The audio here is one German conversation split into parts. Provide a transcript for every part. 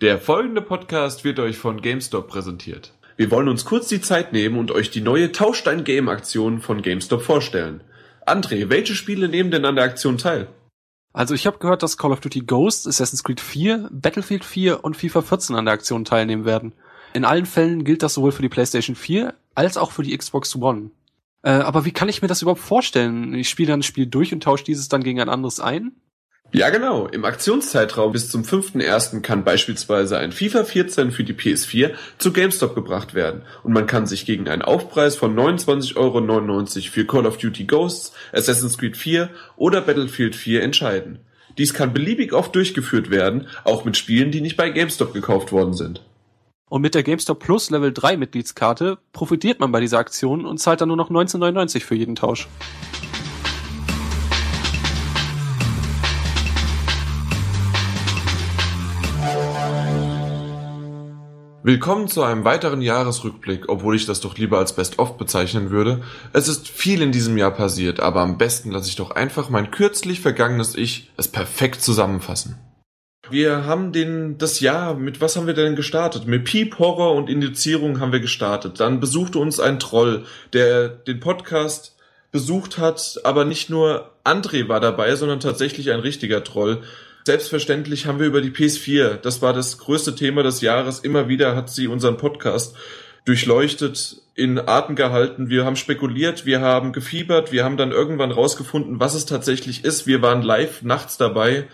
Der folgende Podcast wird euch von GameStop präsentiert. Wir wollen uns kurz die Zeit nehmen und euch die neue Tauschstein-Game-Aktion von GameStop vorstellen. André, welche Spiele nehmen denn an der Aktion teil? Also ich habe gehört, dass Call of Duty Ghost, Assassin's Creed 4, Battlefield 4 und FIFA 14 an der Aktion teilnehmen werden. In allen Fällen gilt das sowohl für die PlayStation 4 als auch für die Xbox One. Äh, aber wie kann ich mir das überhaupt vorstellen? Ich spiele dann ein Spiel durch und tausche dieses dann gegen ein anderes ein? Ja, genau. Im Aktionszeitraum bis zum 5.1. kann beispielsweise ein FIFA 14 für die PS4 zu GameStop gebracht werden und man kann sich gegen einen Aufpreis von 29,99 Euro für Call of Duty Ghosts, Assassin's Creed 4 oder Battlefield 4 entscheiden. Dies kann beliebig oft durchgeführt werden, auch mit Spielen, die nicht bei GameStop gekauft worden sind. Und mit der GameStop Plus Level 3 Mitgliedskarte profitiert man bei dieser Aktion und zahlt dann nur noch 19,99 für jeden Tausch. Willkommen zu einem weiteren Jahresrückblick, obwohl ich das doch lieber als Best-of bezeichnen würde. Es ist viel in diesem Jahr passiert, aber am besten lasse ich doch einfach mein kürzlich vergangenes Ich es perfekt zusammenfassen. Wir haben den, das Jahr, mit was haben wir denn gestartet? Mit Piep, Horror und Indizierung haben wir gestartet. Dann besuchte uns ein Troll, der den Podcast besucht hat, aber nicht nur André war dabei, sondern tatsächlich ein richtiger Troll. Selbstverständlich haben wir über die PS4, das war das größte Thema des Jahres, immer wieder hat sie unseren Podcast durchleuchtet, in Atem gehalten. Wir haben spekuliert, wir haben gefiebert, wir haben dann irgendwann rausgefunden, was es tatsächlich ist. Wir waren live nachts dabei.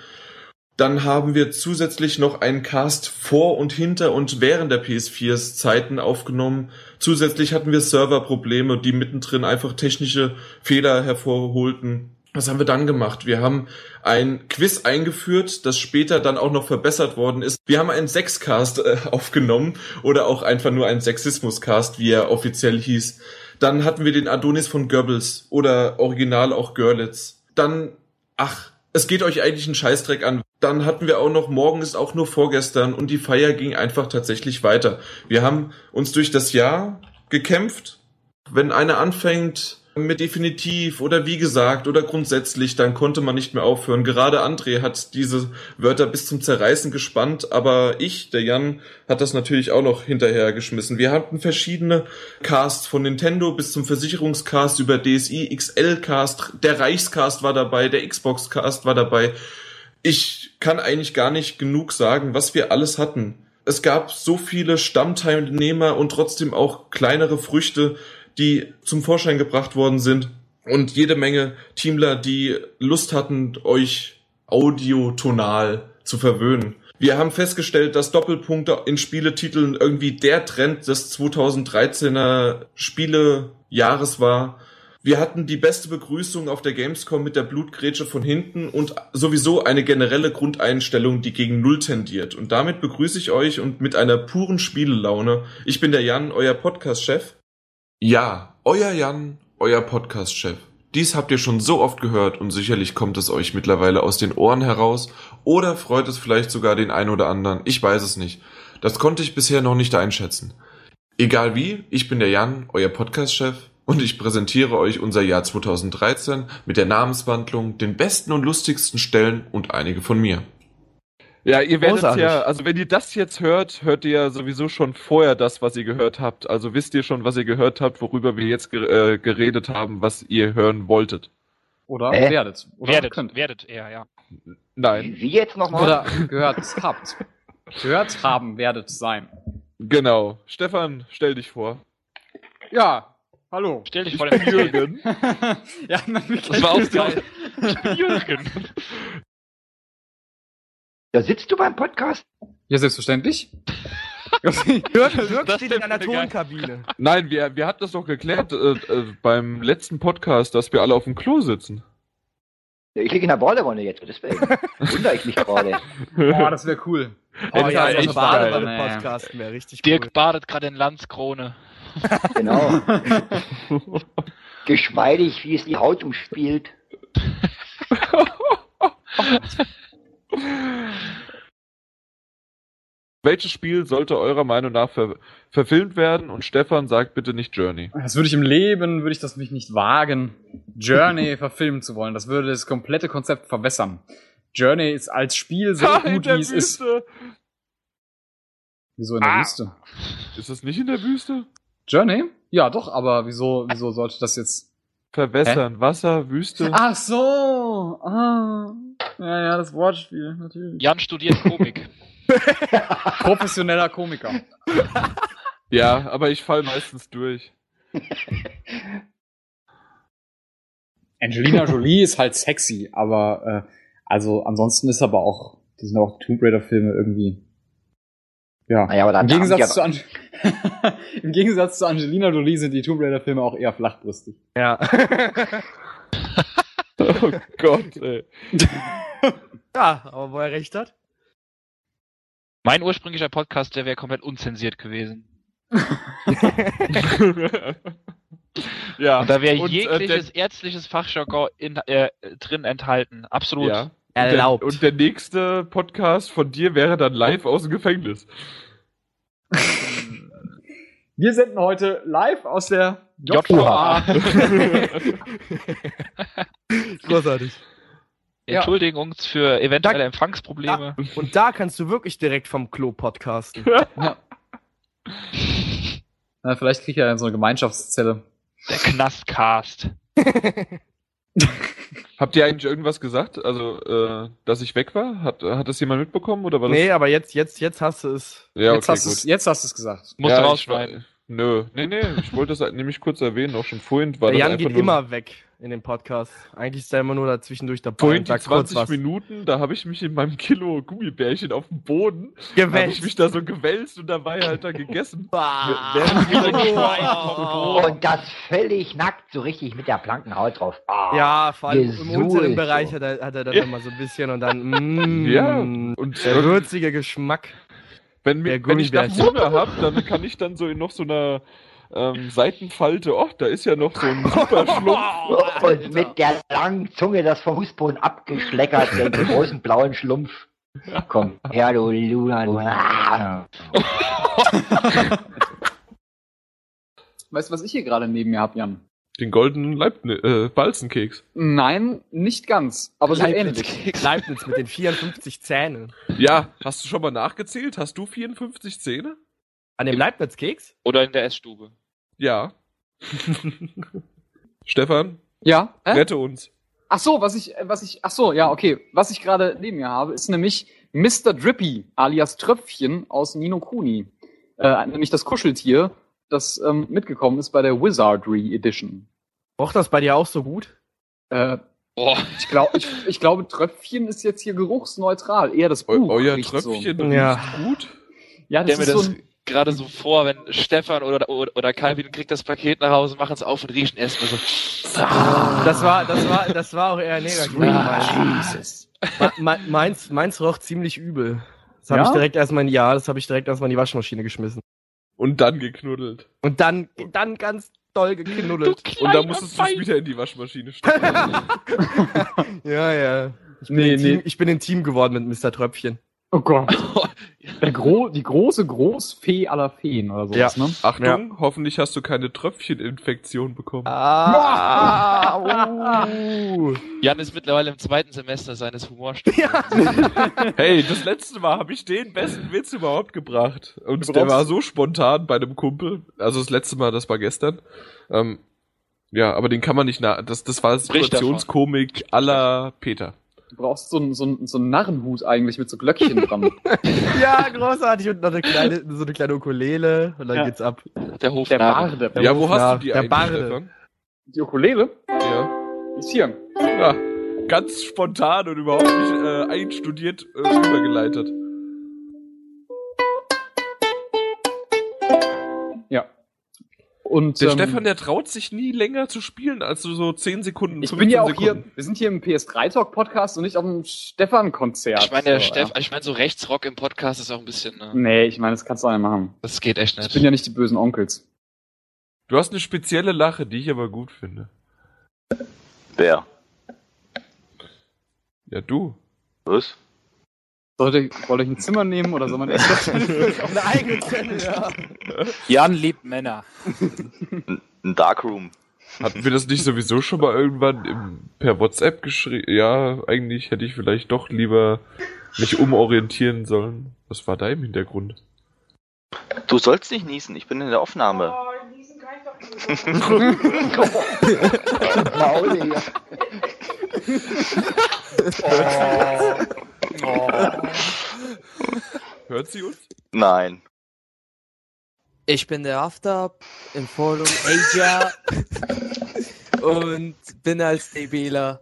Dann haben wir zusätzlich noch einen Cast vor und hinter und während der PS4s Zeiten aufgenommen. Zusätzlich hatten wir Serverprobleme, die mittendrin einfach technische Fehler hervorholten. Was haben wir dann gemacht? Wir haben ein Quiz eingeführt, das später dann auch noch verbessert worden ist. Wir haben einen Sexcast äh, aufgenommen oder auch einfach nur einen Sexismuscast, wie er offiziell hieß. Dann hatten wir den Adonis von Goebbels oder original auch Görlitz. Dann, ach, es geht euch eigentlich einen Scheißdreck an. Dann hatten wir auch noch, morgen ist auch nur vorgestern und die Feier ging einfach tatsächlich weiter. Wir haben uns durch das Jahr gekämpft. Wenn einer anfängt, mit definitiv oder wie gesagt oder grundsätzlich, dann konnte man nicht mehr aufhören. Gerade André hat diese Wörter bis zum Zerreißen gespannt, aber ich, der Jan, hat das natürlich auch noch hinterher geschmissen. Wir hatten verschiedene Casts von Nintendo bis zum Versicherungscast über DSI, XL-Cast, der Reichscast war dabei, der Xbox-Cast war dabei. Ich kann eigentlich gar nicht genug sagen, was wir alles hatten. Es gab so viele Stammteilnehmer und trotzdem auch kleinere Früchte, die zum Vorschein gebracht worden sind und jede Menge Teamler, die Lust hatten, euch audiotonal zu verwöhnen. Wir haben festgestellt, dass Doppelpunkte in Spieletiteln irgendwie der Trend des 2013er Spielejahres war. Wir hatten die beste Begrüßung auf der Gamescom mit der Blutgrätsche von hinten und sowieso eine generelle Grundeinstellung, die gegen Null tendiert. Und damit begrüße ich euch und mit einer puren Spielelaune. Ich bin der Jan, euer Podcast-Chef. Ja, euer Jan, euer Podcast-Chef. Dies habt ihr schon so oft gehört und sicherlich kommt es euch mittlerweile aus den Ohren heraus oder freut es vielleicht sogar den einen oder anderen. Ich weiß es nicht. Das konnte ich bisher noch nicht einschätzen. Egal wie, ich bin der Jan, euer Podcast-Chef und ich präsentiere euch unser Jahr 2013 mit der Namenswandlung, den besten und lustigsten Stellen und einige von mir. Ja, ihr werdet Großartig. ja, also wenn ihr das jetzt hört, hört ihr ja sowieso schon vorher das, was ihr gehört habt. Also wisst ihr schon, was ihr gehört habt, worüber wir jetzt äh, geredet haben, was ihr hören wolltet. Oder äh? werdet. Oder werdet, könnt. werdet eher, ja. Nein. Wie jetzt nochmal? Oder gehört habt. gehört haben werdet sein. Genau. Stefan, stell dich vor. Ja, hallo. Stell dich vor den Jürgen. ja, das war auch geil. Ich bin Jürgen. Da sitzt du beim Podcast? Ja, selbstverständlich. Hört, steht in einer Tonkabine. Nein, wir, wir hatten das doch geklärt äh, äh, beim letzten Podcast, dass wir alle auf dem Klo sitzen. Ja, ich liege in der Badewanne jetzt, deswegen wundere ich mich gerade. Boah, das wäre cool. Oh, oh ja, echt Badewanne-Podcast wäre richtig cool. Dirk badet gerade in Landskrone. Genau. Geschmeidig, wie es die Haut umspielt. Welches Spiel sollte eurer Meinung nach ver verfilmt werden? Und Stefan sagt bitte nicht Journey. Das würde ich im Leben, würde ich das mich nicht wagen, Journey verfilmen zu wollen. Das würde das komplette Konzept verwässern. Journey ist als Spiel so ha, gut, wie es ist. Wieso in der Ah. Wüste? Ist das nicht in der Wüste? Journey? Ja, doch, aber wieso, wieso sollte das jetzt. Verwässern, Wasser, Wüste. Ach so! Ah. Ja, ja, das Wortspiel, natürlich. Jan studiert Komik. Professioneller Komiker. Ja, aber ich fall meistens durch. Angelina Jolie ist halt sexy, aber äh, also ansonsten ist aber auch, die sind auch Tomb Raider Filme irgendwie. Ja. Naja, aber da Im Gegensatz, zu Ange Im Gegensatz zu Angelina Jolie sind die Tomb Raider Filme auch eher flachbrüstig. Ja. Oh Gott, ey. Ja, aber wo er recht hat. Mein ursprünglicher Podcast, der wäre komplett unzensiert gewesen. ja. Und da wäre äh, jegliches ärztliches Fachjargon in, äh, drin enthalten. Absolut. Ja. Erlaubt. Und der, und der nächste Podcast von dir wäre dann live aus dem Gefängnis. Wir senden heute live aus der JVA. Großartig. Ja. Entschuldigung für eventuelle Da- Empfangsprobleme. Und da kannst du wirklich direkt vom Klo podcasten. Na, vielleicht kriegt er so eine Gemeinschaftszelle. Der Knastcast. Habt ihr eigentlich irgendwas gesagt? Also, äh, dass ich weg war? Hat, hat das jemand mitbekommen oder war das? nee, aber jetzt, jetzt, jetzt hast du es. ja, jetzt, okay, hast gut. du's, jetzt hast du es gesagt. Musst ja, du ich rausschneiden. war- Nö, nee, nee, ich wollte das halt nämlich kurz erwähnen, auch schon vorhin war Der das Jan geht nur immer weg in den Podcast. Eigentlich ist er immer nur dazwischendurch dabei vorhin die sagt kurz 20 was. Minuten, da habe ich mich in meinem Kilo Gummibärchen auf dem Boden, habe ich Gewälzt. mich da so gewälzt und dabei halt da gegessen. Oh. Und das völlig nackt, so richtig mit der blanken Haut drauf. Ah. Ja, vor allem im unteren Bereich so. hat er, hat er dann Ja. immer so ein bisschen und dann mm, Ja, und der würzige Geschmack. wenn, der mir- wenn ich dann Gummibärchen. Hunger habe, dann kann ich dann so in noch so einer ähm, Seitenfalte, oh, da ist ja noch so ein super Schlumpf. Und mit der langen Zunge das vom Fußboden abgeschleckert, den großen blauen Schlumpf. Komm, her, du Luna, du. Weißt du, was ich hier gerade neben mir habe, Jan? Den goldenen Leib äh, Balzenkeks. Nein, nicht ganz, aber so ähnlich. Leibniz, Leibniz mit den 54 Zähnen. Ja, hast du schon mal nachgezählt? Hast du 54 Zähne? An dem Leibniz-Keks? Oder in der Essstube. Ja. Stefan, Ja? Hä? rette uns. Ach so, was ich, äh, was ich, ach so, ja, okay. Was ich gerade neben mir habe, ist nämlich Mr. Drippy, alias Tröpfchen aus Nino Kuni. Äh, nämlich das Kuscheltier, das ähm, mitgekommen ist bei der Wizardry Edition. Roch das bei dir auch so gut? Äh, Boah. ich, glaub, ich, ich glaube, Tröpfchen ist jetzt hier geruchsneutral. Eher das Eu Buch. euer riecht Tröpfchen So. riecht Ja. gut. Ja, das mir ist so das ein, gerade so vor, wenn Stefan oder, oder, oder Calvin kriegt das Paket nach Hause, machen es auf und riechen erstmal so. Das war, das war, das war auch eher negativ. Ah, Jesus. meins, meins roch ziemlich übel. Das habe Ja? ich direkt erstmal in, ja, das habe ich direkt erstmal in die Waschmaschine geschmissen. Und dann geknuddelt. Und dann, dann ganz doll geknuddelt. Und dann musstest du es wieder in die Waschmaschine stecken. Ja, ja. Ich bin, Nee, Team, nee. ich bin ein Team geworden mit Mr. Tröpfchen. Oh Gott. Der Gro die große Großfee aller Feen oder sowas, Ja. ne? Achtung, hoffentlich hast du keine Tröpfcheninfektion bekommen. Ah, uh. Jan ist mittlerweile im zweiten Semester seines Humorstudiums. Hey, das letzte Mal habe ich den besten Witz überhaupt gebracht. Und der war so spontan bei einem Kumpel. Also das letzte Mal, das war gestern. Ähm, ja, aber den kann man nicht nach. Das, das war. Situationskomik aller Peter. Du brauchst so einen so einen- so einen Narrenhut eigentlich mit so Glöckchen dran. Ja, großartig. Und noch eine kleine, so eine kleine Ukulele. Und dann Ja. geht's ab. Der Der Hofnarr. Barde. Der ja, wo hast du die der eigentlich, Barde. Die Ukulele Ja. ist hier. ja. Ganz spontan und überhaupt nicht äh, einstudiert äh, rübergeleitet. Und Der ähm, Stefan, der traut sich nie länger zu spielen, als so, so 10 Sekunden. ich bin ja auch 15 hier, Sekunden. wir sind hier im PS3 Talk Podcast und nicht auf dem Stefan-Konzert. Ich meine, der So, Steff, ja. ich meine, so Rechtsrock im Podcast ist auch ein bisschen, ne? Nee, ich meine, das kannst du auch nicht machen. Das geht echt Ich nicht. bin ja nicht die bösen Onkels. Du hast eine spezielle Lache, die ich aber gut finde. Wer? Ja, du. Was? Sollte ich, wollte ich ein Zimmer nehmen oder soll man erst Auf eine eigene Zettel, ja. Jan liebt Männer. Ein Darkroom. Hatten wir das nicht sowieso schon mal irgendwann im, per WhatsApp geschrieben? Ja, eigentlich hätte ich vielleicht doch lieber mich umorientieren sollen. Was war da im Hintergrund? Du sollst nicht niesen, ich bin in der Aufnahme. Maul, ja. Hört sie uns? Nein. Ich bin der After im Forum Asia und bin als DBler.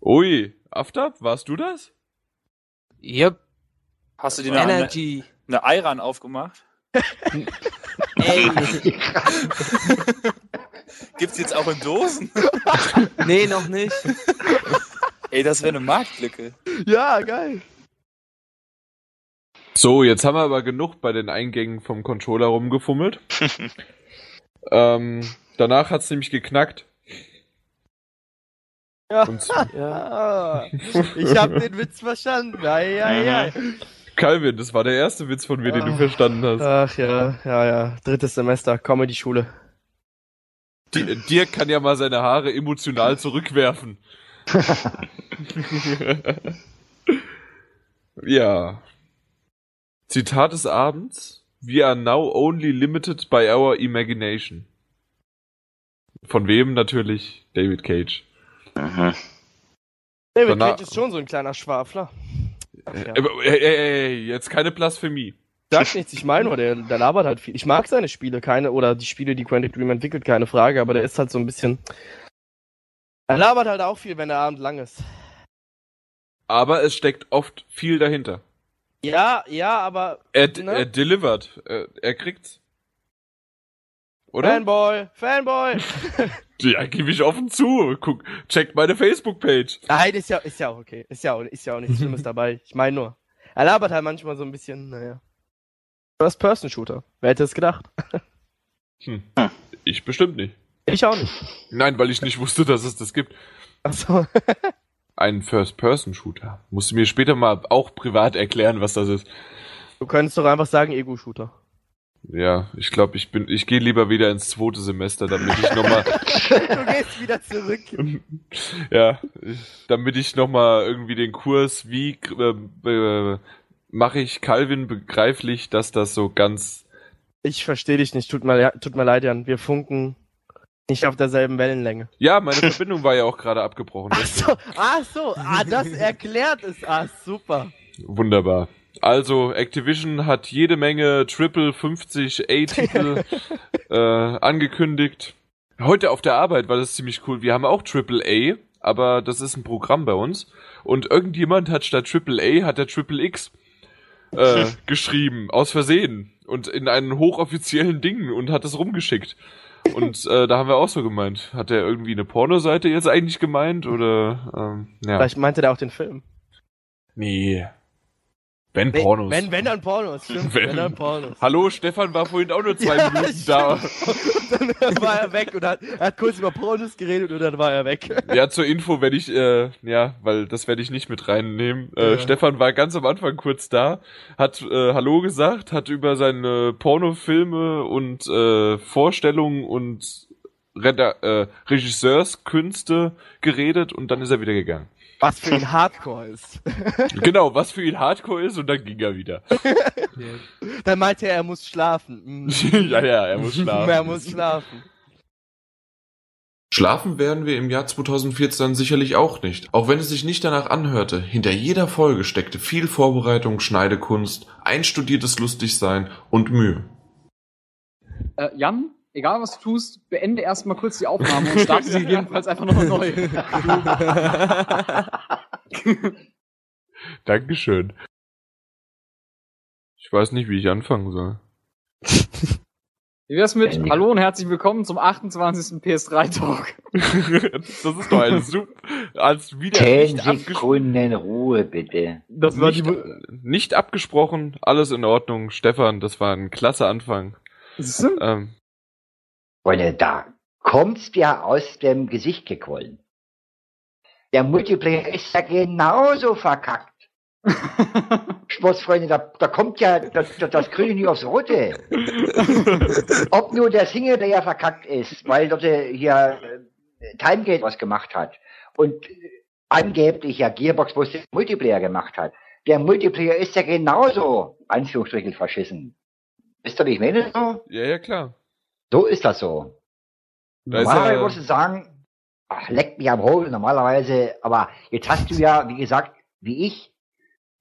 Ui, Aftab, warst du das? Yep. Hast du dir eine, Energy. eine Eiran aufgemacht? Ey. Gibt's jetzt auch in Dosen? nee, noch nicht. Ey, das wäre eine Marktlücke. Ja, geil. So, jetzt haben wir aber genug bei den Eingängen vom Controller rumgefummelt. ähm, danach hat's nämlich geknackt. Ja. Ja. Ich hab den Witz verstanden. Ei, ei, ei. Calvin, das war der erste Witz von mir, den du Ah. verstanden hast. Ach ja, ja, ja. Drittes Semester, Comedy-Schule. Di- Dirk kann ja mal seine Haare emotional zurückwerfen. ja. Zitat des Abends. We are now only limited by our imagination. Von wem natürlich? David Cage. Mhm. David Danach- Cage ist schon so ein kleiner Schwafler. Ach, ja. Ey, ey, ey, jetzt keine Blasphemie. Sagt nichts, ich meine nur, der, der labert halt viel. Ich mag seine Spiele, keine, oder die Spiele, die Quantic Dream entwickelt, keine Frage, aber der ist halt so ein bisschen. Er labert halt auch viel, wenn der Abend lang ist. Aber es steckt oft viel dahinter. Ja, ja, aber. Er, Ne? er delivert. Er, er kriegt's. Oder? Fanboy, Fanboy! Ja, gebe ich offen zu. Guck, checkt meine Facebook-Page. Nein, ist ja, ist ja auch okay. Ist ja auch, ist ja auch nichts Schlimmes dabei. Ich meine nur. Er labert halt manchmal so ein bisschen, naja. First-Person-Shooter. Wer hätte es gedacht? Hm. Ich bestimmt nicht. Ich auch nicht. Nein, weil ich nicht wusste, dass es das gibt. Achso. Einen First-Person-Shooter. Musst du mir später mal auch privat erklären, was das ist. Du könntest doch einfach sagen Ego-Shooter. Ja, ich glaube, ich bin, ich gehe lieber wieder ins zweite Semester, damit ich nochmal, du gehst wieder zurück. ja, ich- damit ich nochmal irgendwie den Kurs, wie äh, äh, mache ich Calvin begreiflich, dass das so ganz, Ich verstehe dich nicht. Tut mir, tut mir leid, Jan. Wir funken nicht auf derselben Wellenlänge. ja, meine Verbindung war ja auch gerade abgebrochen. Ach so, ach so. Ah, das erklärt es. Ah, super. Wunderbar. Also, Activision hat jede Menge Triple 50 A-Titel äh, angekündigt. Heute auf der Arbeit war das ziemlich cool. Wir haben auch Triple A, aber das ist ein Programm bei uns. Und irgendjemand hat statt Triple A hat der Triple X äh, geschrieben, aus Versehen. Und in einen hochoffiziellen Ding und hat es rumgeschickt. Und äh, da haben wir auch so gemeint. Hat er irgendwie eine Pornoseite jetzt eigentlich gemeint? Oder ähm, ja. Vielleicht meinte der auch den Film. Nee. Wenn Pornos. Wenn, wenn dann Pornos. Stimmt, Wenn. wenn, dann Pornos. Hallo, Stefan war vorhin auch nur zwei Ja, Minuten da. Und dann war er weg und hat, er hat kurz über Pornos geredet und dann war er weg. Ja, zur Info werde ich, äh, ja, weil das werde ich nicht mit reinnehmen. Äh, Ja. Stefan war ganz am Anfang kurz da, hat äh, Hallo gesagt, hat über seine Pornofilme und äh, Vorstellungen und Reda äh, Regisseurskünste geredet und dann ist er wieder gegangen. Was für ihn Hardcore ist. genau, was für ihn Hardcore ist und dann ging er wieder. Dann meinte er, er muss schlafen. Mm. ja, ja, er muss schlafen. er muss schlafen. Schlafen werden wir im Jahr 2014 sicherlich auch nicht, auch wenn es sich nicht danach anhörte. Hinter jeder Folge steckte viel Vorbereitung, Schneidekunst, einstudiertes Lustigsein und Mühe. Äh, Jan, egal was du tust, beende erstmal kurz die Aufnahme und starte sie jedenfalls einfach nochmal neu. Dankeschön. Ich weiß nicht, wie ich anfangen soll. Wie wär's mit Hallo und herzlich willkommen zum 28. PS3 Talk. das ist doch ein super, als wieder Zehn Sekunden Ruhe, bitte. Das nicht, nicht abgesprochen, alles in Ordnung. Stefan, das war ein klasse Anfang. Ähm, Freunde, da kommt's ja aus dem Gesicht gequollen. Der Multiplayer ist ja genauso verkackt. Sportsfreunde, da, da kommt ja das, das, Grüne nie aufs Rote. Ob nur der Singleplayer verkackt ist, weil dort hier äh, Timegate was gemacht hat und angeblich ja Gearbox bloß den Multiplayer gemacht hat. der Multiplayer ist ja genauso, Anführungsstrichen, verschissen. Wisst ihr, wie ich meine so? Ja, ja, klar. So ist das so. Da Normalerweise ja- würdest du sagen, ach, leck mich am Hobel, normalerweise, aber jetzt hast du ja, wie gesagt, wie ich,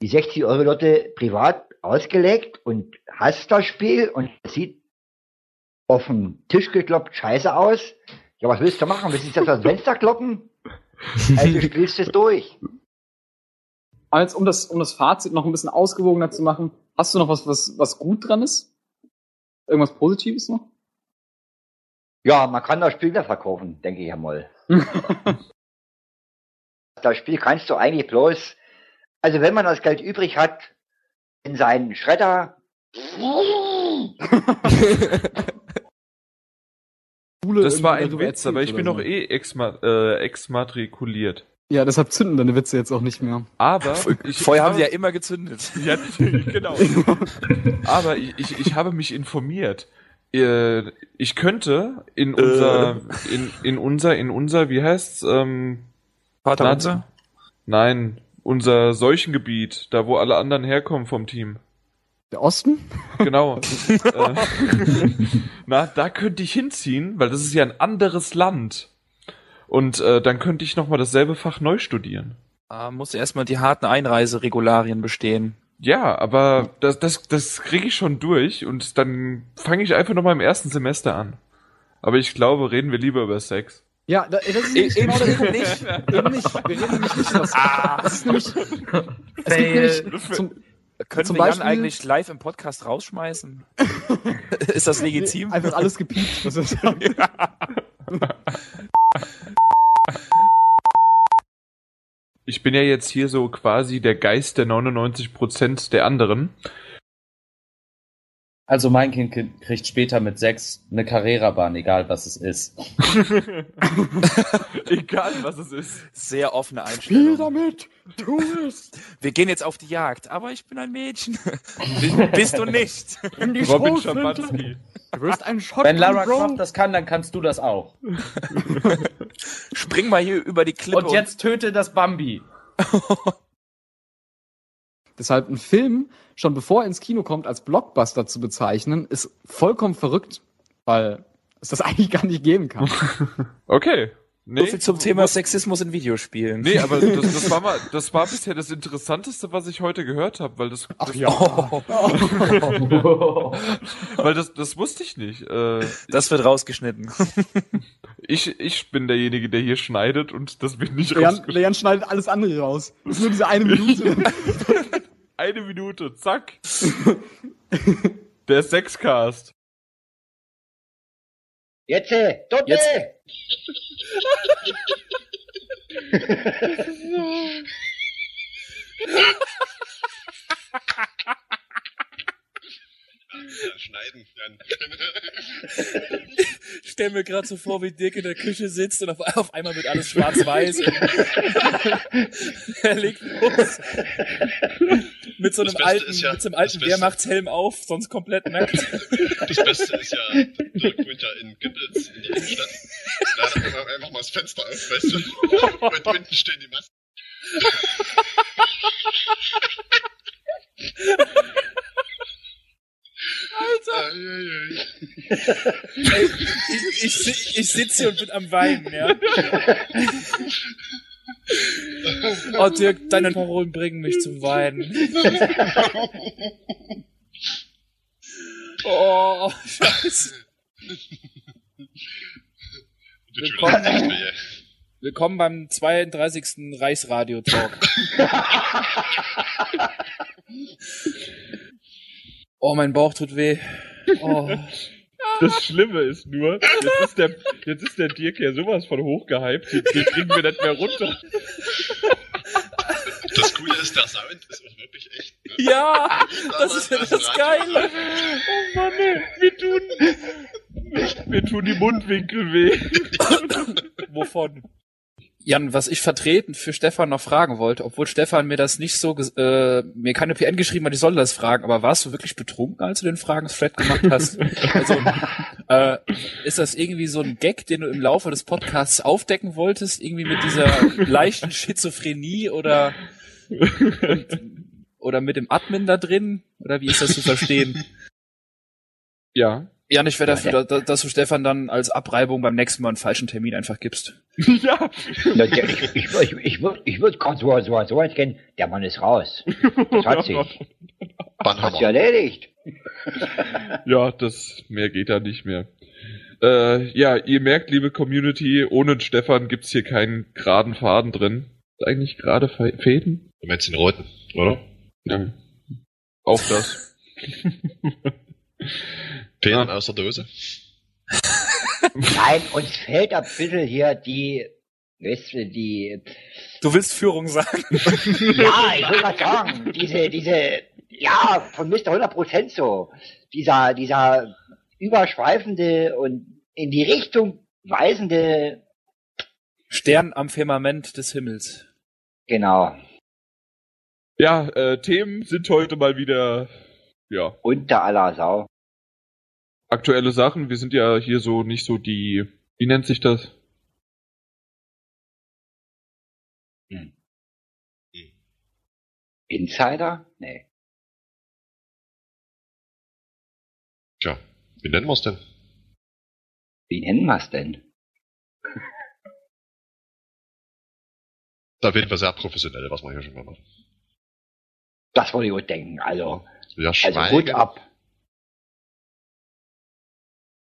die 60 Euro Lotte privat ausgelegt und hast das Spiel und es sieht auf dem Tisch gekloppt scheiße aus. Ja, was willst du machen? Willst du aus dem Fenster kloppen? Also spielst du es durch. Aber jetzt, um das, um das Fazit noch ein bisschen ausgewogener zu machen, hast du noch was, was, was gut dran ist? Irgendwas Positives noch? Ja, man kann das Spiel wieder verkaufen, denke ich einmal. das Spiel kannst du eigentlich bloß, also wenn man das Geld übrig hat, in seinen Schredder. Das war ein darüber Witz, aber ich bin doch so. eh exma äh, exmatrikuliert. Ja, deshalb zünden deine Witze jetzt auch nicht mehr. Aber ich, Vorher haben sie ja immer gezündet. Ja, genau. Aber ich, ich, ich habe mich informiert. Äh, Ich könnte in unser, in, in unser, in unser, wie heißt's, ähm, Vater na- unser? Nein, unser Seuchengebiet, da wo alle anderen herkommen vom Team. Der Osten? Genau. äh, na, da könnte ich hinziehen, weil das ist ja ein anderes Land. Und äh, dann könnte ich nochmal dasselbe Fach neu studieren. Ah, muss erstmal die harten Einreiseregularien bestehen. Ja, aber das, das, das kriege ich schon durch und dann fange ich einfach nochmal im ersten Semester an. Aber ich glaube, reden wir lieber über Sex. Ja, da, das ist E- genau Punkt. nicht. Eben nicht. Wir reden nämlich nicht über das. Das ist nämlich. Es gibt nämlich zum, Können Zum wir Jan Beispiel- eigentlich live im Podcast rausschmeißen? ist das legitim? einfach alles gepiept. Das ist, Ich bin ja jetzt hier so quasi der Geist der 99% der anderen. Also mein Kind ki- kriegt später mit sechs eine Carrera-Bahn, egal was es ist. Egal, was es ist. Sehr offene Einstellung. damit! Tu es! Wir gehen jetzt auf die Jagd, aber ich bin ein Mädchen. Bist du nicht? In die Robin Schoßhütte. Du wirst ein Shotgun Wenn Lara Bro. Croft das kann, dann kannst du das auch. Spring mal hier über die Klippe. Und jetzt töte das Bambi. Deshalb ein Film, schon bevor er ins Kino kommt, als Blockbuster zu bezeichnen, ist vollkommen verrückt, weil es das eigentlich gar nicht geben kann. Okay. Nee, so viel zum Thema Sexismus in Videospielen. Nee, aber das, das war mal, das war bisher das Interessanteste, was ich heute gehört habe, weil das, das weil das, das wusste ich nicht. Äh, Das wird rausgeschnitten. ich, ich bin derjenige, der hier schneidet und das wird nicht Leon, rausgeschnitten. Leon schneidet alles andere raus. Das ist nur diese eine Minute. Eine Minute, zack. Der Sexcast. Jetzt, äh, Dotte! Jetzt. Schneiden dann. stell mir gerade so vor, wie Dirk in der Küche sitzt und auf, auf einmal wird alles schwarz-weiß. er legt los. Mit so einem alten, ja- mit so einem alten Wehrmachtshelm auf, sonst komplett nackt. Das Beste ist ja, Dirk wohnt ja in Gibbels in der Innenstadt. Da hat man einfach mal das Fenster auf, weißt du? Und unten stehen die Masken. Alter! Ey, ich, ich, ich sitze hier und bin am Weinen, ja. Oh Dirk, deine Parolen bringen mich zum Weinen. Oh, scheiße. Willkommen, willkommen beim 32. Reichsradio-Talk. Oh, mein Bauch tut weh. Oh. Das Schlimme ist nur, jetzt ist der, jetzt ist der Dirk ja sowas von hochgehypt, den, den kriegen wir nicht mehr runter. Das Coole ist, der Sound ist auch wirklich echt. Ne? Ja, das ist ja das Geile. Oh Mann, ey, mir tun, mir tun die Mundwinkel weh. Wovon? Jan, was ich vertreten für Stefan noch fragen wollte, obwohl Stefan mir das nicht so, ges- äh, mir keine PN geschrieben hat, ich soll das fragen, aber warst du wirklich betrunken, als du den Fragen-Thread gemacht hast? also, äh, ist das irgendwie so ein Gag, den du im Laufe des Podcasts aufdecken wolltest, irgendwie mit dieser leichten Schizophrenie oder, und oder mit dem Admin da drin? Oder wie ist das zu verstehen? Ja. Ja, ich wäre dafür, da- dass du Stefan dann als Abreibung beim nächsten Mal einen falschen Termin einfach gibst. ja. Ja, der- Ich, ich, ich, ich würde ich würd gerade so, so, so weit gehen, der Mann ist raus. Das hat sich. Hat sich erledigt. Ja, das mehr geht da nicht mehr. Äh, ja, ihr merkt, liebe Community, ohne Stefan gibt's hier keinen geraden Faden drin. Ist eigentlich gerade Fäden? Du meinst den roten, oder? Ja. Auch das. Fäden aus der Dose. Nein, uns fehlt ein bisschen hier die, weißt du, die, Du willst Führung sagen? ja, ich will mal sagen, diese, diese, ja, von Mr. 100% so, dieser, dieser überschweifende und in die Richtung weisende, Stern am Firmament des Himmels. genau, Ja, äh, Themen sind heute mal wieder, ja, unter aller Sau. Aktuelle Sachen. Wir sind ja hier so nicht so die, wie nennt sich das? Insider? Nee. Tja, wie nennen wir's denn? Wie nennen wir's denn? Ist auf jeden Fall sehr professionell, was wir hier schon mal machen. Das wollte ich auch denken, also, Ja, also gut ab.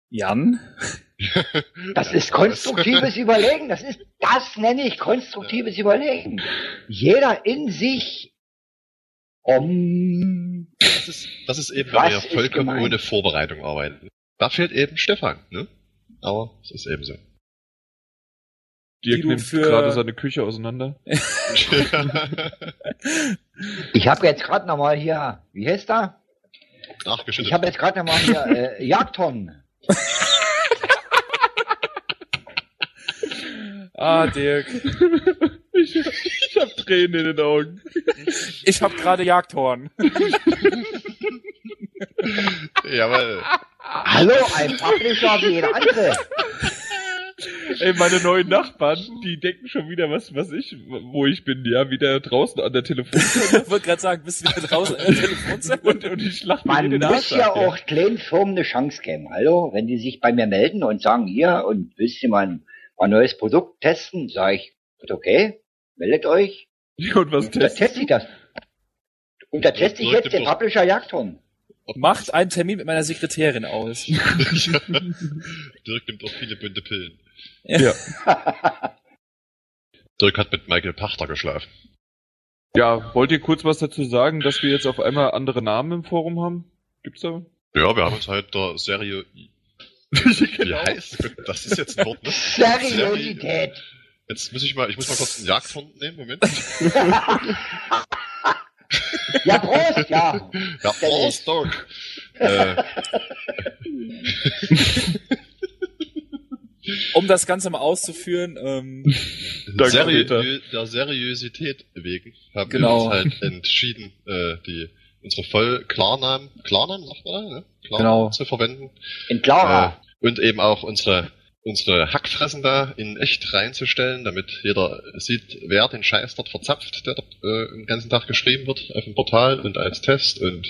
Jan? Das ist konstruktives Überlegen. Das ist, das nenne ich konstruktives Überlegen. Jeder in sich um, Das ist, das ist eben, wenn wir vollkommen gemeint? ohne Vorbereitung arbeiten. Da fehlt eben Stefan, ne? Aber es ist eben so. Dirk nimmt für- gerade seine Küche auseinander. ich habe jetzt gerade noch mal hier, wie heißt da? Nachgeschüttet. Ich habe jetzt gerade noch mal hier äh, Jagdhorn. Ah, Dirk. ich, ich hab Tränen in den Augen. Ich hab gerade Jagdhorn. Jawohl. Hallo, ein Publisher wie jeder andere. Ey, meine neuen Nachbarn, die denken schon wieder, was, was ich, wo ich bin, ja, wieder draußen an der Telefonzelle. Ich wollte gerade sagen, bist du wieder draußen in der Telefonzelle? und, und ich lach mir Man in den muss Arsch ja ey. auch kleinen Firmen eine Chance geben. Hallo, wenn die sich bei mir melden und sagen, hier, und willst du mal ein, neues Produkt testen, sage ich, gut, okay, meldet euch. Und was Da testen? teste ich das. Und da teste ich jetzt den Publisher Jagdhorn. Macht einen Termin mit meiner Sekretärin aus. Dirk nimmt auch viele bunte Pillen. Ja. Dirk hat mit Michael Pachter geschlafen. Ja, wollt ihr kurz was dazu sagen, dass wir jetzt auf einmal andere Namen im Forum haben? Gibt's da? Ja, wir haben uns halt der Serie... Wie Genau. heißt das? ist jetzt ein Wort, ne? Seriosität. Jetzt muss ich mal, ich muss mal kurz einen Jagdhund nehmen, Moment. Ja, Prost, ja. Ja, Prost, Dirk. Äh, Um das Ganze mal auszuführen, ähm, seriö Peter. der Seriosität wegen haben Genau. wir uns halt entschieden, äh, die unsere voll Klarnamen, Klarnamen sagt man da, ne? Klarnamen Genau. zu verwenden. In Clara. Äh, und eben auch unsere unsere Hackfressen da in echt reinzustellen, damit jeder sieht, wer den Scheiß dort verzapft, der dort äh, den ganzen Tag geschrieben wird auf dem Portal und als Test und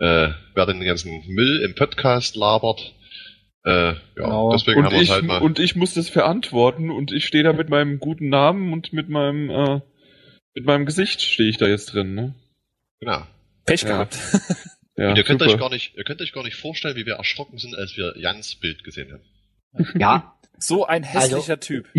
äh, wer den ganzen Müll im Podcast labert. Äh, ja, Genau. deswegen Und haben wir ich, halt mal. und ich muss das verantworten und ich stehe da mit meinem guten Namen und mit meinem, äh, mit meinem Gesicht stehe ich da jetzt drin, ne? genau. Pech Ja. gehabt. Ja, und ihr könnt super. euch gar nicht, ihr könnt euch gar nicht vorstellen, wie wir erschrocken sind, als wir Jans Bild gesehen haben. Ja. So ein hässlicher Typ.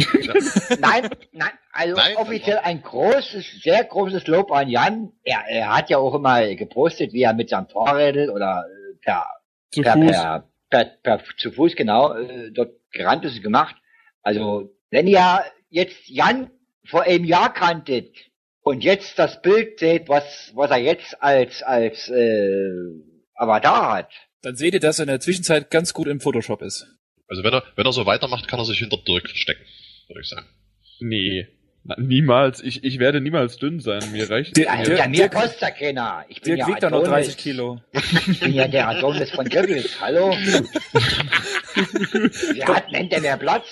Nein, nein, also Nein, offiziell ein großes, sehr großes Lob an Jan. Er, er hat ja auch immer gepostet, wie er mit seinem Fahrrädel oder äh, per, Zu per, per, per, per, zu Fuß genau äh, dort gerannt ist gemacht. Also wenn ihr jetzt Jan vor einem Jahr kanntet und jetzt das Bild seht, was was er jetzt als als äh, Avatar hat, Dann seht ihr, dass er in der Zwischenzeit ganz gut im Photoshop ist. Also wenn er, wenn er so weitermacht, kann er sich hinter Dirk verstecken, würde ich sagen. Nee. Na, niemals. Ich, ich werde niemals dünn sein. Mir reicht Der- ja, mir. der- ja, mir kostet ja keiner. Ich bin Dirk ja wiegt doch noch Adonis. 30 Kilo. Ich bin ja der Adonis von Goebbels. Hallo? Wer hat, nennt denn der Platz?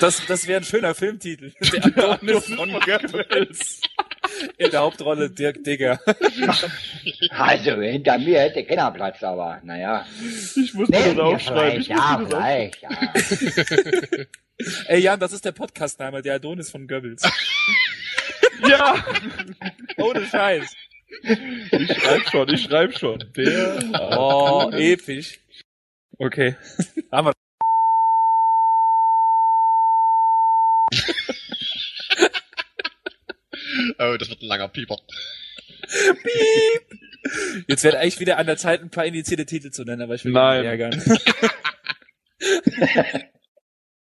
Das, das wäre ein schöner Filmtitel. Der Adonis von Goebbels. In der Hauptrolle Dirk Digger. Also hinter mir hätte keiner Platz, aber naja. Ich muss Nee, mir das aufschreiben. ja, vielleicht, ja. Ey Jan, das ist der Podcastname, der Adonis von Goebbels. Ja! Ohne Scheiß. Ich schreib schon, ich schreib schon. Der. Oh, episch. Okay. Haben wir. Oh, das wird ein langer Pieper. Jetzt wäre eigentlich wieder an der Zeit, ein paar indizierte Titel zu nennen, aber ich will Nein. nicht ärgern.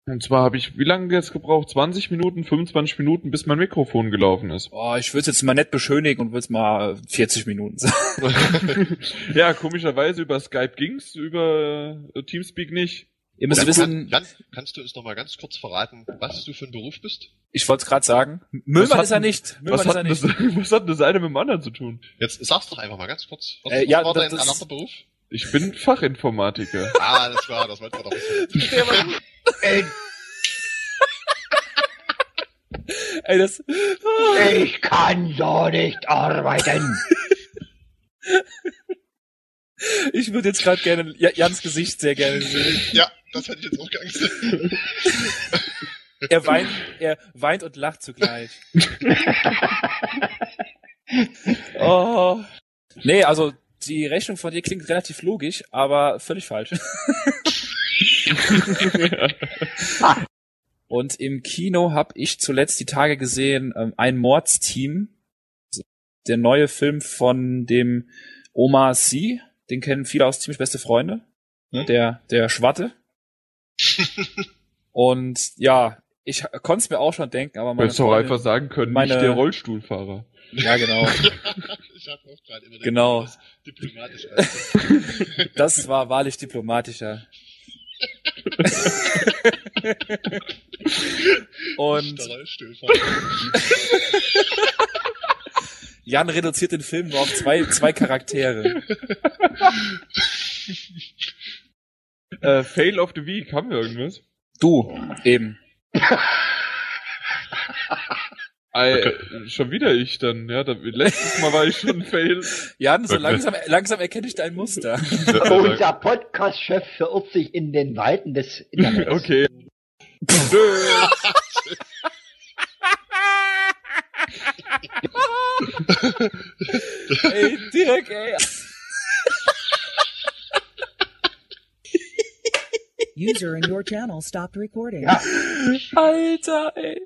Und zwar habe ich, wie lange jetzt gebraucht? 20 Minuten, 25 Minuten, bis mein Mikrofon gelaufen ist. Oh, ich würde es jetzt mal nett beschönigen und würde es mal 40 Minuten sagen. ja, komischerweise über Skype ging's, über äh, Teamspeak nicht. Ihr müsst wissen, Jan, kannst du uns noch mal ganz kurz verraten, was du für ein Beruf bist? ich wollte es gerade sagen, Müllmann ist er nicht. Müllmann Was ist hat, er denn das, nicht. was hat das eine mit dem anderen zu tun? Jetzt sag's doch einfach mal ganz kurz. Was, Äh, was ja, war das- dein anderer Beruf? Ich bin Fachinformatiker. Ah, das war, das wollten wir doch wissen. Äh, Ey, das. Ich kann so nicht arbeiten. Ich würde jetzt gerade gerne Ja- Jans Gesicht sehr gerne sehen. Ja, das hätte ich jetzt auch geangst. Er weint, er weint und lacht zugleich. Oh. Nee, also die Rechnung von dir klingt relativ logisch, aber völlig falsch. Und im Kino habe ich zuletzt die Tage gesehen ähm, ein Mordsteam, der neue Film von dem Omar Sy, den kennen viele aus ziemlich beste Freunde, ne, der der Schwatte. Und ja, ich konnte es mir auch schon denken, aber meine Hättest du auch einfach sagen können, meine- nicht der Rollstuhlfahrer. Ja, genau. ich habe auch gerade immer Genau. diplomatisch. Das war wahrlich diplomatischer. Und. Jan reduziert den Film nur auf zwei, zwei Charaktere. Äh, Fail of the Week, haben wir irgendwas? Du, eben. Äh, schon wieder ich dann, ja. Da, letztes Mal war ich schon Fail. Jan, so langsam, langsam erkenne ich dein Muster. Unser Podcast-Chef verirrt sich in den Weiten des Internets. Okay. ey, Dirk, ey. User in your channel stopped recording. Alter, ey.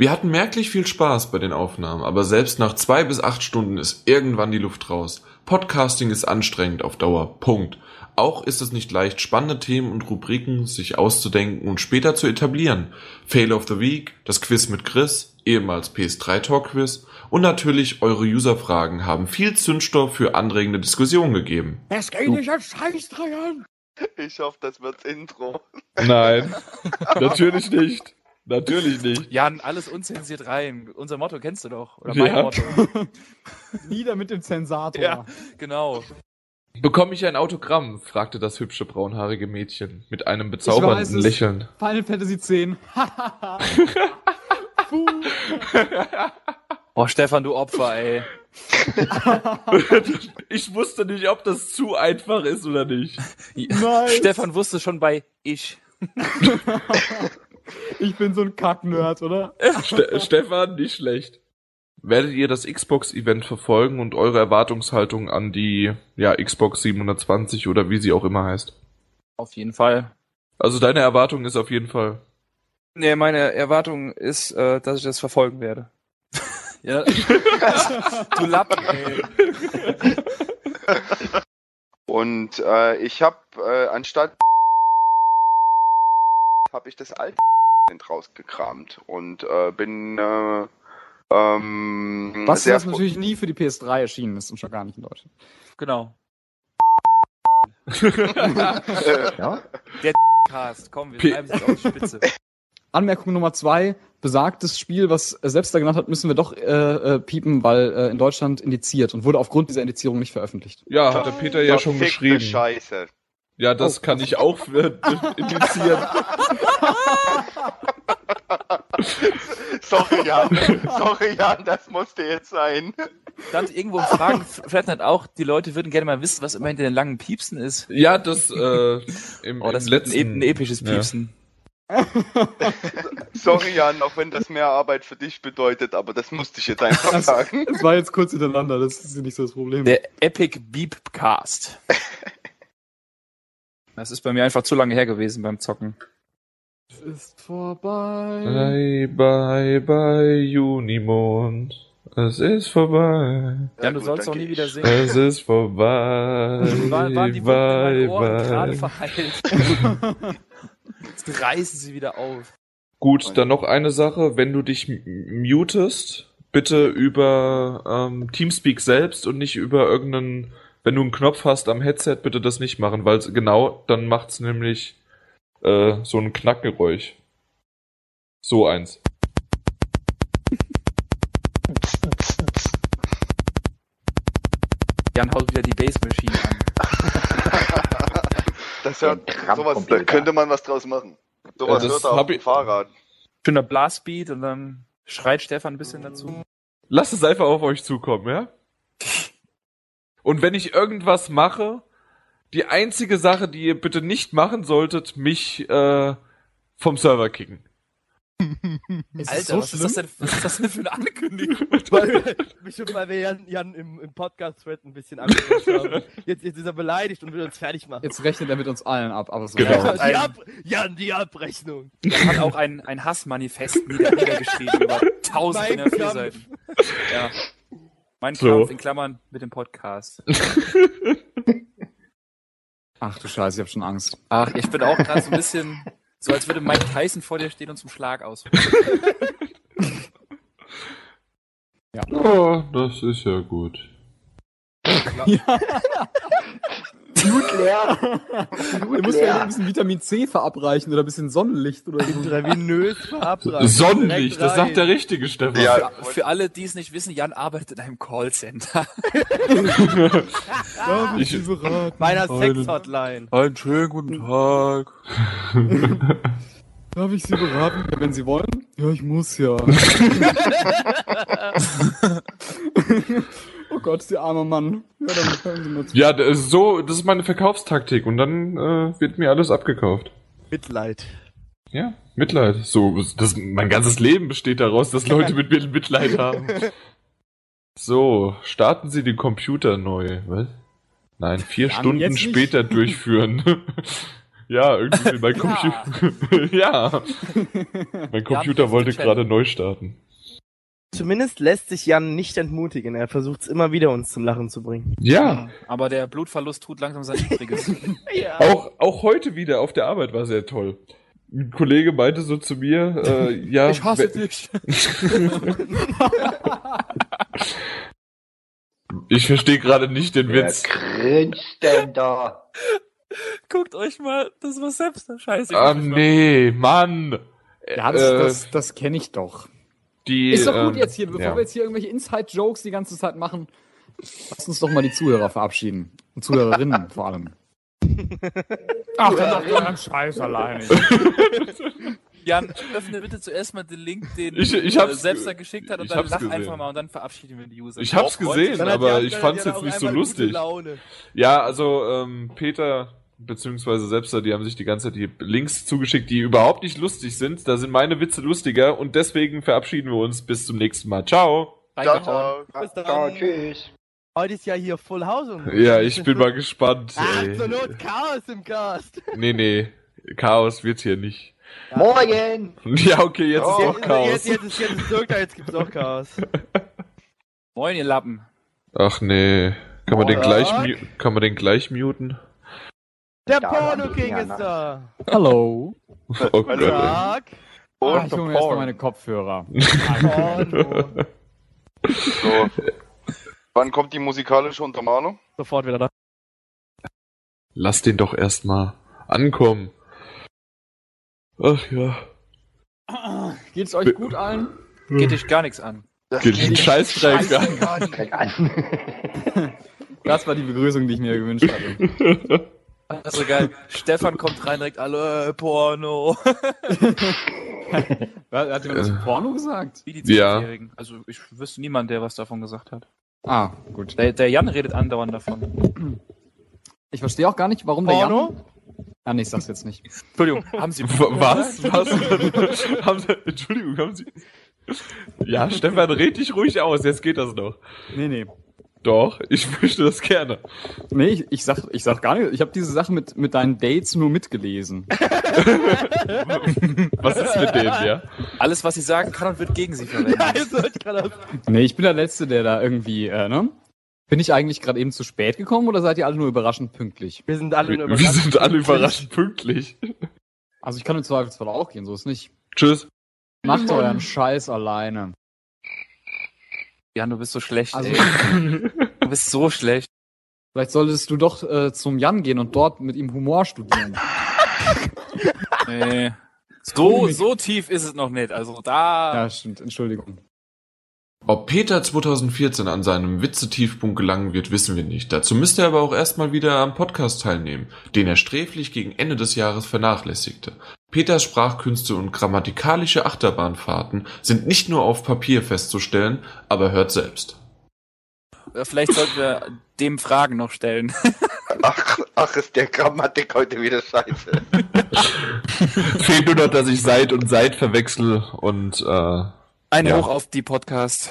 Wir hatten merklich viel Spaß bei den Aufnahmen, aber selbst nach zwei bis acht Stunden ist irgendwann die Luft raus. Podcasting ist anstrengend auf Dauer. Punkt. Auch ist es nicht leicht, spannende Themen und Rubriken sich auszudenken und später zu etablieren. Fail of the Week, das Quiz mit Chris, ehemals PS3 Talk Quiz und natürlich eure Userfragen haben viel Zündstoff für anregende Diskussionen gegeben. Es geht nicht an Scheißdreien. Ich hoffe, das wird's Intro. Nein, natürlich nicht. Natürlich nicht. Jan, alles unzensiert rein. Unser Motto kennst du doch. Oder Ja. mein Motto. Nieder mit dem Zensator. Ja, genau. Bekomme ich ein Autogramm? fragte das hübsche braunhaarige Mädchen mit einem Ich weiß bezaubernden es. Lächeln. Final Fantasy X. Puh. Boah, Stefan, du Opfer, ey. ich wusste nicht, ob das zu einfach ist oder nicht. Nice. Stefan wusste schon bei ich. Ich bin so ein Kack-Nerd, oder? Ste Stefan, nicht schlecht. Werdet ihr das Xbox-Event verfolgen und eure Erwartungshaltung an die ja, Xbox 720 oder wie sie auch immer heißt? Auf jeden Fall. Also deine Erwartung ist auf jeden Fall. Nee, meine Erwartung ist, äh, dass ich das verfolgen werde. Ja. du Lappen, ey. Und äh, ich habe äh, anstatt habe ich das alte rausgekramt und äh, bin äh, ähm, Was das natürlich nie für die PS3 erschienen ist und schon gar nicht in Deutschland. Genau. Ja? Der Cast, komm, wir treiben es auf die Spitze. Anmerkung Nummer zwei, besagtes Spiel, was er selbst da genannt hat, müssen wir doch äh, äh, piepen, weil äh, in Deutschland indiziert und wurde aufgrund dieser Indizierung nicht veröffentlicht. Ja, hat der Peter ja schon geschrieben. Scheiße. Ja, das kann ich auch äh, indizieren. Sorry, Jan. Sorry, Jan, das musste jetzt sein. Stand irgendwo im Fragen, vielleicht hat auch, die Leute würden gerne mal wissen, was immer hinter den langen Piepsen ist. Ja, das äh, im, Oh, das im letzten ein, ein episches Ja. Piepsen. Sorry, Jan, auch wenn das mehr Arbeit für dich bedeutet, aber das musste ich jetzt einfach sagen. Es war jetzt kurz hintereinander, das ist ja nicht so das Problem. Der Epic Beep Cast. Das ist bei mir einfach zu lange her gewesen beim Zocken. ist vorbei. Bye, bye, bye, Junimond. Es ist vorbei. Jan, du sollst auch nie wieder singen. Es ist vorbei. Waren, waren die bye, Ohren gerade bye. verheilt? Jetzt reißen sie wieder auf. Gut, dann noch eine Sache. Wenn du dich mutest, bitte über ähm, Teamspeak selbst und nicht über irgendeinen, wenn du einen Knopf hast am Headset, bitte das nicht machen, weil genau, dann macht's nämlich äh, so ein Knackgeräusch. So eins. Jan haut wieder die Bass Machine an. Das hört, sowas, da könnte man was draus machen. Sowas Ja, das hört er auf dem ich- Fahrrad. Schöner Blastbeat und dann schreit Stefan ein bisschen dazu. Lasst es einfach auf euch zukommen, ja? Und wenn ich irgendwas mache, die einzige Sache, die ihr bitte nicht machen solltet, mich äh, vom Server kicken. Ist Alter, so was, ist das denn, was ist das denn für eine Ankündigung? weil, bestimmt, weil wir Jan, Jan im, im Podcast-Thread ein bisschen angeschaut haben. Jetzt, jetzt ist er beleidigt und will uns fertig machen. Jetzt rechnet er mit uns allen ab, aber so. Genau. Ja, die Ab Jan, die Abrechnung. Er hat auch ein, ein Hassmanifest nieder, niedergeschrieben über vier Kampf. Seiten. Ja. Mein So. Kampf in Klammern mit dem Podcast. Ach du Scheiße, ich hab schon Angst. Ach, ich bin auch gerade so ein bisschen, so als würde Mike Tyson vor dir stehen und zum Schlag aus. Oh, das ist ja gut. Blut leer. Du Blut musst ja leer. ein bisschen Vitamin C verabreichen oder ein bisschen Sonnenlicht oder so. Intravenös verabreichen. Sonnenlicht, das sagt der richtige Stefan. Ja, Für, für alle, die es nicht wissen, Jan arbeitet in einem Callcenter. Darf Ich- Sie beraten? Meiner Einen- Sex-Hotline. Einen schönen guten Tag. Darf ich Sie beraten? Ja, wenn Sie wollen? Ja, ich muss ja. Oh Gott, der arme Mann. Ja, dann hören Sie mal zu. Ja, das ist so, das ist meine Verkaufstaktik und dann äh, wird mir alles abgekauft. Mitleid. Ja, Mitleid. So, das, mein ganzes Leben besteht daraus, dass Leute mit mir Mitleid haben. So, starten Sie den Computer neu. Was? Nein, vier Dann Stunden jetzt nicht. später durchführen. ja, irgendwie mein Computer. ja. Mein Computer wollte gerade neu starten. Zumindest lässt sich Jan nicht entmutigen. Er versucht es immer wieder, uns zum Lachen zu bringen. Ja, Aber der Blutverlust tut langsam sein Übriges. Ja. auch, auch heute wieder auf der Arbeit war sehr toll. Ein Kollege meinte so zu mir, äh, ja. Ich hasse dich. Ich verstehe gerade nicht den Wer Witz. grinst denn da? Guckt euch mal das war selbst Scheiße. Ah, nee, Mann. Ja, das, Äh, das, das kenne ich doch. Die, Ist doch gut ähm, jetzt hier, bevor ja. wir jetzt hier irgendwelche Inside-Jokes die ganze Zeit machen. Lass uns doch mal die Zuhörer verabschieden. Und Zuhörerinnen vor allem. Ach, dann macht euren Scheiß alleine. Jan, öffne bitte zuerst mal den Link, den Ich- ich äh, hab's- selbst da geschickt hat und ich dann lach gesehen. einfach mal und dann verabschieden wir die User. Ich hab's gesehen, aber Jan- ich fand's Jan jetzt nicht so lustig. Laune. Ja, also ähm, Peter beziehungsweise Selbster, die haben sich die ganze Zeit die Links zugeschickt, die überhaupt nicht lustig sind. Da sind meine Witze lustiger und deswegen verabschieden wir uns bis zum nächsten Mal. Ciao. Ciao, ciao. Bis dann. Ciao, tschüss. Heute ist ja hier Full House. Und Ja, ich bin mal gespannt. Ey. Not Chaos im Cast. Nee, nee, Chaos wird hier nicht. Morgen. Ja, okay, jetzt ist Oh, doch Chaos. Jetzt, jetzt, ist, jetzt ist Dirk da, jetzt gibt's auch Chaos. Moin, ihr Lappen. Ach nee, kann man den gleich kann man den gleich muten? Der Porno King ist da. Hallo. Oh Gott. Tag. Ah, Und ich hole mir erstmal meine Kopfhörer. So. Wann kommt die musikalische Untermalung? Sofort wieder da. Lass den doch erstmal ankommen. Ach ja. Geht's euch gut allen? Geht dich gar nichts an. Das Geht den Scheißdreck an. An. Das war die Begrüßung, die ich mir gewünscht hatte. Also geil. Stefan kommt rein direkt, alle äh, Porno. Hat jemand das Äh. Porno gesagt? Wie die Ja. Zwölfjährigen. Also ich wüsste niemand, der was davon gesagt hat. Ah, gut. Der, der Jan redet andauernd davon. Ich verstehe auch gar nicht, warum der Porno? Jan... Ah, nee, ich sag's jetzt nicht. Entschuldigung, haben Sie Was? Was? haben Sie, Entschuldigung, haben Sie. Ja, Stefan, red dich ruhig aus, jetzt geht das noch. Nee, nee. Doch, ich möchte das gerne. Nee, ich, ich sag, ich sag gar nicht. Ich habe diese Sache mit, mit deinen Dates nur mitgelesen. Was ist mit denen, ja? Alles, was Sie sagen kann und wird gegen Sie verwendet. Wollte ich gerade Nee, ich bin der Letzte, der da irgendwie, äh, ne? Bin ich eigentlich gerade eben zu spät gekommen oder seid ihr alle nur überraschend pünktlich? Wir sind alle nur Wir sind alle überraschend pünktlich. Also ich kann im Zweifelsfall auch gehen, so ist nicht. Tschüss. Macht euren Scheiß alleine. Jan, du bist so schlecht. Also. Du bist so schlecht. vielleicht solltest du doch äh, zum Jan gehen und dort mit ihm Humor studieren. Nee. So, so tief ist es noch nicht. Also da. Ja, stimmt. Entschuldigung. Ob Peter 2014 an seinem Witze-Tiefpunkt gelangen wird, wissen wir nicht. Dazu müsste er aber auch erstmal wieder am Podcast teilnehmen, den er sträflich gegen Ende des Jahres vernachlässigte. Peters Sprachkünste und grammatikalische Achterbahnfahrten sind nicht nur auf Papier festzustellen, aber hört selbst. Äh, Vielleicht sollten wir dem Fragen noch stellen. Ach, ach, ist der Grammatik heute wieder scheiße. Fehlt nur noch, dass ich seit und seit verwechsel und äh, Ein Ja. Hoch auf die Podcast.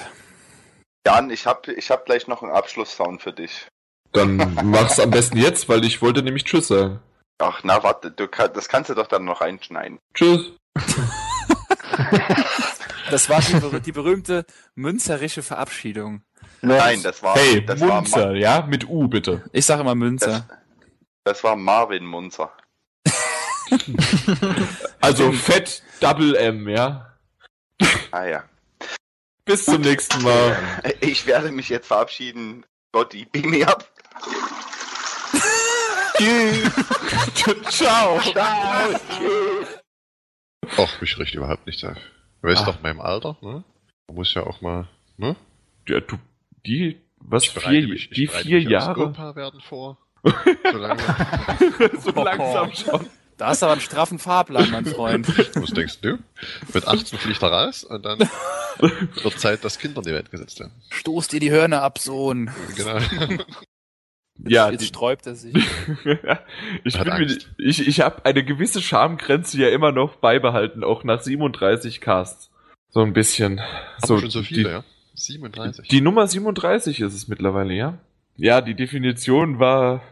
Jan, ich hab, ich hab gleich noch einen Abschlusssound für dich. Dann mach's am besten jetzt, weil ich wollte nämlich Tschüss sagen. Ach, na, warte, du das kannst du doch dann noch reinschneiden. Tschüss. Das war die, die berühmte münzerische Verabschiedung. Nein, das war, Hey, das war, Munzer, Ma ja? Mit U bitte. Ich sage immer das, Münzer. das war Marvin Munzer. Also Fett Double M, ja? Ah ja. Bis zum nächsten Mal. Ich werde mich jetzt verabschieden. Gotti, beam me up. Ciao. Ciao. Tschüss. Ach, mich riecht überhaupt nicht auf. Du weißt Ah. doch meinem Alter, ne? Man muss ja auch mal, ne? Ja, du, die, was, vier, mich, ich die vier Jahre? Opa werden vor. So lange. so langsam schon. Da hast du aber einen straffen Fahrplan, mein Freund. Was denkst du? Mit 18 fliegt er raus und dann wird Zeit, dass Kinder in die Welt gesetzt werden. Stoß dir die Hörner ab, Sohn. Genau. Ja, Jetzt die, sträubt er sich. ich, Hat bin mir, Angst. ich, ich habe eine gewisse Schamgrenze ja immer noch beibehalten, auch nach 37 Casts. So ein bisschen. So, schon so viele, die, ja? 37. die Nummer 37 ist es mittlerweile, ja? Ja, die Definition war,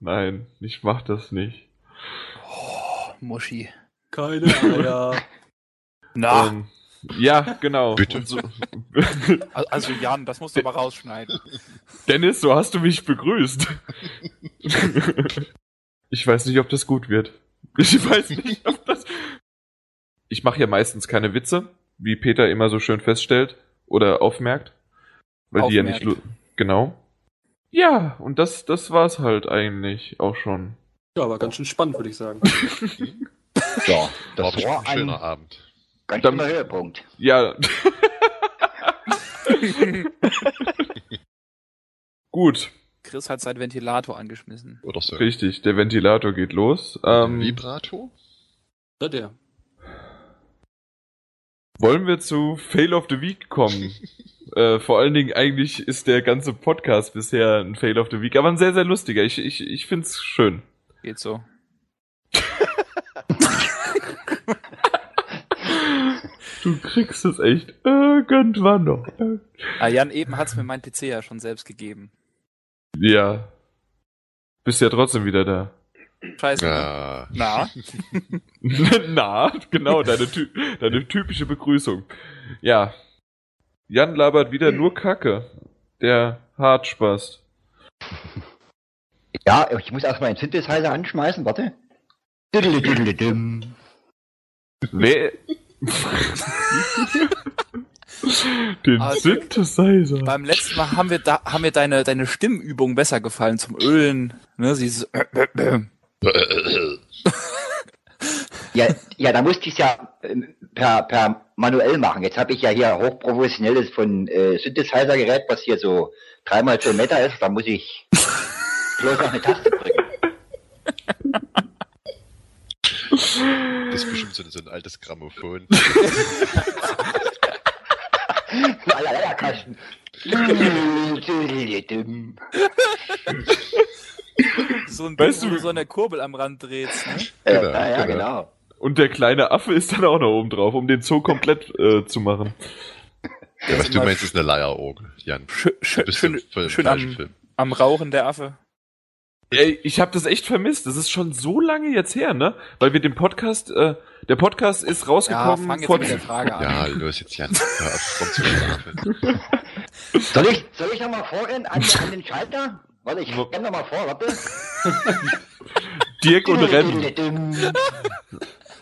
nein, ich mach das nicht. Oh, Muschi. Keine Eier. Na, Ähm, ja, genau. Bitte? So, also Jan, das musst du aber rausschneiden. Dennis, so hast du mich begrüßt. ich weiß nicht, ob das gut wird. Ich weiß nicht, ob das. Ich mache ja meistens keine Witze, wie Peter immer so schön feststellt oder aufmerkt. Weil die ja nicht. Aufmerkt. Genau. Ja, und das, das war's halt eigentlich auch schon. Ja, war ganz schön spannend, würde ich sagen. Ja, War das war ein schöner Abend. Ganz Höhepunkt. Ja. Gut, Chris hat seinen Ventilator angeschmissen. Oder so. richtig. Der Ventilator geht los. Ähm, Vibrato? Oder der. Wollen wir zu Fail of the Week kommen? äh, vor allen Dingen eigentlich ist der ganze Podcast bisher ein Fail of the Week, aber ein sehr, sehr lustiger. Ich, ich, ich find's schön. Geht so. Du kriegst es echt irgendwann noch. Ah, Jan, eben hat's mir mein PC ja schon selbst gegeben. Ja. Bist ja trotzdem wieder da. Scheiße. Ja. Na? Na, genau, deine, ty deine typische Begrüßung. Ja. Jan labert wieder nur Kacke. Der Hartspaß. Ja, ich muss erstmal einen Synthesizer anschmeißen, warte. Wer? Den Also, Synthesizer. Beim letzten Mal haben wir da, haben mir deine, deine Stimmübung besser gefallen zum Ölen. Ne, dieses Ja, ja, da musste ich es ja ähm, per, per manuell machen. Jetzt habe ich ja hier hochprofessionelles von äh, Synthesizer-Gerät, was hier so dreimal zwei Meter ist. Da muss ich bloß noch eine Taste drücken. Das ist bestimmt so, ein- so ein altes Grammophon. So ein Weißt Ding, wo du- du so eine Kurbel am Rand drehst, ne? Äh, ja, ja, genau. Und der kleine Affe ist dann auch noch oben drauf, um den Zoo komplett äh, zu machen. Ja, was du meinst, ist eine Leierorgel, Jan. Schön, schön, Du schön, schön am, am Rauchen der Affe. Ey, ich habe das echt vermisst. Das ist schon so lange jetzt her, ne? Weil wir den Podcast, äh, der Podcast ist rausgekommen fang jetzt vor mit der Frage an. Ja, los jetzt, rumzuschlafen. Soll ich, soll ich nochmal vorrennen an, an den Schalter? Warte, ich renn nochmal vor, warte. Dirk und Rennen.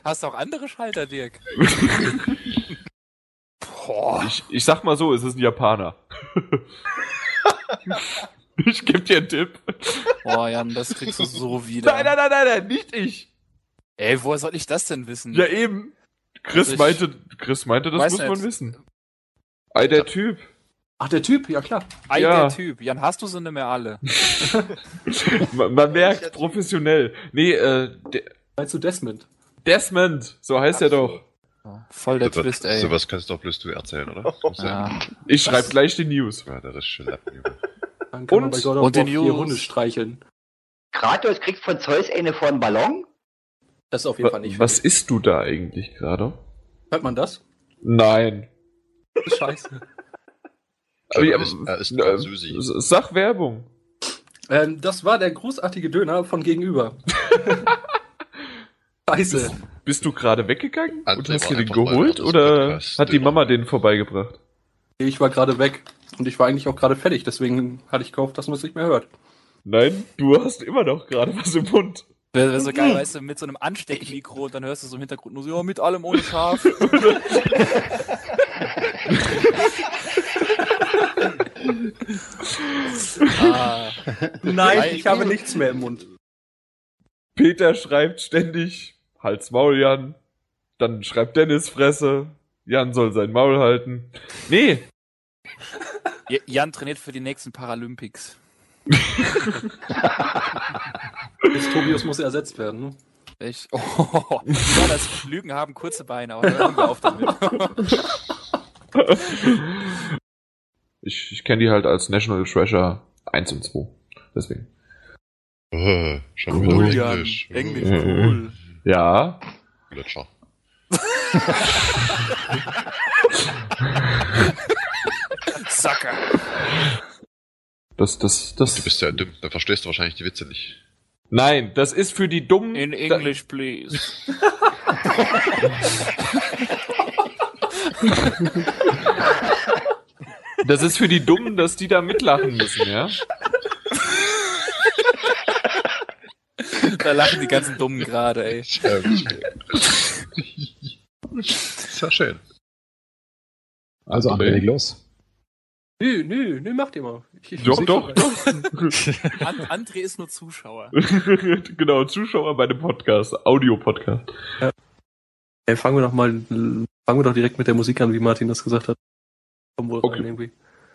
Hast du auch andere Schalter, Dirk? Ich, ich sag mal so, es ist ein Japaner. ich geb dir einen Tipp. Boah, Jan, das kriegst du so wieder. Nein, nein, nein, nein, nein, nicht ich. Ey, woher soll ich das denn wissen? Ja, eben. Chris Also meinte, Chris meinte, das muss man nicht. wissen. Ei, der Typ. Ach, der Typ, ja klar. Ei, Ja. der Typ. Jan, hast du sie nicht mehr alle? Man, man merkt, professionell. Nee, äh, der, Meinst du Desmond? Desmond, so heißt er doch. Voll der So, Twist, ey. sowas kannst doch bloß du erzählen, oder? Ja. Ich schreib gleich die News. Ja, das ist schon Lappenübel. Dann kann man Und- bei God of und War den vier News. Hunde streicheln. Kratos kriegt von Zeus eine vor einen Ballon. Das ist auf jeden Fall nicht. Was isst du da eigentlich gerade? Hört man das? Nein. Scheiße. Aber ja, ist, ist äh. Sag Werbung. Ähm, das war der großartige Döner von gegenüber. scheiße. Bist du gerade weggegangen und André hast dir den geholt oder hat die. Mama den vorbeigebracht? Ich war gerade weg. Und ich war eigentlich auch gerade fertig. Deswegen hatte ich gehofft, dass man es nicht mehr hört. Nein, du hast immer noch gerade was im Mund. Wäre wär so geil, weißt du, mit so einem Ansteckmikro und dann hörst du so im Hintergrund nur so, ja, mit allem ohne Schaf. ah, Nein, ich habe nichts mehr im Mund. Peter schreibt ständig Hals Maul Jan. Dann schreibt Dennis Fresse. Jan soll sein Maul halten. Nee, Jan trainiert für die nächsten Paralympics. Das Tobias muss ersetzt werden. Ne? Ich, oh, ja, das Lügen haben kurze Beine, aber hören wir auf damit. ich, ich kenne die halt als National Treasure 1 und 2. Deswegen. Oh, schon Cool, wieder Jan. Englisch. Englisch, Mhm. cool. Ja, Lutscher. Sacker. das, das, das. Du bist ja dumm, dann verstehst du wahrscheinlich die Witze nicht. Nein, das ist für die dummen. In English, please. Das ist für die Dummen, dass die da mitlachen müssen, ja? Da lachen die ganzen Dummen gerade, ey. Ist ja schön. Also, André, leg los. Nö, nö, nö, macht ihr mal. Ich, ich Doch, doch, doch. An André ist nur Zuschauer. genau, Zuschauer bei dem Podcast, Audio-Podcast. Ey, fangen wir doch mal, fangen wir doch direkt mit der Musik an, wie Martin das gesagt hat. Kommen wohl Okay. rein irgendwie.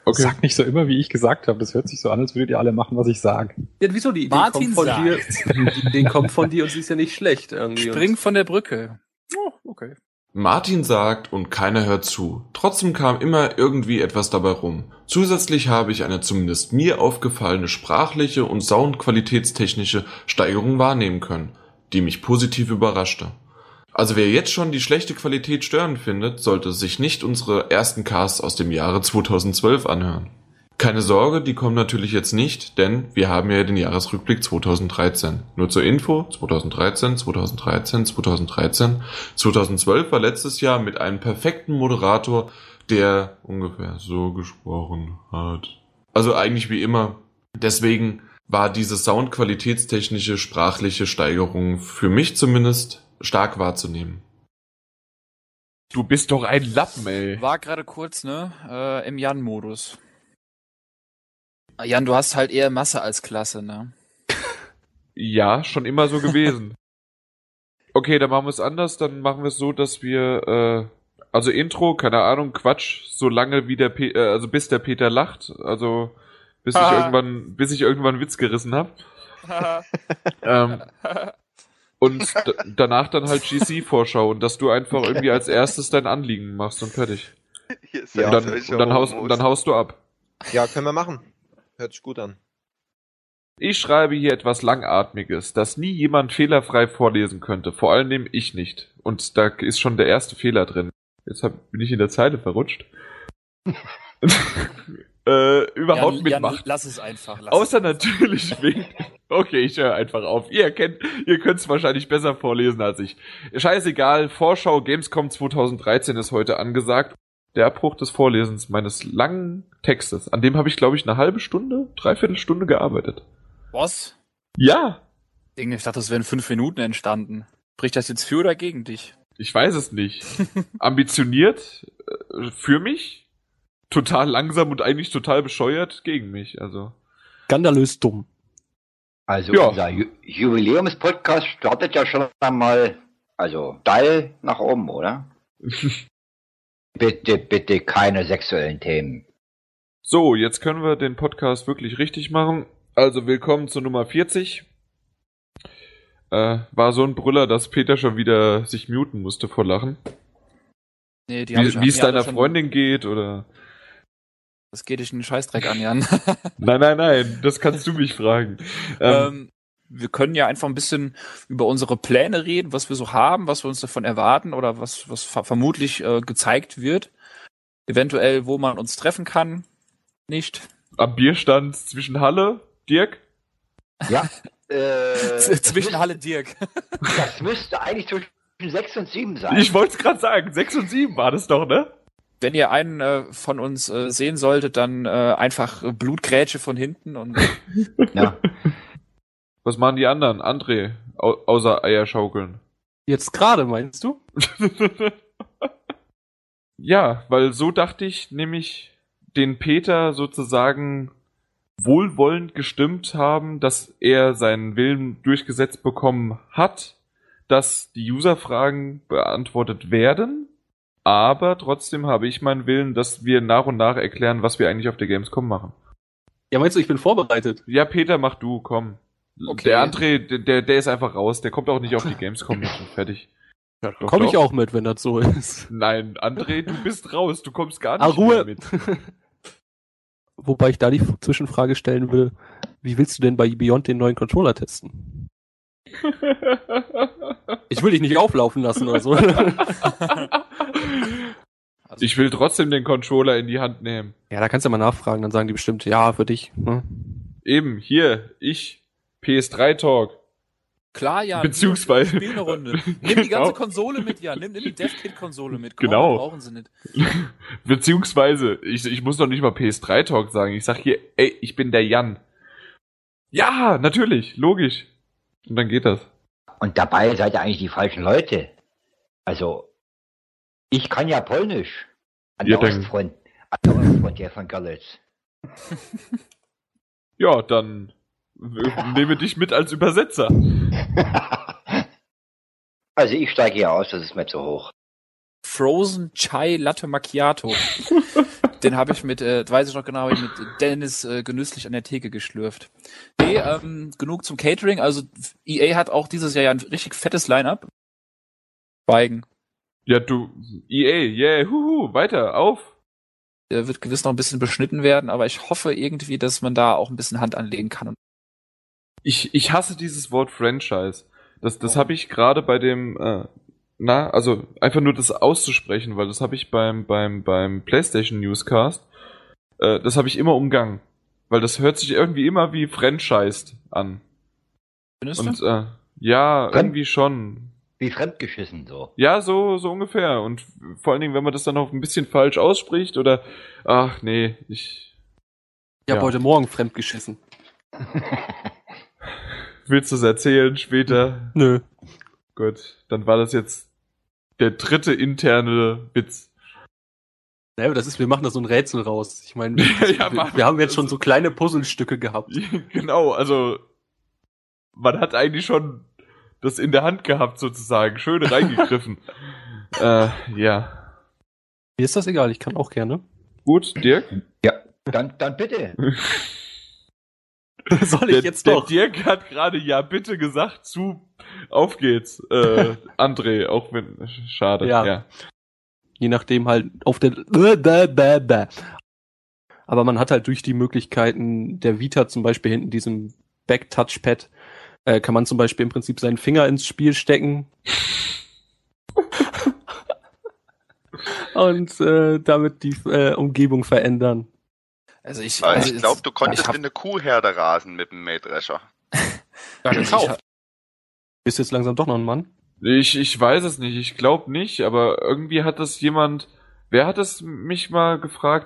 Okay. Sag nicht so immer, wie ich gesagt habe. Das hört sich so an, als würdet ihr alle machen, was ich sage. Ja, wieso die Idee Martin kommt von sagt. dir? Die Idee kommt von dir und sie ist ja nicht schlecht irgendwie. Spring von der Brücke. Oh, okay. Martin sagt und keiner hört zu. Trotzdem kam immer irgendwie etwas dabei rum. Zusätzlich habe ich eine zumindest mir aufgefallene sprachliche und soundqualitätstechnische Steigerung wahrnehmen können, die mich positiv überraschte. Also wer jetzt schon die schlechte Qualität störend findet, sollte sich nicht unsere ersten Casts aus dem Jahre 2012 anhören. Keine Sorge, die kommen natürlich jetzt nicht, denn wir haben ja den Jahresrückblick 2013. Nur zur Info, 2013, 2013, 2013. 2012 war letztes Jahr mit einem perfekten Moderator, der ungefähr so gesprochen hat. Also eigentlich wie immer. Deswegen war diese soundqualitätstechnische sprachliche Steigerung für mich zumindest stark wahrzunehmen. Du bist doch ein Lappen, ey. War gerade kurz, ne? Äh, Im Jan-Modus. Jan, du hast halt eher Masse als Klasse, ne? Ja, schon immer so gewesen. Okay, dann machen wir es anders. Dann machen wir es so, dass wir, äh, also Intro, keine Ahnung, Quatsch, so lange wie der, Pe äh, also bis der Peter lacht, also bis ich irgendwann, bis ich irgendwann einen Witz gerissen habe. ähm, Und danach dann halt GC-Vorschau und dass du einfach irgendwie als erstes dein Anliegen machst und fertig. seid und, dann, dann haust, dann haust du ab. Ja, können wir machen. Hört sich gut an. Ich schreibe hier etwas Langatmiges, das nie jemand fehlerfrei vorlesen könnte. Vor allem ich nicht. Und da ist schon der erste Fehler drin. Jetzt hab, bin ich in der Zeile verrutscht. äh, überhaupt Jan, mitmacht. Jan, lass es einfach. Lass Außer natürlich wegen. Okay, ich höre einfach auf. Ihr kennt, ihr könnt es wahrscheinlich besser vorlesen als ich. Scheißegal, Vorschau Gamescom 2013 ist heute angesagt. Der Abbruch des Vorlesens meines langen Textes. An dem habe ich, glaube ich, eine halbe Stunde, dreiviertel Stunde gearbeitet. Was? Ja, ich dachte, das wären fünf Minuten entstanden. Spricht das jetzt für oder gegen dich? ich weiß es nicht. Ambitioniert äh, für mich, total langsam und eigentlich total bescheuert gegen mich. Also Skandalös dumm. Also Ja. unser Ju Jubiläumspodcast startet ja schon einmal, also steil nach oben, oder? bitte, bitte keine sexuellen Themen. So, jetzt können wir den Podcast wirklich richtig machen. Also willkommen zur Nummer 40. Äh, war so ein Brüller, dass Peter schon wieder sich muten musste vor Lachen. Nee, die Wie es deiner Freundin geht oder. Das geht dich einen Scheißdreck an, Jan. Nein, nein, nein, das kannst du mich fragen. Ähm, ähm, wir können ja einfach ein bisschen über unsere Pläne reden, was wir so haben, was wir uns davon erwarten oder was, was ver vermutlich äh, gezeigt wird. Eventuell, wo man uns treffen kann. Nicht. am Bierstand zwischen Halle, Dirk? Ja. Äh, Zwischen Halle Dirk. das müsste eigentlich zwischen 6 und 7 sein. Ich wollte es gerade sagen, 6 und 7 war das doch, ne? Wenn ihr einen äh, von uns äh, sehen solltet, dann äh, einfach Blutgrätsche von hinten und ja. Was machen die anderen? André, au außer Eierschaukeln. Jetzt gerade, meinst du? Ja, weil so dachte ich nämlich den Peter sozusagen wohlwollend gestimmt haben, dass er seinen Willen durchgesetzt bekommen hat, dass die User-Fragen beantwortet werden, aber trotzdem habe ich meinen Willen, dass wir nach und nach erklären, was wir eigentlich auf der Gamescom machen. Ja, meinst du, ich bin vorbereitet? Ja, Peter, mach du, komm. Okay. Der André, der- der, ist einfach raus, der kommt auch nicht auf die Gamescom mit und fertig. Ja, doch, Komm ich auch mit, wenn das so ist. Nein, André, du bist raus, du kommst gar nicht Ah, Ruhe. mehr mit. Wobei ich da die Zwischenfrage stellen will, wie willst du denn bei Beyond den neuen Controller testen? Ich will dich nicht auflaufen lassen oder so. Ich will trotzdem den Controller in die Hand nehmen. ja, da kannst du ja mal nachfragen, dann sagen die bestimmt, ja, für dich. Ne? Eben, hier, ich, PS3 Talk. Klar, Jan. Beziehungsweise- Spiel eine Runde. Nimm die ganze Genau. Konsole mit, Jan. Nimm, nimm die DevKit-Konsole mit. Komm, Genau. Brauchen sie nicht. Beziehungsweise, ich, ich muss noch nicht mal PS3 Talk sagen. Ich sag hier, ey, ich bin der Jan. Ja, natürlich, logisch. Und dann geht das. Und dabei seid ihr eigentlich die falschen Leute. Also, ich kann ja Polnisch. An Ja, der dann- Ostfront. An der Ostfront hier von Görlitz. Ja, dann nehme dich mit als Übersetzer. Also ich steige hier aus, das ist mir zu hoch. Frozen Chai Latte Macchiato. Den habe ich mit, äh, weiß ich noch genau, hab ich mit Dennis äh, genüsslich an der Theke geschlürft. Nee, ähm, genug zum Catering. Also EA hat auch dieses Jahr ja ein richtig fettes Line-Up. Schweigen. Ja, du, EA, yeah, huhu, weiter, auf. Der wird gewiss noch ein bisschen beschnitten werden, aber ich hoffe irgendwie, dass man da auch ein bisschen Hand anlegen kann. Und Ich, ich hasse dieses Wort Franchise. Das, das habe ich gerade bei dem, äh, na, also einfach nur das auszusprechen, weil das habe ich beim, beim, beim PlayStation Newscast, äh, das habe ich immer umgangen. Weil das hört sich irgendwie immer wie Franchise an. Findest Und du? äh, ja, Fremd- irgendwie schon. Wie fremdgeschissen so. Ja, so, so ungefähr. Und vor allen Dingen, wenn man das dann auch ein bisschen falsch ausspricht oder, ach nee, ich, Ich habe Ja. heute Morgen fremdgeschissen. willst du es erzählen später? Nö. Gut, dann war das jetzt der dritte interne Witz. Naja, das ist, wir machen da so ein Rätsel raus. Ich meine, Ja, wir, wir haben jetzt schon so kleine Puzzlestücke gehabt. genau, also man hat eigentlich schon das in der Hand gehabt sozusagen, schön reingegriffen. äh, ja. Mir ist das egal, ich kann auch gerne. Gut, Dirk? Ja, dann, dann bitte. Soll ich der, jetzt der doch? Dirk hat gerade ja bitte gesagt zu. Auf geht's. Äh, André, auch wenn. Schade. Ja. ja. Je nachdem halt auf der. Bäh. Aber man hat halt durch die Möglichkeiten der Vita zum Beispiel hinten diesem Back-Touchpad, äh, kann man zum Beispiel im Prinzip seinen Finger ins Spiel stecken. Und äh, damit die äh, Umgebung verändern. Also ich, also ich glaube, du konntest ich hab- in eine Kuhherde rasen mit dem Mähdrescher. Ja, gekauft. Bist jetzt langsam doch noch ein Mann? Ich, ich weiß es nicht, ich glaube nicht, aber irgendwie hat das jemand. Wer hat es mich mal gefragt?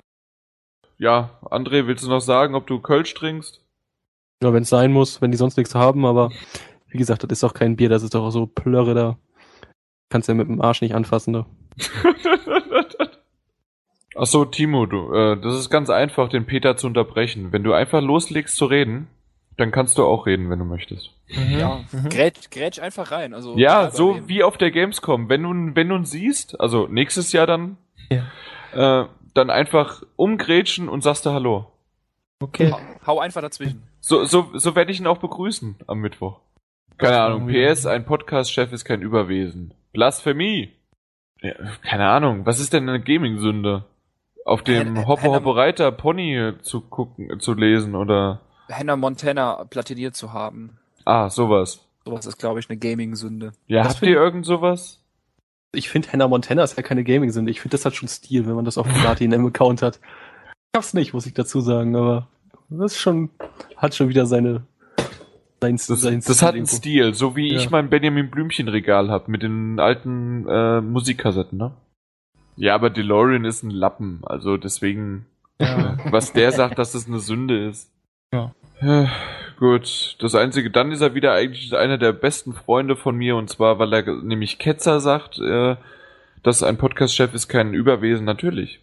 Ja, André, willst du noch sagen, ob du Kölsch trinkst? Ja, wenn es sein muss, wenn die sonst nichts haben, aber wie gesagt, das ist doch kein Bier, das ist doch so Plörre da. Kannst ja mit dem Arsch nicht anfassen, ne? Ach so, Timo, du, äh, das ist ganz einfach, den Peter zu unterbrechen. Wenn du einfach loslegst zu reden, dann kannst du auch reden, wenn du möchtest. Ja, grätsch, grätsch einfach rein. Also Ja, so wem. wie auf der Gamescom. Wenn du, wenn du ihn siehst, also nächstes Jahr dann, äh, dann einfach umgrätschen und sagst du Hallo. Okay. Hau einfach dazwischen. So, so, so werde ich ihn auch begrüßen am Mittwoch. Keine Ahnung. PS, ein Podcast-Chef ist kein Überwesen. Blasphemie. Ja, keine Ahnung. Was ist denn eine Gaming-Sünde? Auf dem Hen- Hoppe Hoppe Reiter Pony zu gucken, zu lesen oder. Hannah Montana platiniert zu haben. Ah, sowas. Sowas ist, glaube ich, eine Gaming-Sünde. Ja, Das habt ihr irgend sowas? Ich finde Hannah Montana ist ja keine Gaming-Sünde. Ich finde, das hat schon Stil, wenn man das auf Platin im Account hat. Ich hab's nicht, muss ich dazu sagen, aber das ist schon, hat schon wieder seine, sein, Das, sein das hat einen. Stil, so wie Ja. ich mein Benjamin Blümchen Regal hab mit den alten äh, Musikkassetten, ne? Ja, aber DeLorean ist ein Lappen, also deswegen, Ja. was der sagt, dass das eine Sünde ist. Ja. Gut, das einzige, dann ist er wieder eigentlich einer der besten Freunde von mir und zwar, weil er nämlich Ketzer sagt, äh, dass ein Podcast-Chef ist kein Überwesen, natürlich.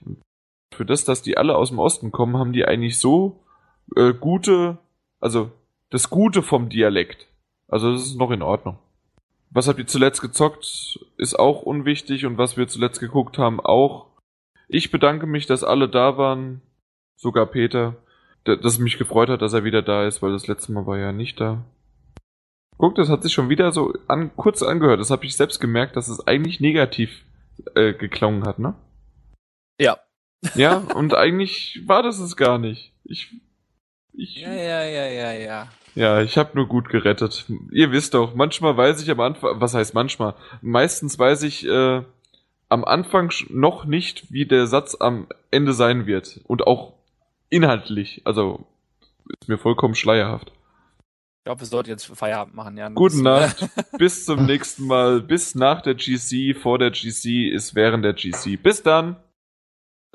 Für das, dass die alle aus dem Osten kommen, haben die eigentlich so äh, gute, also das Gute vom Dialekt. Also das ist noch in Ordnung. Was habt ihr zuletzt gezockt, ist auch unwichtig und was wir zuletzt geguckt haben, auch. Ich bedanke mich, dass alle da waren, sogar Peter, dass es mich gefreut hat, dass er wieder da ist, weil das letzte Mal war er ja nicht da. Guck, das hat sich schon wieder so an, kurz angehört. Das habe ich selbst gemerkt, dass es eigentlich negativ äh, geklungen hat, ne? Ja. Ja, und eigentlich war das es gar nicht. Ich, ich, Ja, ja, ja, ja, ja. Ja, ich habe nur gut gerettet. Ihr wisst doch, manchmal weiß ich am Anfang, was heißt manchmal? Meistens weiß ich äh, am Anfang noch nicht, wie der Satz am Ende sein wird. Und auch inhaltlich. Also ist mir vollkommen schleierhaft. Ich glaube, wir sollten jetzt Feierabend machen, ja. Gute Das- Nacht, bis zum nächsten Mal, bis nach der GC, vor der GC ist während der GC. Bis dann.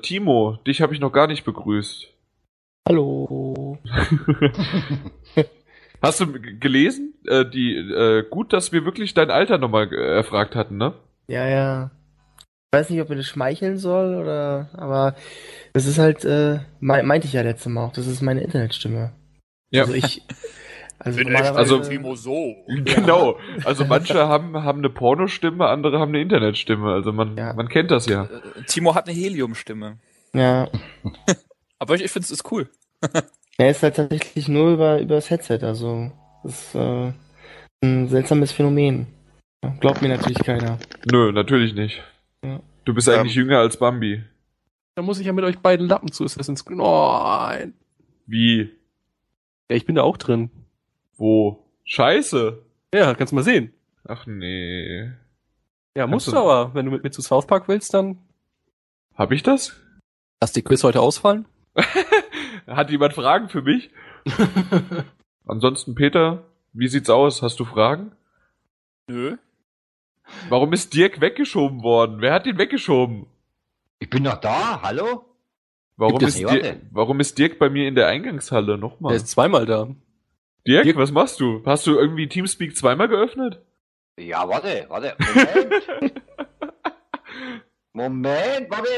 Timo, dich habe ich noch gar nicht begrüßt. Hallo. Hast du gelesen? Äh, die, äh, gut, dass wir wirklich dein Alter nochmal äh, erfragt hatten, ne? Ja, ja. Ich weiß nicht, ob mir das schmeicheln soll oder, aber das ist halt, äh, mei- meinte ich ja letztes Mal auch, das ist meine Internetstimme. Ja. Also ich, also also Timo so. Genau. Also manche haben, haben eine Pornostimme, andere haben eine Internetstimme. Also man, man kennt das ja. Timo hat eine Heliumstimme. ja. Aber ich, ich finde es ist cool. Er ist halt tatsächlich nur über, über das Headset, also, das ist, äh, ein seltsames Phänomen. Glaubt mir natürlich keiner. Nö, natürlich nicht. Ja. Du bist eigentlich jünger als Bambi. Da muss ich ja mit euch beiden Lappen zu Assassin's Creed. Nein. Wie? Ja, ich bin da auch drin. Wo? Scheiße. Ja, kannst du mal sehen. Ach nee. Ja, musst du aber. Wenn du mit mir zu South Park willst, dann Hab ich das? lass die Quiz heute ausfallen. Hat jemand Fragen für mich? Ansonsten, Peter, wie sieht's aus? Hast du Fragen? Nö. Warum ist Dirk weggeschoben worden? Wer hat ihn weggeschoben? Ich bin noch da, hallo? Warum ist, Dirk, warum ist Dirk bei mir in der Eingangshalle? Nochmal. Der ist zweimal da. Dirk, was machst du? Hast du irgendwie Teamspeak zweimal geöffnet? Ja, warte, warte. Moment. Moment, warte.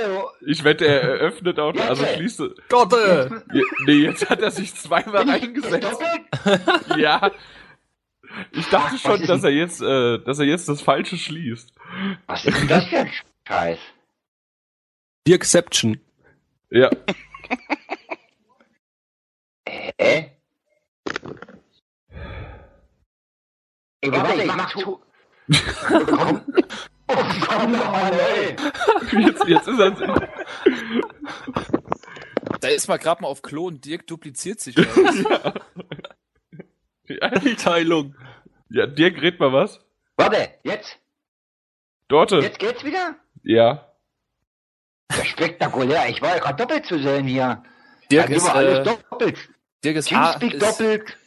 Ich wette, er eröffnet auch, also Jetzt. schließt er. Gott, äh. Ja, Nee, jetzt hat er sich zweimal reingesetzt. Ja. Ich dachte was schon, dass er jetzt, äh, dass er jetzt das Falsche schließt. Was ist denn das für ein Scheiß? Dirkception. Ja. Hä? Ey, warte, ich mach zu. komm, oh, komm doch mal, ey. Jetzt, jetzt ist er. Da ist mal gerade mal auf Klo und Dirk dupliziert sich. Ja. Die Teilung. Ja, Dirk, red mal was. Warte, jetzt? Dorte. Jetzt geht's wieder? Ja. Ja, spektakulär. Ich war ja gerade doppelt zu sehen hier. Dirk Ja, ist, äh, doppelt. Dirk ist, a, ist, doppelt.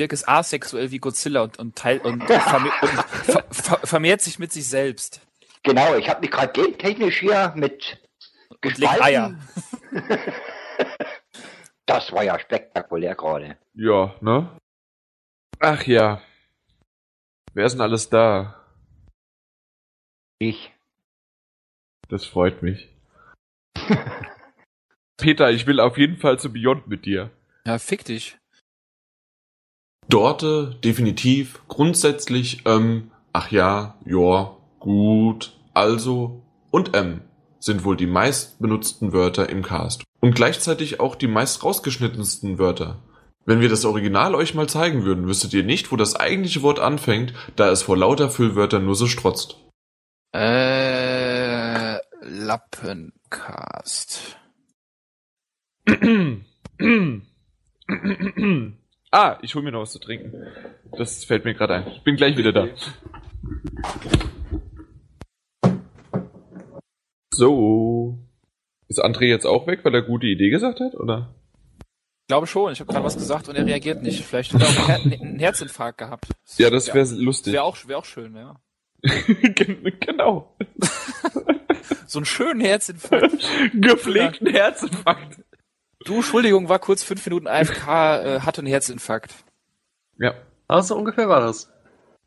Dirk ist asexuell wie Godzilla und, und, teil, und, verme und ver ver vermehrt sich mit sich selbst. Genau, ich habe mich gerade gentechnisch hier mit Und legt Eier. Das war ja spektakulär gerade. Ja, ne? Ach ja. Wer ist denn alles da? Ich. Das freut mich. Peter, ich will auf jeden Fall zu Beyond mit dir. Ja, fick dich. Dorte, definitiv, grundsätzlich, ähm, ach ja, ja, gut, also und ähm sind wohl die meist benutzten Wörter im Cast. Und gleichzeitig auch die meist rausgeschnittensten Wörter. Wenn wir das Original euch mal zeigen würden, wüsstet ihr nicht, wo das eigentliche Wort anfängt, da es vor lauter Füllwörtern nur so strotzt. Äh, Lappencast. ah, ich hol mir noch was zu trinken. Das fällt mir gerade ein. Ich bin gleich wieder da. So. Ist André jetzt auch weg, weil er gute Idee gesagt hat, oder? Ich glaube schon, ich habe gerade was gesagt und er reagiert nicht. Vielleicht hat er auch einen Her- einen Herzinfarkt gehabt. Ja, das wäre lustig. Wäre auch, wär auch schön, ja. genau. So einen schönen Herzinfarkt. Gepflegten Herzinfarkt. Du, Entschuldigung, war kurz fünf Minuten AFK, äh, hatte einen Herzinfarkt. Ja. Also ungefähr war das.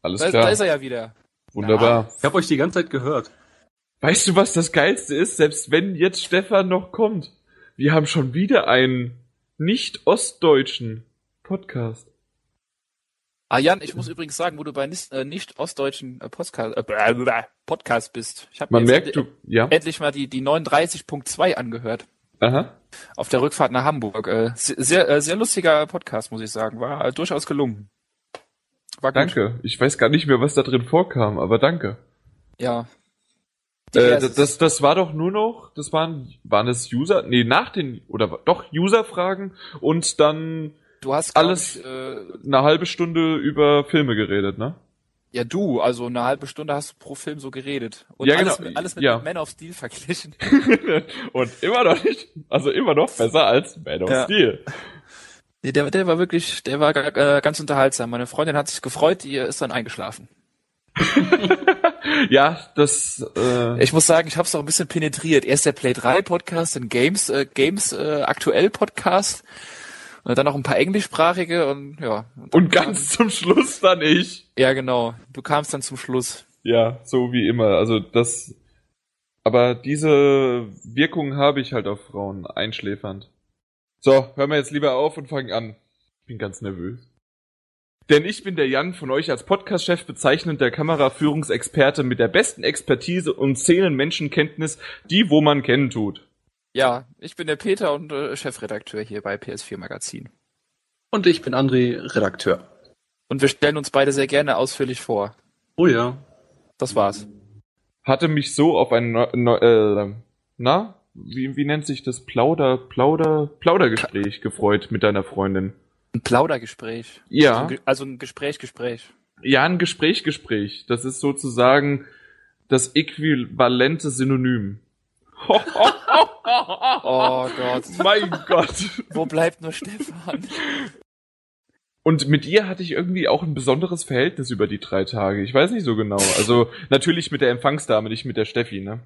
Alles Da, klar. da ist er ja wieder. Wunderbar. Ich habe euch die ganze Zeit gehört. Weißt du, was das Geilste ist? Selbst wenn jetzt Stefan noch kommt, wir haben schon wieder einen nicht-ostdeutschen Podcast. Ah, Jan, ich muss übrigens sagen, wo du bei äh, nicht-ostdeutschen äh, Podcast, äh, blah, Podcast bist. Ich habe Man mir merkt, du, ja. endlich mal die, die 39.2 angehört. Aha. Auf der Rückfahrt nach Hamburg. Äh, se- sehr, äh, sehr lustiger Podcast, muss ich sagen. War äh, durchaus gelungen. War gut. Danke. Ich weiß gar nicht mehr, was da drin vorkam, aber danke. Ja. Äh, das, das war doch nur noch, das waren, waren es User, nee, nach den, oder doch User-Fragen und dann Du hast alles ich, äh, eine halbe Stunde über Filme geredet, ne? Ja, du, also eine halbe Stunde hast du pro Film so geredet. Und Ja, alles, genau. mit, alles mit Ja. Man of Steel verglichen. und immer noch nicht, also immer noch besser als Man of Ja. Steel. Nee, der, der war wirklich, der war äh, ganz unterhaltsam. Meine Freundin hat sich gefreut, die ist dann eingeschlafen. Ja, das, äh, Ich muss sagen, ich habe es auch ein bisschen penetriert. Erst der Play 3 Podcast, dann Games, äh, Games äh, aktuell Podcast und dann noch ein paar englischsprachige und ja. und ganz zum Schluss dann ich. Ja, genau. Du kamst dann zum Schluss. Ja, so wie immer. Also das. Aber diese Wirkung habe ich halt auf Frauen, einschläfernd. So, hören wir jetzt lieber auf und fangen an. Ich bin ganz nervös. Denn ich bin der Jan, von euch als Podcast-Chef bezeichnend der Kameraführungsexperte mit der besten Expertise und Szenen-Menschenkenntnis, die wo man kennen tut. Ja, ich bin der Peter und äh, Chefredakteur hier bei PS4 Magazin. Und ich bin André, Redakteur. Und wir stellen uns beide sehr gerne ausführlich vor. Oh ja. Das war's. Hatte mich so auf ein, neu- neu- äh, na, wie, wie nennt sich das? Plauder, Plauder, Plaudergespräch gefreut mit deiner Freundin. Ein Plaudergespräch. Ja. Also ein, also ein Gespräch, Gespräch. Ja, ein Gespräch, Gespräch. Das ist sozusagen das äquivalente Synonym. Oh Gott. Mein Gott. Wo bleibt nur Stefan? Und mit ihr hatte ich irgendwie auch ein besonderes Verhältnis über die drei Tage. Ich weiß nicht so genau. Also natürlich mit der Empfangsdame, nicht mit der Steffi, ne?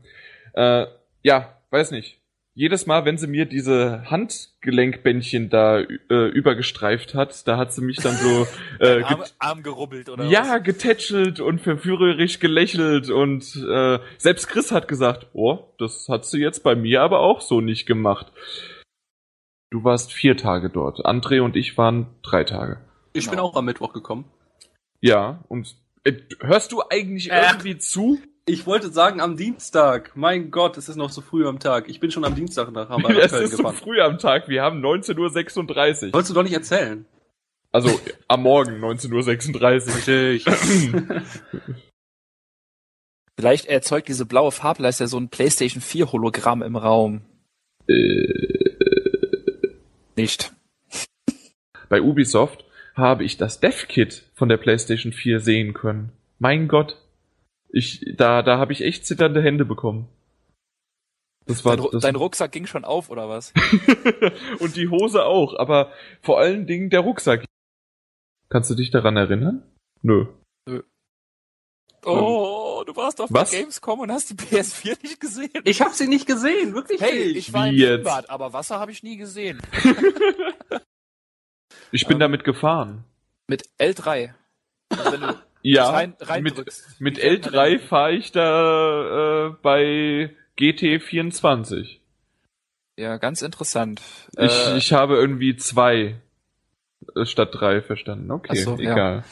Äh, ja, weiß nicht. Jedes Mal, wenn sie mir diese Handgelenkbändchen da äh, übergestreift hat, da hat sie mich dann so äh, Arm, Arm gerubbelt oder ja, was? getätschelt und verführerisch gelächelt und äh, selbst Chris hat gesagt, oh, das hat sie jetzt bei mir aber auch so nicht gemacht. Du warst vier Tage dort. André und ich waren drei Tage. Ich bin auch am Mittwoch gekommen. Ja, und äh, hörst du eigentlich Äh. irgendwie zu? Ich wollte sagen am Dienstag. Mein Gott, es ist noch so früh am Tag. Ich bin schon am Dienstag nach Hamburg es Köln ist so gefahren. früh am Tag, wir haben 19.36 Uhr. Wolltest du doch nicht erzählen? Also am Morgen 19.36 Uhr. Vielleicht erzeugt diese blaue Farbleiste so ein PlayStation 4 Hologramm im Raum. Nicht. Bei Ubisoft habe ich das Dev-Kit von der PlayStation 4 sehen können. Mein Gott. Ich, da, da habe ich echt zitternde Hände bekommen. Das war, Dein, das, dein Rucksack ging schon auf, oder was? und die Hose auch, aber vor allen Dingen der Rucksack. Kannst du dich daran erinnern? Nö. Oh, du warst auf Was? der Gamescom und hast die PS4 nicht gesehen. Ich habe sie nicht gesehen, wirklich Hey, nicht. ich war im Wie jetzt? Schwimmbad, aber Wasser habe ich nie gesehen. Ich bin Ähm, damit gefahren. Mit L3. Also wenn du Ja, rein, rein mit, drückst. mit Wie fährt man L3 denn? fahre ich da äh, bei GT24. Ja, ganz interessant. Ich, Äh, ich habe irgendwie zwei äh, statt drei verstanden. Okay, so, ja. egal.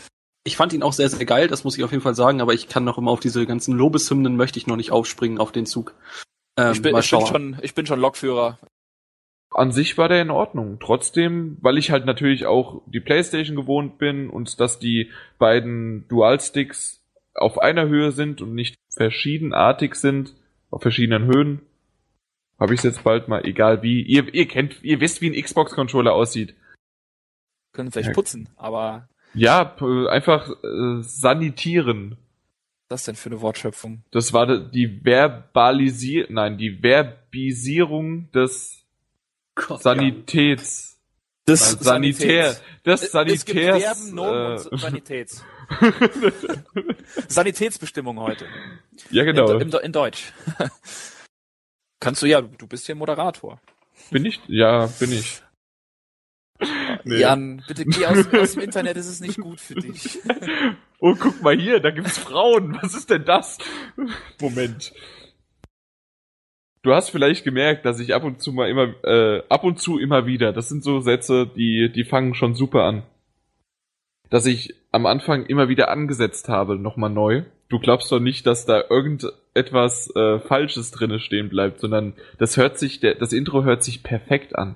Ich fand ihn auch sehr, sehr geil, das muss ich auf jeden Fall sagen, aber ich kann noch immer auf diese ganzen Lobeshymnen möchte ich noch nicht aufspringen auf den Zug. Ähm, ich, bin, ich, bin schon, ich bin schon Lokführer. An sich war der in Ordnung. Trotzdem, weil ich halt natürlich auch die Playstation gewohnt bin und dass die beiden Dualsticks auf einer Höhe sind und nicht verschiedenartig sind, auf verschiedenen Höhen, habe ich es jetzt bald mal, egal wie. Ihr, ihr kennt, ihr wisst, wie ein Xbox-Controller aussieht. Können vielleicht Ja. putzen, aber Ja, einfach äh, sanitieren. was ist denn für eine Wortschöpfung? Das war die Verbalisier, nein, die Verbisierung des Sanitäts. Des Nein, Sanitär, Es- Sanitärs. Es gibt Verben, Nomen äh, und Sanitäts. Sanitätsbestimmung heute. Ja, genau. In, in, in Deutsch. Kannst du ja, du bist hier Moderator. Bin ich? Ja, bin ich. Nee. Jan, bitte geh aus, aus dem Internet, es ist nicht gut für dich. Oh, guck mal hier, da gibt's Frauen. Was ist denn das? Moment. Du hast vielleicht gemerkt, dass ich ab und zu mal immer, äh, ab und zu immer wieder, das sind so Sätze, die, die fangen schon super an. Dass ich am Anfang immer wieder angesetzt habe, nochmal neu. Du glaubst doch nicht, dass da irgendetwas äh, Falsches drinne stehen bleibt, sondern das hört sich, der, das Intro hört sich perfekt an.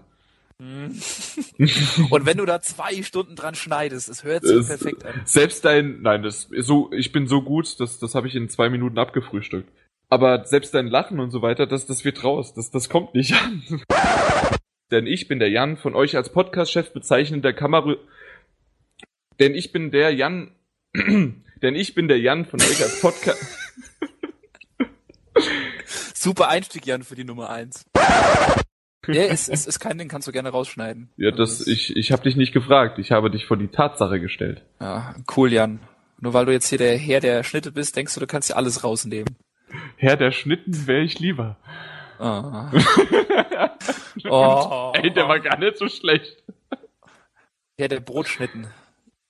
Und wenn du da zwei Stunden dran schneidest, es hört sich Es- perfekt an. Selbst dein, nein, das ist so, ich bin so gut, das, das habe ich in zwei Minuten abgefrühstückt. Aber selbst dein Lachen und so weiter, das, das wird raus, das, das kommt nicht an. Denn ich bin der Jan, von euch als Podcast-Chef bezeichnender Kamera. Denn ich bin der Jan, denn ich bin der Jan von euch als Podcast. Super Einstieg, Jan, für die Nummer eins. Ja, es, es ist kein Ding, kannst du gerne rausschneiden. Ja, das, ich, ich habe dich nicht gefragt, ich habe dich vor die Tatsache gestellt. Ja, cool, Jan. Nur weil du jetzt hier der Herr der Schnitte bist, denkst du, du kannst ja alles rausnehmen. Herr der Schnitten wäre ich lieber. Ah. Oh. Ey, der war gar nicht so schlecht. Herr der Brotschnitten.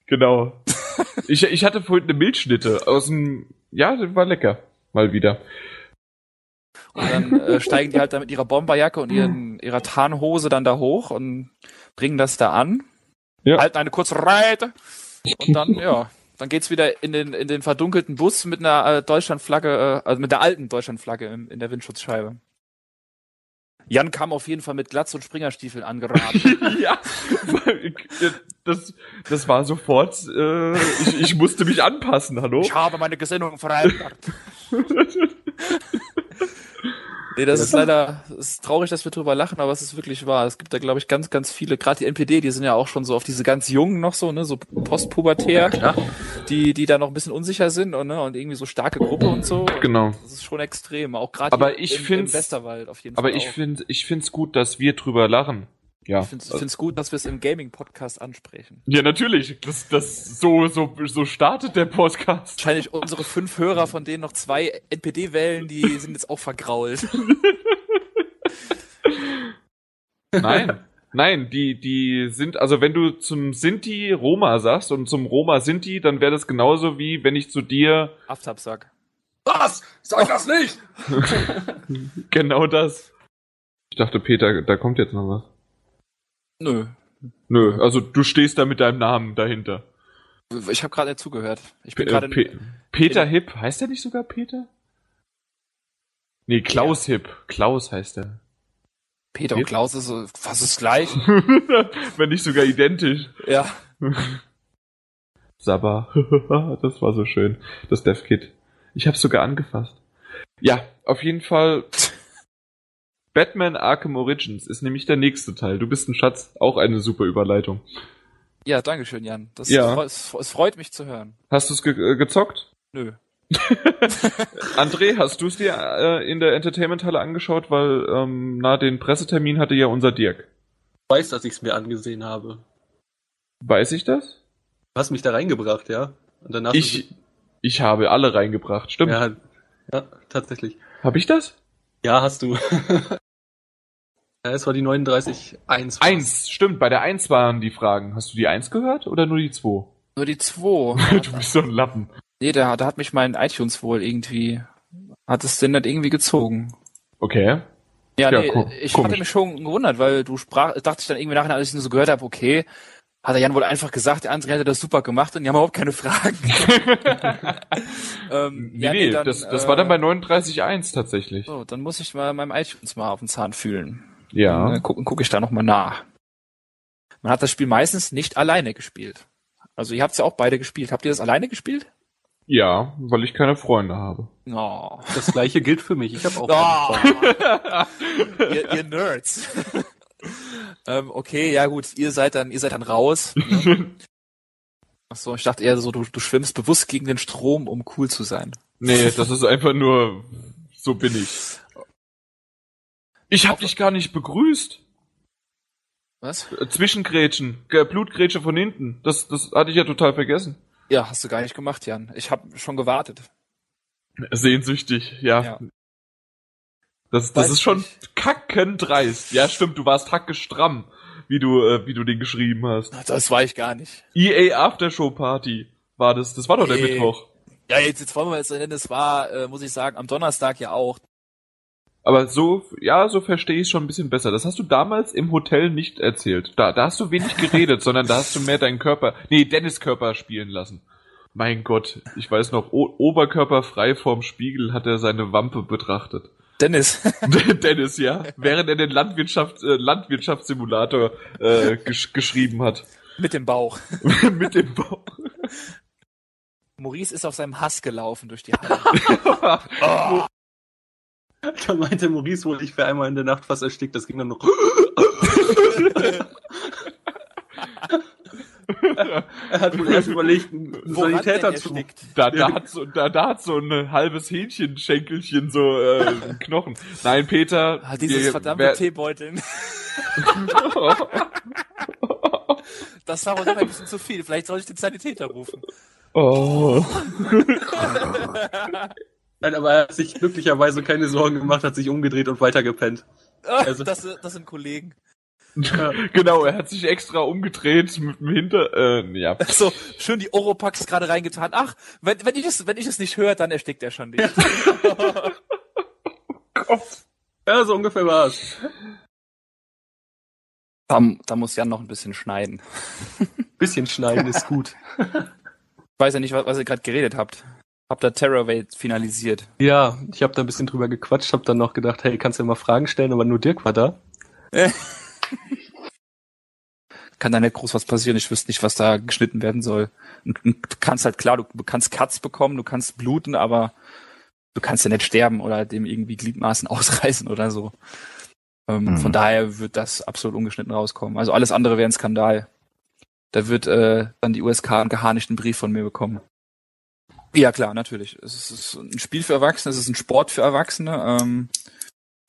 Genau. ich, ich hatte vorhin eine Milchschnitte aus dem. Ja, das war lecker. Mal wieder. Und dann äh, steigen die halt da mit ihrer Bomberjacke und ihren, ihrer Tarnhose dann da hoch und bringen das da an. Ja. Halten eine kurze Reite. Und dann, ja, dann geht's wieder in den, in den verdunkelten Bus mit einer äh, Deutschlandflagge, äh, also mit der alten Deutschlandflagge in, in der Windschutzscheibe. Jan kam auf jeden Fall mit Glatz und Springerstiefeln angeraten. ja, das, das war sofort. Äh, ich, ich musste mich anpassen, hallo? Ich habe meine Gesinnung verändert. Nee, das ist leider, es ist traurig, dass wir drüber lachen, aber es ist wirklich wahr. Es gibt da, glaube ich, ganz, ganz viele, gerade die NPD, die sind ja auch schon so auf diese ganz Jungen noch so, ne, so postpubertär, die, die da noch ein bisschen unsicher sind und, ne, und irgendwie so starke Gruppe und so. Genau. Das ist schon extrem, auch gerade Aber ich im, im Westerwald auf jeden Aber Fall. ich auch. finde, ich find's gut, dass wir drüber lachen. Ja. Ich finde es gut, dass wir es im Gaming-Podcast ansprechen. Ja, natürlich. Das, das, so, so, so startet der Podcast. Wahrscheinlich unsere fünf Hörer, von denen noch zwei NPD wählen, die sind jetzt auch vergrault. Nein. Nein, die, die sind, also wenn du zum Sinti Roma sagst und zum Roma Sinti, dann wäre das genauso wie wenn ich zu dir Aftabsack. Was? Sag das nicht! genau das. Ich dachte, Peter, da kommt jetzt noch was. Nö. Nö, also du stehst da mit deinem Namen dahinter. Ich habe gerade nicht zugehört. Ich bin Pe- gerade äh, Pe Peter Hipp, heißt der nicht sogar Peter? Nee, Klaus Hipp. Klaus heißt er. Peter und Klaus ist so fast das gleich. Wenn nicht sogar identisch. Ja. Sabba. das war so schön. Das Dev Kit. Ich hab's sogar angefasst. Ja, auf jeden Fall. Batman Arkham Origins ist nämlich der nächste Teil. Du bist ein Schatz. Auch eine super Überleitung. Ja, danke schön, Jan. Das Ja. es, es freut mich zu hören. Hast du es ge äh, gezockt? Nö. André, hast du es dir äh, in der Entertainment-Halle angeschaut? Weil ähm, na, den Pressetermin hatte ja unser Dirk. Ich weiß, dass ich es mir angesehen habe. Weiß ich das? Du hast mich da reingebracht, ja? Und danach Ich, ich habe alle reingebracht, stimmt. Ja, ja, tatsächlich. Hab ich das? Ja, hast du. ja, es war die 39 1. Eins, stimmt, bei der Eins waren die Fragen. Hast du die Eins gehört oder nur die zwei? Nur die zwei. du bist so ein Lappen. Nee, da, da hat mich mein iTunes wohl irgendwie, hat es denn nicht irgendwie gezogen. Okay. Ja, Ja, nee, ko- ich komisch. hatte mich schon gewundert, weil du sprach, dachte ich dann irgendwie nachher, als ich nur so gehört habe, okay, hat der Jan wohl einfach gesagt, der andere hätte das super gemacht und die haben überhaupt keine Fragen. ähm, Nee, ja, nee, dann, das, das äh, war dann bei 39.1 tatsächlich. So, dann muss ich mal meinem iTunes mal auf den Zahn fühlen. Ja. Dann gucke guck ich da nochmal nach. Man hat das Spiel meistens nicht alleine gespielt. Also ihr habt ja auch beide gespielt. Habt ihr das alleine gespielt? Ja, weil ich keine Freunde habe. Oh. Das gleiche gilt für mich. Ich habe auch. Oh. ihr, ihr Nerds. ähm, okay, ja gut, ihr seid dann, ihr seid dann raus. Ne? Ach so, ich dachte eher so, du, du schwimmst bewusst gegen den Strom, um cool zu sein. Nee, das ist einfach nur, so bin ich. Ich hab dich gar nicht begrüßt. Was? Äh, Zwischengrätschen, Blutgrätsche von hinten. Das, das hatte ich ja total vergessen. Ja, hast du gar nicht gemacht, Jan. Ich habe schon gewartet. Sehnsüchtig, ja. Ja. Das, das Weiß ist schon kackendreist. Ja, stimmt, du warst hackestramm, wie du, äh, wie du den geschrieben hast. Das war ich gar nicht. EA Aftershow Party war das. Das war doch der Nee. Mittwoch. Ja, jetzt, jetzt wollen wir jetzt nennen, es war, äh, muss ich sagen, am Donnerstag ja auch. Aber so, ja, so verstehe ich es schon ein bisschen besser. Das hast du damals im Hotel nicht erzählt. Da, da hast du wenig geredet, sondern da hast du mehr deinen Körper, nee, Dennis Körper spielen lassen. Mein Gott, ich weiß noch, o oberkörperfrei vorm Spiegel hat er seine Wampe betrachtet. Dennis. Dennis, ja. Während er den Landwirtschaft, äh, Landwirtschaftssimulator äh, gesch geschrieben hat. Mit dem Bauch. Mit dem Bauch. Maurice ist auf seinem Hass gelaufen durch die Halle. Oh. Da meinte Maurice wohl, ich wäre einmal in der Nacht fast erstickt. Das ging dann noch. er hat wohl erst überlegt, einen Sanitäter zu. Da, da, hat so, da, da hat so ein halbes Hähnchenschenkelchen so äh, einen Knochen. Nein, Peter. Ah, dieses wir- verdammte wer- Teebeuteln. Das war wohl noch ein bisschen zu viel. Vielleicht soll ich den Sanitäter rufen. Oh. Nein, aber er hat sich glücklicherweise keine Sorgen gemacht, hat sich umgedreht und weitergepennt. Also- das, das sind Kollegen. genau, er hat sich extra umgedreht mit dem Hinter... Äh, ja. So, schön die Oropax gerade reingetan. Ach, wenn, wenn ich es, wenn ich es nicht höre, dann erstickt er schon nicht. Ja, so ungefähr war's. Da, da muss Jan noch ein bisschen schneiden. Bisschen schneiden ist gut. Ich weiß ja nicht, was, was ihr gerade geredet habt. Habt ihr Terrorwave finalisiert? Ja, ich habe da ein bisschen drüber gequatscht, habe dann noch gedacht, hey, kannst du mal Fragen stellen, aber nur Dirk war da. Kann da nicht groß was passieren. Ich wüsste nicht, was da geschnitten werden soll. Du kannst halt klar, du, kannst Cuts bekommen, du kannst bluten, aber du kannst ja nicht sterben oder dem irgendwie Gliedmaßen ausreißen oder so. Ähm, Hm. Von daher wird das absolut ungeschnitten rauskommen. Also alles andere wäre ein Skandal. Da wird äh, dann die USK einen geharnischten Brief von mir bekommen. Ja klar, natürlich. Es ist ein Spiel für Erwachsene, es ist ein Sport für Erwachsene. Ähm,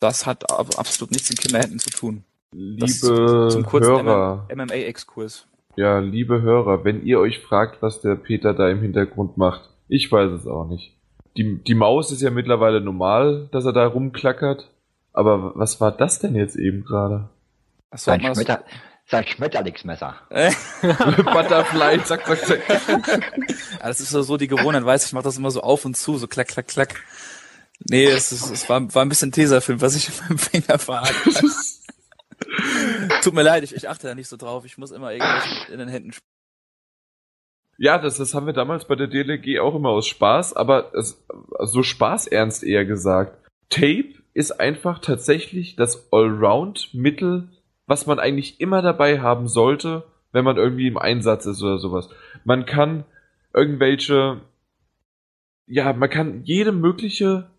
das hat ab- absolut nichts in Kinderhänden zu tun. Das Liebe zum kurzen Hörer. MMA-Exkurs. Ja, liebe Hörer, wenn ihr euch fragt, was der Peter da im Hintergrund macht, ich weiß es auch nicht. Die, die Maus ist ja mittlerweile normal, dass er da rumklackert. Aber was war das denn jetzt eben gerade? Achso, Sein, Schmetter, sein Schmetterlingsmesser. Butterfly, zack, zack, zack. Ja, das ist so, so die Gewohnheit, weiß ich, mach das immer so auf und zu, so klack, klack, klack. Nee, es, ist, es war, war ein bisschen Tesafilm, was ich in meinem Finger verhakt Tut mir leid, ich, ich achte da nicht so drauf. Ich muss immer irgendwas in den Händen spielen. Ja, das, das haben wir damals bei der DLG auch immer aus Spaß, aber es, so spaßernst eher gesagt. Tape ist einfach tatsächlich das Allround-Mittel, was man eigentlich immer dabei haben sollte, wenn man irgendwie im Einsatz ist oder sowas. Man kann irgendwelche, ja, man kann jede mögliche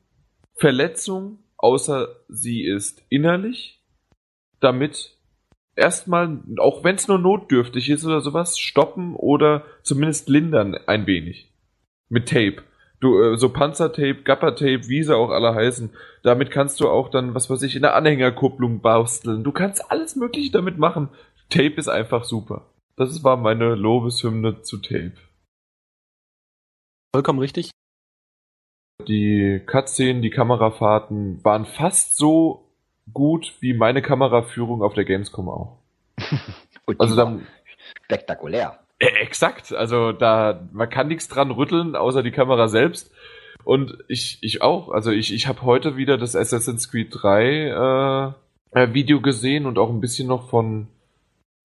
Verletzung, außer sie ist innerlich, damit erstmal, auch wenn es nur notdürftig ist oder sowas, stoppen oder zumindest lindern ein wenig. Mit Tape. Du, äh, so Panzertape, Gappertape, wie sie auch alle heißen, damit kannst du auch dann, was weiß ich, in der Anhängerkupplung basteln. Du kannst alles mögliche damit machen. Tape ist einfach super. Das war meine Lobeshymne zu Tape. Vollkommen richtig. Die Cutscenen, die Kamerafahrten waren fast so gut wie meine Kameraführung auf der Gamescom auch. also dann spektakulär. Äh, exakt, also da man kann nichts dran rütteln, außer die Kamera selbst. Und ich ich auch, also ich ich habe heute wieder das Assassin's Creed 3 äh, äh, Video gesehen und auch ein bisschen noch von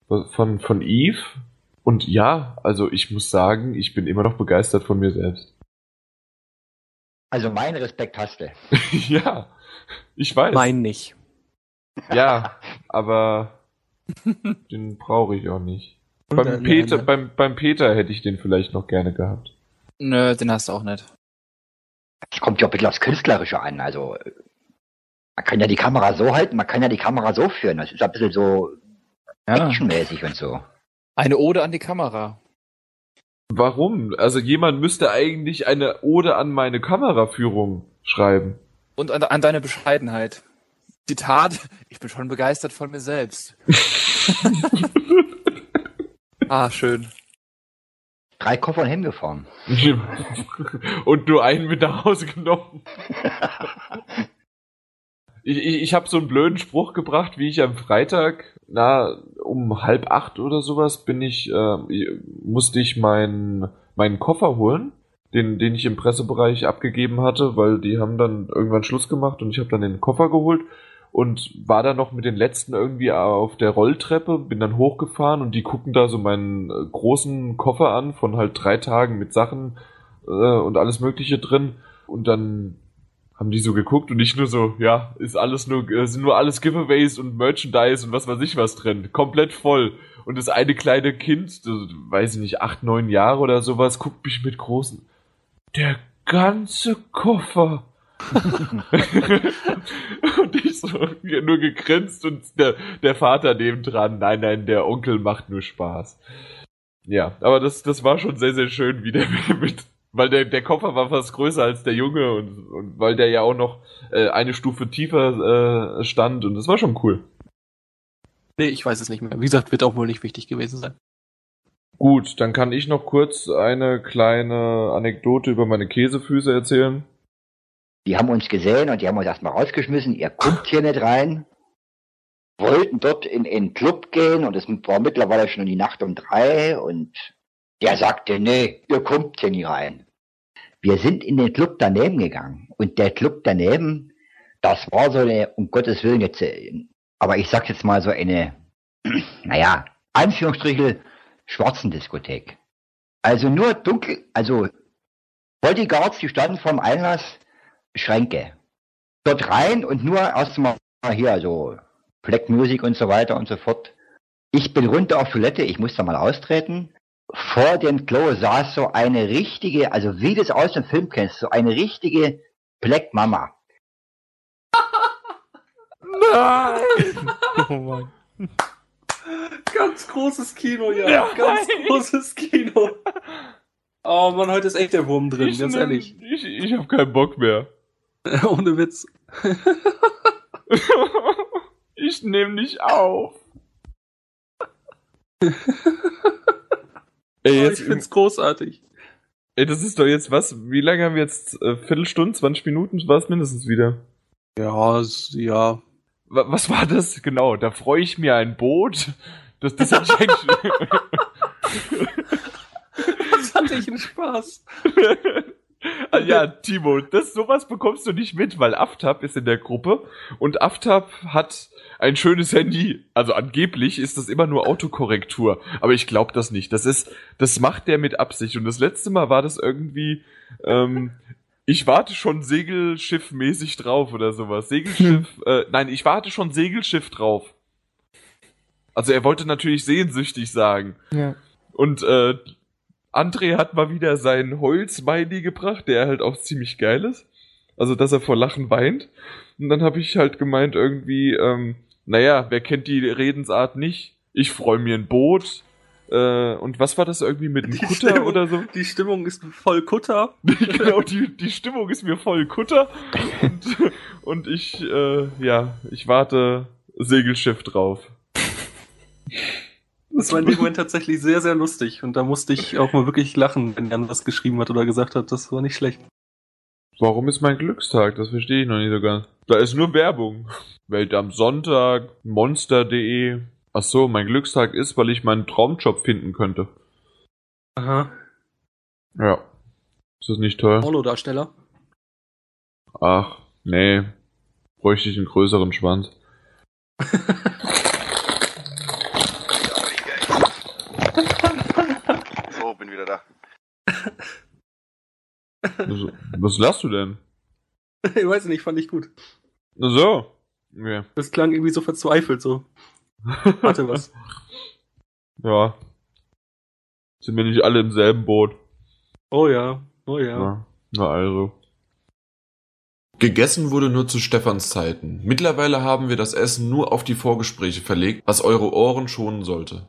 von von Eve und ja, also ich muss sagen, ich bin immer noch begeistert von mir selbst. Also meinen Respekt hast du. ja, ich weiß. Mein nicht. Ja, aber den brauche ich auch nicht. Beim. Peter, beim, beim Peter hätte ich den vielleicht noch gerne gehabt. Nö, den hast du auch nicht. Es kommt ja ein bisschen aufs Künstlerische an. Also man kann ja die Kamera so halten, man kann ja die Kamera so führen. Das ist ein bisschen so Ja. actionmäßig und so. Eine Ode an die Kamera. Warum? Also jemand müsste eigentlich eine Ode an meine Kameraführung schreiben. Und an, an deine Bescheidenheit. Zitat, ich bin schon begeistert von mir selbst. ah, schön. Drei Koffer und hingefahren. Und nur einen mit nach Hause genommen. Ich, ich, ich habe so einen blöden Spruch gebracht, wie ich am Freitag, na, um halb acht oder sowas, bin ich, äh, musste ich meinen meinen Koffer holen, den, den ich im Pressebereich abgegeben hatte, weil die haben dann irgendwann Schluss gemacht und ich habe dann den Koffer geholt und war dann noch mit den letzten irgendwie auf der Rolltreppe, bin dann hochgefahren und die gucken da so meinen äh, großen Koffer an von halt drei Tagen mit Sachen äh, und alles Mögliche drin und dann haben die so geguckt und ich nur so, ja, ist alles nur, äh, sind nur alles Giveaways und Merchandise und was weiß ich was drin. Komplett voll. Und das eine kleine Kind, weiß ich nicht, acht, neun Jahre oder sowas, guckt mich mit großen. Der ganze Koffer. und ich so nur gegrinst und der, der Vater nebendran, nein, nein, der Onkel macht nur Spaß. Ja, aber das, das war schon sehr, sehr schön, wie der mit, weil der, der Koffer war fast größer als der Junge und, und weil der ja auch noch äh, eine Stufe tiefer äh, stand und das war schon cool. Nee, ich weiß es nicht mehr. Wie gesagt, wird auch wohl nicht wichtig gewesen sein. Gut, dann kann ich noch kurz eine kleine Anekdote über meine Käsefüße erzählen. Die haben uns gesehen und die haben uns erstmal rausgeschmissen. Ihr kommt hier nicht rein. Wollten dort in in den Club gehen und es war mittlerweile schon die Nacht um drei und der sagte, nee, ihr kommt hier nie rein. Wir sind in den Club daneben gegangen und der Club daneben, das war so eine, um Gottes Willen jetzt, äh, aber ich sag jetzt mal so eine, naja, Anführungsstriche, schwarzen Diskothek. Also nur dunkel, also Bodyguards, die standen vorm Einlass, Schränke. Dort rein und nur erstmal hier, also Black Music und so weiter und so fort. Ich bin runter auf Toilette, ich musste mal austreten. Vor dem Klo saß so eine richtige, also wie du es aus dem Film kennst, so eine richtige Black Mama. Nein! oh Mann. Ganz großes Kino, ja. Ja, Ganz nein. großes Kino. Oh Mann, heute ist echt der Wurm drin, Ich ganz nehm- ehrlich. Ich, ich habe keinen Bock mehr. Ohne Witz. ich nehme nicht auf. Ey, Oh, jetzt, ich find's großartig. ey, das ist doch jetzt was? Wie lange haben wir jetzt? Äh, Viertelstunde, 20 Minuten war es mindestens wieder. Ja, ja. Wa- Was war das? Genau, da freue ich mir ein Boot. Das, das hatte ich eigentlich. Das hatte ich einen Spaß. Ah, ja, Timo, das sowas bekommst du nicht mit, weil Aftab ist in der Gruppe und Aftab hat ein schönes Handy. Also angeblich ist das immer nur Autokorrektur, aber ich glaube das nicht. Das ist, das macht der mit Absicht. Und das letzte Mal war das irgendwie, ähm, ich warte schon Segelschiff-mäßig drauf oder sowas. Segelschiff, äh, nein, ich warte schon Segelschiff drauf. Also er wollte natürlich sehnsüchtig sagen. Ja. Und äh, André hat mal wieder sein Heul-Smiley gebracht, der halt auch ziemlich geil ist. Also, dass er vor Lachen weint. Und dann habe ich halt gemeint irgendwie, ähm, naja, wer kennt die Redensart nicht? Ich freue mir ein Boot. Äh, und was war das irgendwie mit einem Kutter Stimmung- oder so? Die Stimmung ist voll Kutter. genau, die, die Stimmung ist mir voll Kutter. Und, und ich, äh, ja, ich warte Segelschiff drauf. Das war in dem Moment tatsächlich sehr, sehr lustig. Und da musste ich auch mal wirklich lachen, wenn Jan was geschrieben hat oder gesagt hat, das war nicht schlecht. Warum ist mein Glückstag? Das verstehe ich noch nicht so ganz. Da ist nur Werbung. Welt am Sonntag, monster.de. Ach so, mein Glückstag ist, weil ich meinen Traumjob finden könnte. Aha. Ja. Ist das nicht toll? Pornodarsteller. Ach, nee. Bräuchte ich einen größeren Schwanz. So, bin wieder da. Was, was lachst du denn? ich weiß nicht, fand ich gut. Ach so. Okay. Das klang irgendwie so verzweifelt, so. Warte was. Ja. Sind wir nicht alle im selben Boot? Oh ja, oh ja. Ja. Na also. Gegessen wurde nur zu Stefans Zeiten. Mittlerweile haben wir das Essen nur auf die Vorgespräche verlegt, was eure Ohren schonen sollte.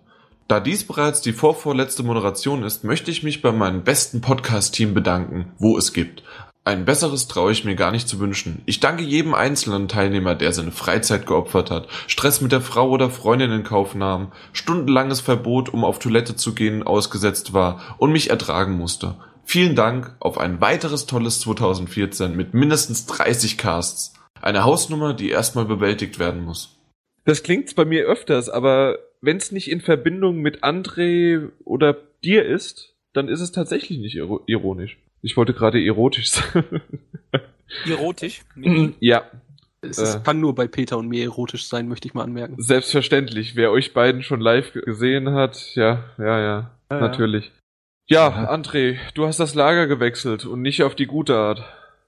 Da dies bereits die vorvorletzte Moderation ist, möchte ich mich bei meinem besten Podcast-Team bedanken, wo es gibt. Ein besseres traue ich mir gar nicht zu wünschen. Ich danke jedem einzelnen Teilnehmer, der seine Freizeit geopfert hat, Stress mit der Frau oder Freundin in Kauf nahm, stundenlanges Verbot, um auf Toilette zu gehen, ausgesetzt war und mich ertragen musste. Vielen Dank auf ein weiteres tolles 2014 mit mindestens 30 Casts. Eine Hausnummer, die erstmal bewältigt werden muss. Das klingt bei mir öfters, aber wenn es nicht in Verbindung mit André oder dir ist, dann ist es tatsächlich nicht iro- ironisch. Ich wollte gerade erotisch sagen. Erotisch? ja. Es Äh. ist, kann nur bei Peter und mir erotisch sein, möchte ich mal anmerken. Selbstverständlich. Wer euch beiden schon live gesehen hat, ja, ja, ja, Ja, ja. natürlich. Ja, André, du hast das Lager gewechselt und nicht auf die gute Art.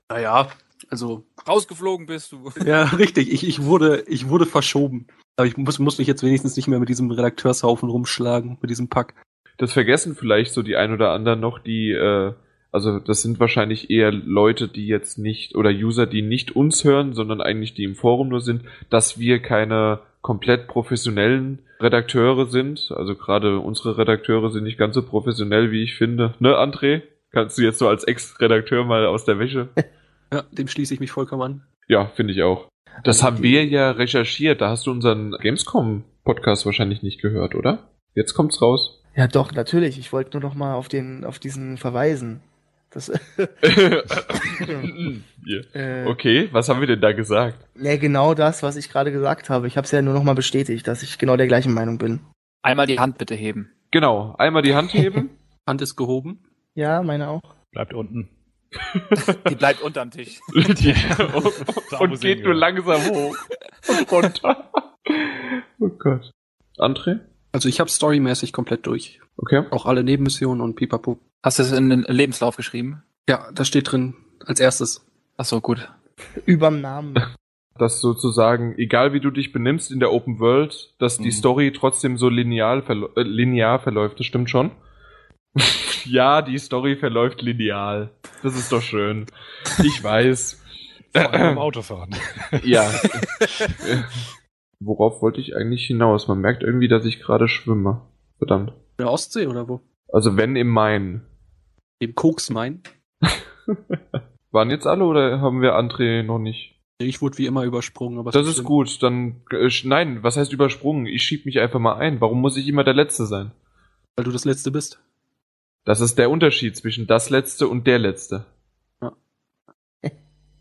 Naja, also. Rausgeflogen bist du. Ja, richtig. Ich, ich wurde, ich wurde verschoben. Aber ich muss, muss mich jetzt wenigstens nicht mehr mit diesem Redakteurshaufen rumschlagen, mit diesem Pack. Das vergessen vielleicht so die ein oder anderen noch, die, äh, also das sind wahrscheinlich eher Leute, die jetzt nicht, oder User, die nicht uns hören, sondern eigentlich die im Forum nur sind, dass wir keine komplett professionellen Redakteure sind. Also gerade unsere Redakteure sind nicht ganz so professionell, wie ich finde. Ne, André? Kannst du jetzt so als Ex-Redakteur mal aus der Wäsche? Ja, dem schließe ich mich vollkommen an. Ja, finde ich auch. Das haben wir ja recherchiert. Da hast du unseren Gamescom-Podcast wahrscheinlich nicht gehört, oder? Jetzt kommt's raus. Ja, doch, natürlich. Ich wollte nur noch mal auf den, auf diesen verweisen. Das, Ja. Äh. Okay, was haben wir denn da gesagt? ja, genau das, was ich gerade gesagt habe. Ich habe es ja nur noch mal bestätigt, dass ich genau der gleichen Meinung bin. Einmal die Hand bitte heben. Genau, einmal die Hand heben. Hand ist gehoben. Ja, meine auch. Bleibt unten. Die bleibt unterm Tisch. und geht nur langsam hoch und runter. Oh Gott. André? Also ich habe storymäßig komplett durch. Okay. Auch alle Nebenmissionen und pipapo. Hast du es in den Lebenslauf geschrieben? Ja, das steht drin als erstes. Ach so, gut. Überm Namen. Dass sozusagen, egal wie du dich benimmst in der Open World, dass die Mhm. Story trotzdem so lineal verl äh, linear verläuft. Das stimmt schon. Ja, die Story verläuft lineal. Das ist doch schön. Ich weiß. Vor allem beim Autofahren. Ja. Worauf wollte ich eigentlich hinaus? Man merkt irgendwie, dass ich gerade schwimme. Verdammt. In der Ostsee oder wo? Also wenn im Main. Dem Koksmain. Waren jetzt alle oder haben wir André noch nicht? Ich wurde wie immer übersprungen, aber Das ist schlimm. gut. Dann äh, nein, was heißt übersprungen? Ich schieb mich einfach mal ein. Warum muss ich immer der Letzte sein? Weil du das Letzte bist. Das ist der Unterschied zwischen das Letzte und der Letzte. Ja.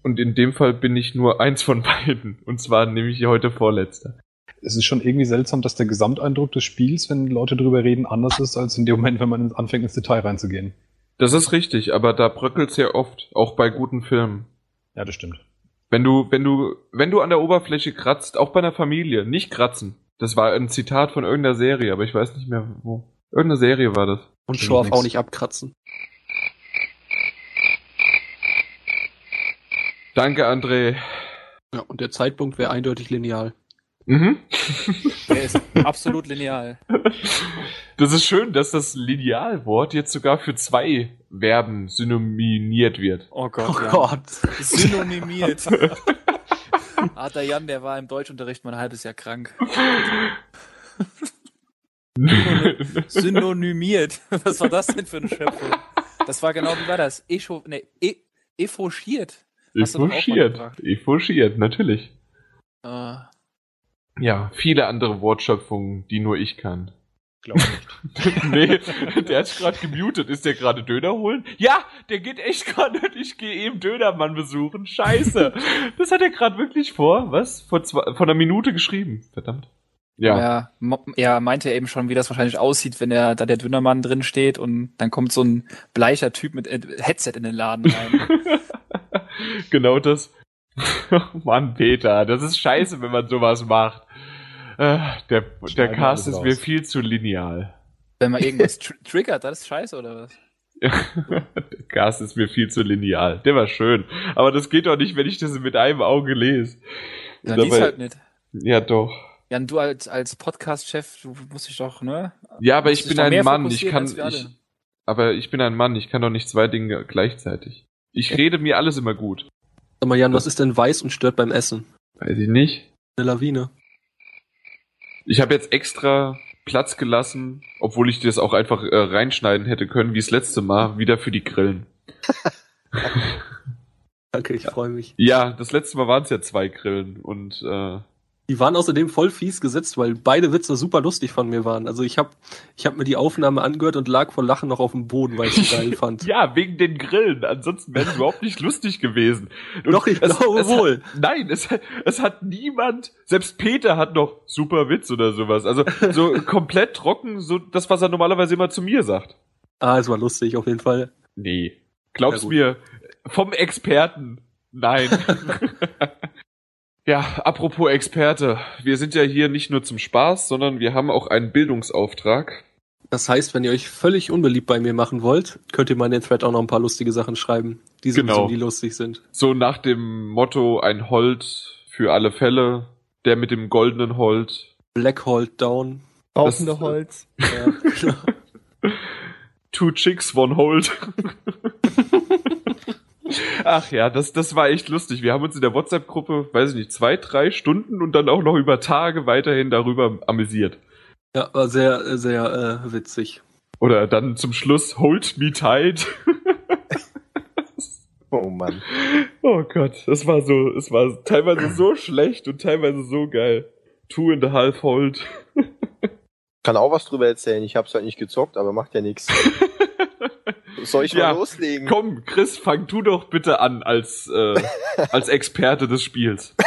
Und in dem Fall bin ich nur eins von beiden. Und zwar nämlich heute Vorletzter. Es ist schon irgendwie seltsam, dass der Gesamteindruck des Spiels, wenn Leute drüber reden, anders ist, als in dem Moment, wenn man anfängt, ins Detail reinzugehen. Das ist richtig, aber da bröckelt's ja oft, auch bei guten Filmen. Ja, das stimmt. Wenn du, wenn du, wenn du an der Oberfläche kratzt, auch bei einer Familie, nicht kratzen. Das war ein Zitat von irgendeiner Serie, aber ich weiß nicht mehr wo. Irgendeine Serie war das. Und Schorf auch nicht abkratzen. Danke, André. Ja, und der Zeitpunkt wäre eindeutig lineal. Mhm. Der ist absolut lineal. Das ist schön, dass das Linealwort jetzt sogar für zwei Verben synonymiert wird. Oh Gott. Oh ja. Gott. Synonymiert. der Jan, der war im Deutschunterricht mal ein halbes Jahr krank. Synonymiert. Was war das denn für eine Schöpfung? Das war genau, wie war das? Echo, nee, e, efoschiert. Efoschiert. Efoschiert, natürlich. Äh, Ja, viele andere Wortschöpfungen, die nur ich kann. Glaub nicht. nee, der hat gerade gemutet. Ist der gerade Döner holen? Ja, der geht echt gerade nicht. Ich gehe eben Dönermann besuchen. Scheiße. Das hat er gerade wirklich vor. Was? Vor, zwei, vor einer Minute geschrieben. Verdammt. Ja. ja. mo- Er meinte eben schon, wie das wahrscheinlich aussieht, wenn er da der Dünnermann drin steht und dann kommt so ein bleicher Typ mit äh, Headset in den Laden rein. genau das. Mann, Peter, das ist scheiße, wenn man sowas macht. Äh, Der, der Cast ist mir viel zu lineal. wenn man irgendwas tr triggert, das ist scheiße oder was? der Cast ist mir viel zu lineal. Der war schön. Aber das geht doch nicht, wenn ich das mit einem Auge lese. Und lies dabei- halt nicht. Ja, doch. Jan, du als, als Podcast-Chef, du musst dich doch, ne? Ja, aber ich bin ein Mann. Ich kann, ich, aber ich bin ein Mann. Ich kann doch nicht zwei Dinge gleichzeitig. Ich rede mir alles immer gut. Sag mal, Jan, was ist denn weiß und stört beim Essen? Weiß ich nicht. Eine Lawine. Ich habe jetzt extra Platz gelassen, obwohl ich das auch einfach äh, reinschneiden hätte können, wie das letzte Mal, wieder für die Grillen. Danke, ich freue mich. Ja, das letzte Mal waren es ja zwei Grillen und äh, Die waren außerdem voll fies gesetzt, weil beide Witze super lustig von mir waren. Also ich habe ich hab mir die Aufnahme angehört und lag vor Lachen noch auf dem Boden, weil ich sie geil fand. ja, wegen den Grillen. Ansonsten wäre es überhaupt nicht lustig gewesen. Und Doch, ich glaube es wohl. Hat, nein, es, hat- es hat niemand, selbst Peter hat noch super Witz oder sowas. Also so komplett trocken, so das, was er normalerweise immer zu mir sagt. Ah, es war lustig, auf jeden Fall. Nee. Ja, gut. mir, vom Experten, nein. ja, apropos Experte. Wir sind ja hier nicht nur zum Spaß, sondern wir haben auch einen Bildungsauftrag. Das heißt, wenn ihr euch völlig unbeliebt bei mir machen wollt, könnt ihr mal in den Thread auch noch ein paar lustige Sachen schreiben, die sowieso Genau. nie lustig sind. So nach dem Motto, ein Holt für alle Fälle, der mit dem goldenen Holt. Black Hold Down. Rauchende Das- Holz. Ja, genau. Two Chicks, One Hold. Ach ja, das, das war echt lustig. Wir haben uns in der WhatsApp-Gruppe, weiß ich nicht, zwei, drei Stunden und dann auch noch über Tage weiterhin darüber amüsiert. ja war sehr, sehr äh, witzig. Oder dann zum Schluss Hold Me Tight. Oh Mann. Oh Gott, das war so, es war teilweise so schlecht und teilweise so geil. Two and a half Hold. Kann auch was drüber erzählen. Ich hab's halt nicht gezockt, aber macht ja nichts. Soll ich Ja, mal loslegen? Komm, Chris, fang du doch bitte an als, äh, als Experte des Spiels.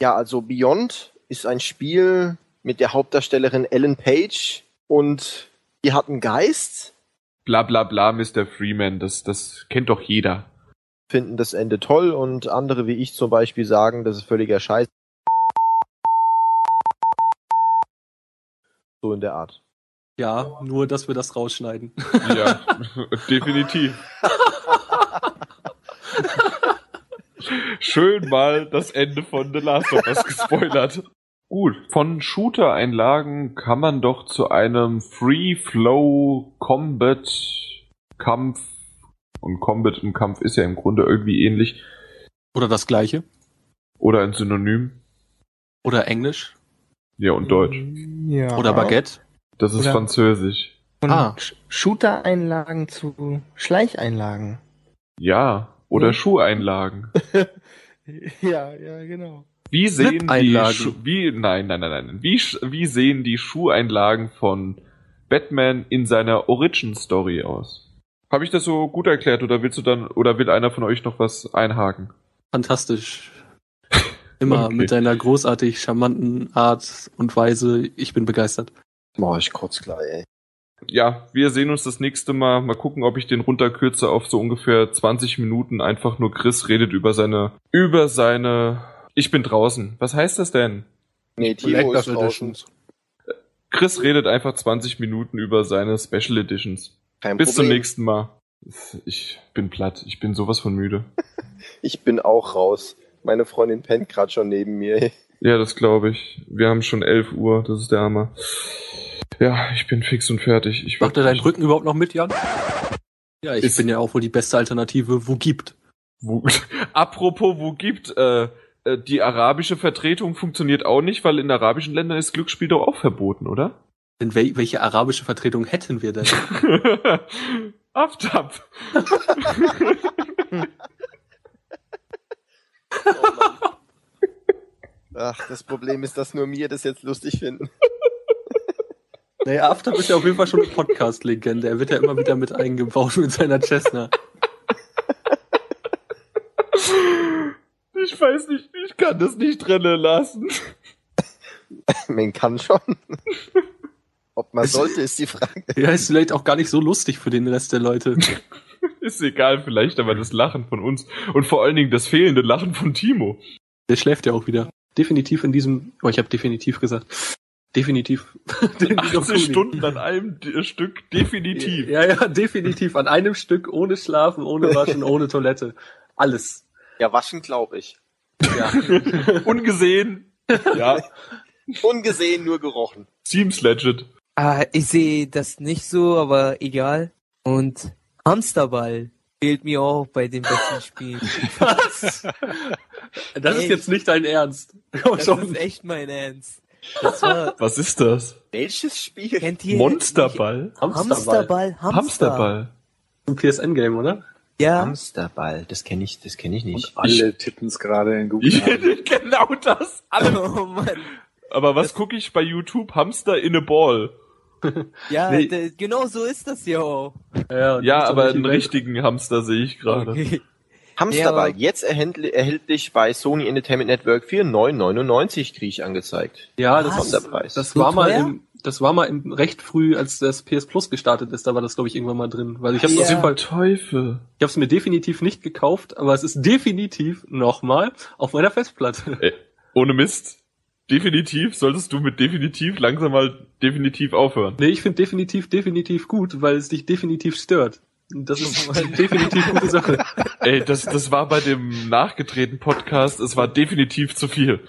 Ja, also Beyond ist ein Spiel mit der Hauptdarstellerin Ellen Page und die hat einen Geist, Bla bla bla, Mr. Freeman, das, das kennt doch jeder. finden das Ende toll und andere wie ich zum Beispiel sagen, das ist völliger Scheiß. So in der Art. Ja, nur, dass wir das rausschneiden. Ja, definitiv. Schön mal das Ende von The Last of Us gespoilert. Gut, von Shooter-Einlagen kann man doch zu einem Free-Flow-Combat-Kampf und Combat und Kampf ist ja im Grunde irgendwie ähnlich. Oder das gleiche. Oder ein Synonym. Oder Englisch. Ja, und Deutsch. Ja. Oder Baguette. Das ist Oder- Französisch. Von Ah. Sh- Shooter-Einlagen zu Schleicheinlagen. Ja, oder Hm? Schuheinlagen. ja, ja, genau. Wie sehen die. Schu wie nein, nein, nein, nein. Wie wie sehen die Schuheinlagen von Batman in seiner Origin Story aus? Habe ich das so gut erklärt oder willst du dann oder will einer von euch noch was einhaken? Fantastisch. Immer Okay. mit deiner großartig charmanten Art und Weise. Ich bin begeistert. Boah, ich kotz gleich, ey. Ja, wir sehen uns das nächste Mal. Mal gucken, ob ich den runterkürze auf so ungefähr 20 Minuten. Einfach nur Chris redet über seine über seine Ich bin draußen. Was heißt das denn? Nee, Timo ist draußen. Chris redet einfach 20 Minuten über seine Special Editions. Kein Bis zum Problem. nächsten Mal. Ich bin platt. Ich bin sowas von müde. Ich bin auch raus. Meine Freundin pennt gerade schon neben mir. Ja, das glaube ich. Wir haben schon 11 Uhr, das ist der Hammer. Ja, ich bin fix und fertig. Ich Macht er deinen Rücken überhaupt noch mit, Jan? Ja, ich bin ja auch wohl die beste Alternative, wo gibt. Wo, apropos, wo gibt, äh, äh, die arabische Vertretung funktioniert auch nicht, weil in arabischen Ländern ist Glücksspiel doch auch verboten, oder? Denn wel welche arabische Vertretung hätten wir denn? Aftab. Ach, das Problem ist, dass nur mir das jetzt lustig finden. naja, Aftab ist ja auf jeden Fall schon eine Podcast-Legende. Er wird ja immer wieder mit eingebaut mit seiner Cessna. Ich weiß nicht, ich kann das nicht drinnen lassen. Man kann schon. Ob man sollte, ist die Frage. Ja, ist vielleicht auch gar nicht so lustig für den Rest der Leute. Ist egal, vielleicht aber das Lachen von uns und vor allen Dingen das fehlende Lachen von Timo. Der schläft ja auch wieder. Definitiv in diesem, oh, ich habe definitiv gesagt. Definitiv. Den 80 Stunden an einem Stück, definitiv. Ja, ja, definitiv. An einem Stück, ohne Schlafen, ohne Waschen, ohne Toilette. Alles. Ja, waschen glaube ich. Ja. Ungesehen. Ja. Ungesehen, nur gerochen. Seems legit. Ah, ich sehe das nicht so, aber egal. Und Hamsterball fehlt mir auch bei den besten Spielen. Was? Das ist Echt? jetzt nicht dein Ernst. Komm Das schon. ist echt mein Ernst. Das war, Was ist das? Welches Spiel? kennt ihr Monsterball? Hamsterball, Hamster. Hamsterball. Ein PSN-Game, oder? Ja, Hamsterball, das kenne ich, das kenne ich nicht. Alle tippen es gerade in Google. an. genau das. Alle. oh Mann. Aber was gucke ich bei YouTube? Hamster in a Ball. Ja, Nee. genau so ist das ja auch. Ja, und Ja, aber einen richtigen Hamster sehe ich gerade. Okay. Hamsterball, Ja, jetzt erhältlich, erhältlich bei Sony Entertainment Network für 9,99 kriege ich angezeigt. Ja, das? Sonderpreis. das war mal im, das war mal im, recht früh, als das PS Plus gestartet ist, da war das glaube ich irgendwann mal drin. Weil ich habe Ja. auf jeden Fall, Teufel. ich habe es mir definitiv nicht gekauft, aber es ist definitiv nochmal auf meiner Festplatte. Ey, ohne Mist. Definitiv solltest du mit definitiv langsam mal definitiv aufhören. Nee, ich finde definitiv, definitiv gut, weil es dich definitiv stört. Das ist eine definitiv gute Sache. Ey, das, das war bei dem nachgedrehten Podcast, es war definitiv zu viel.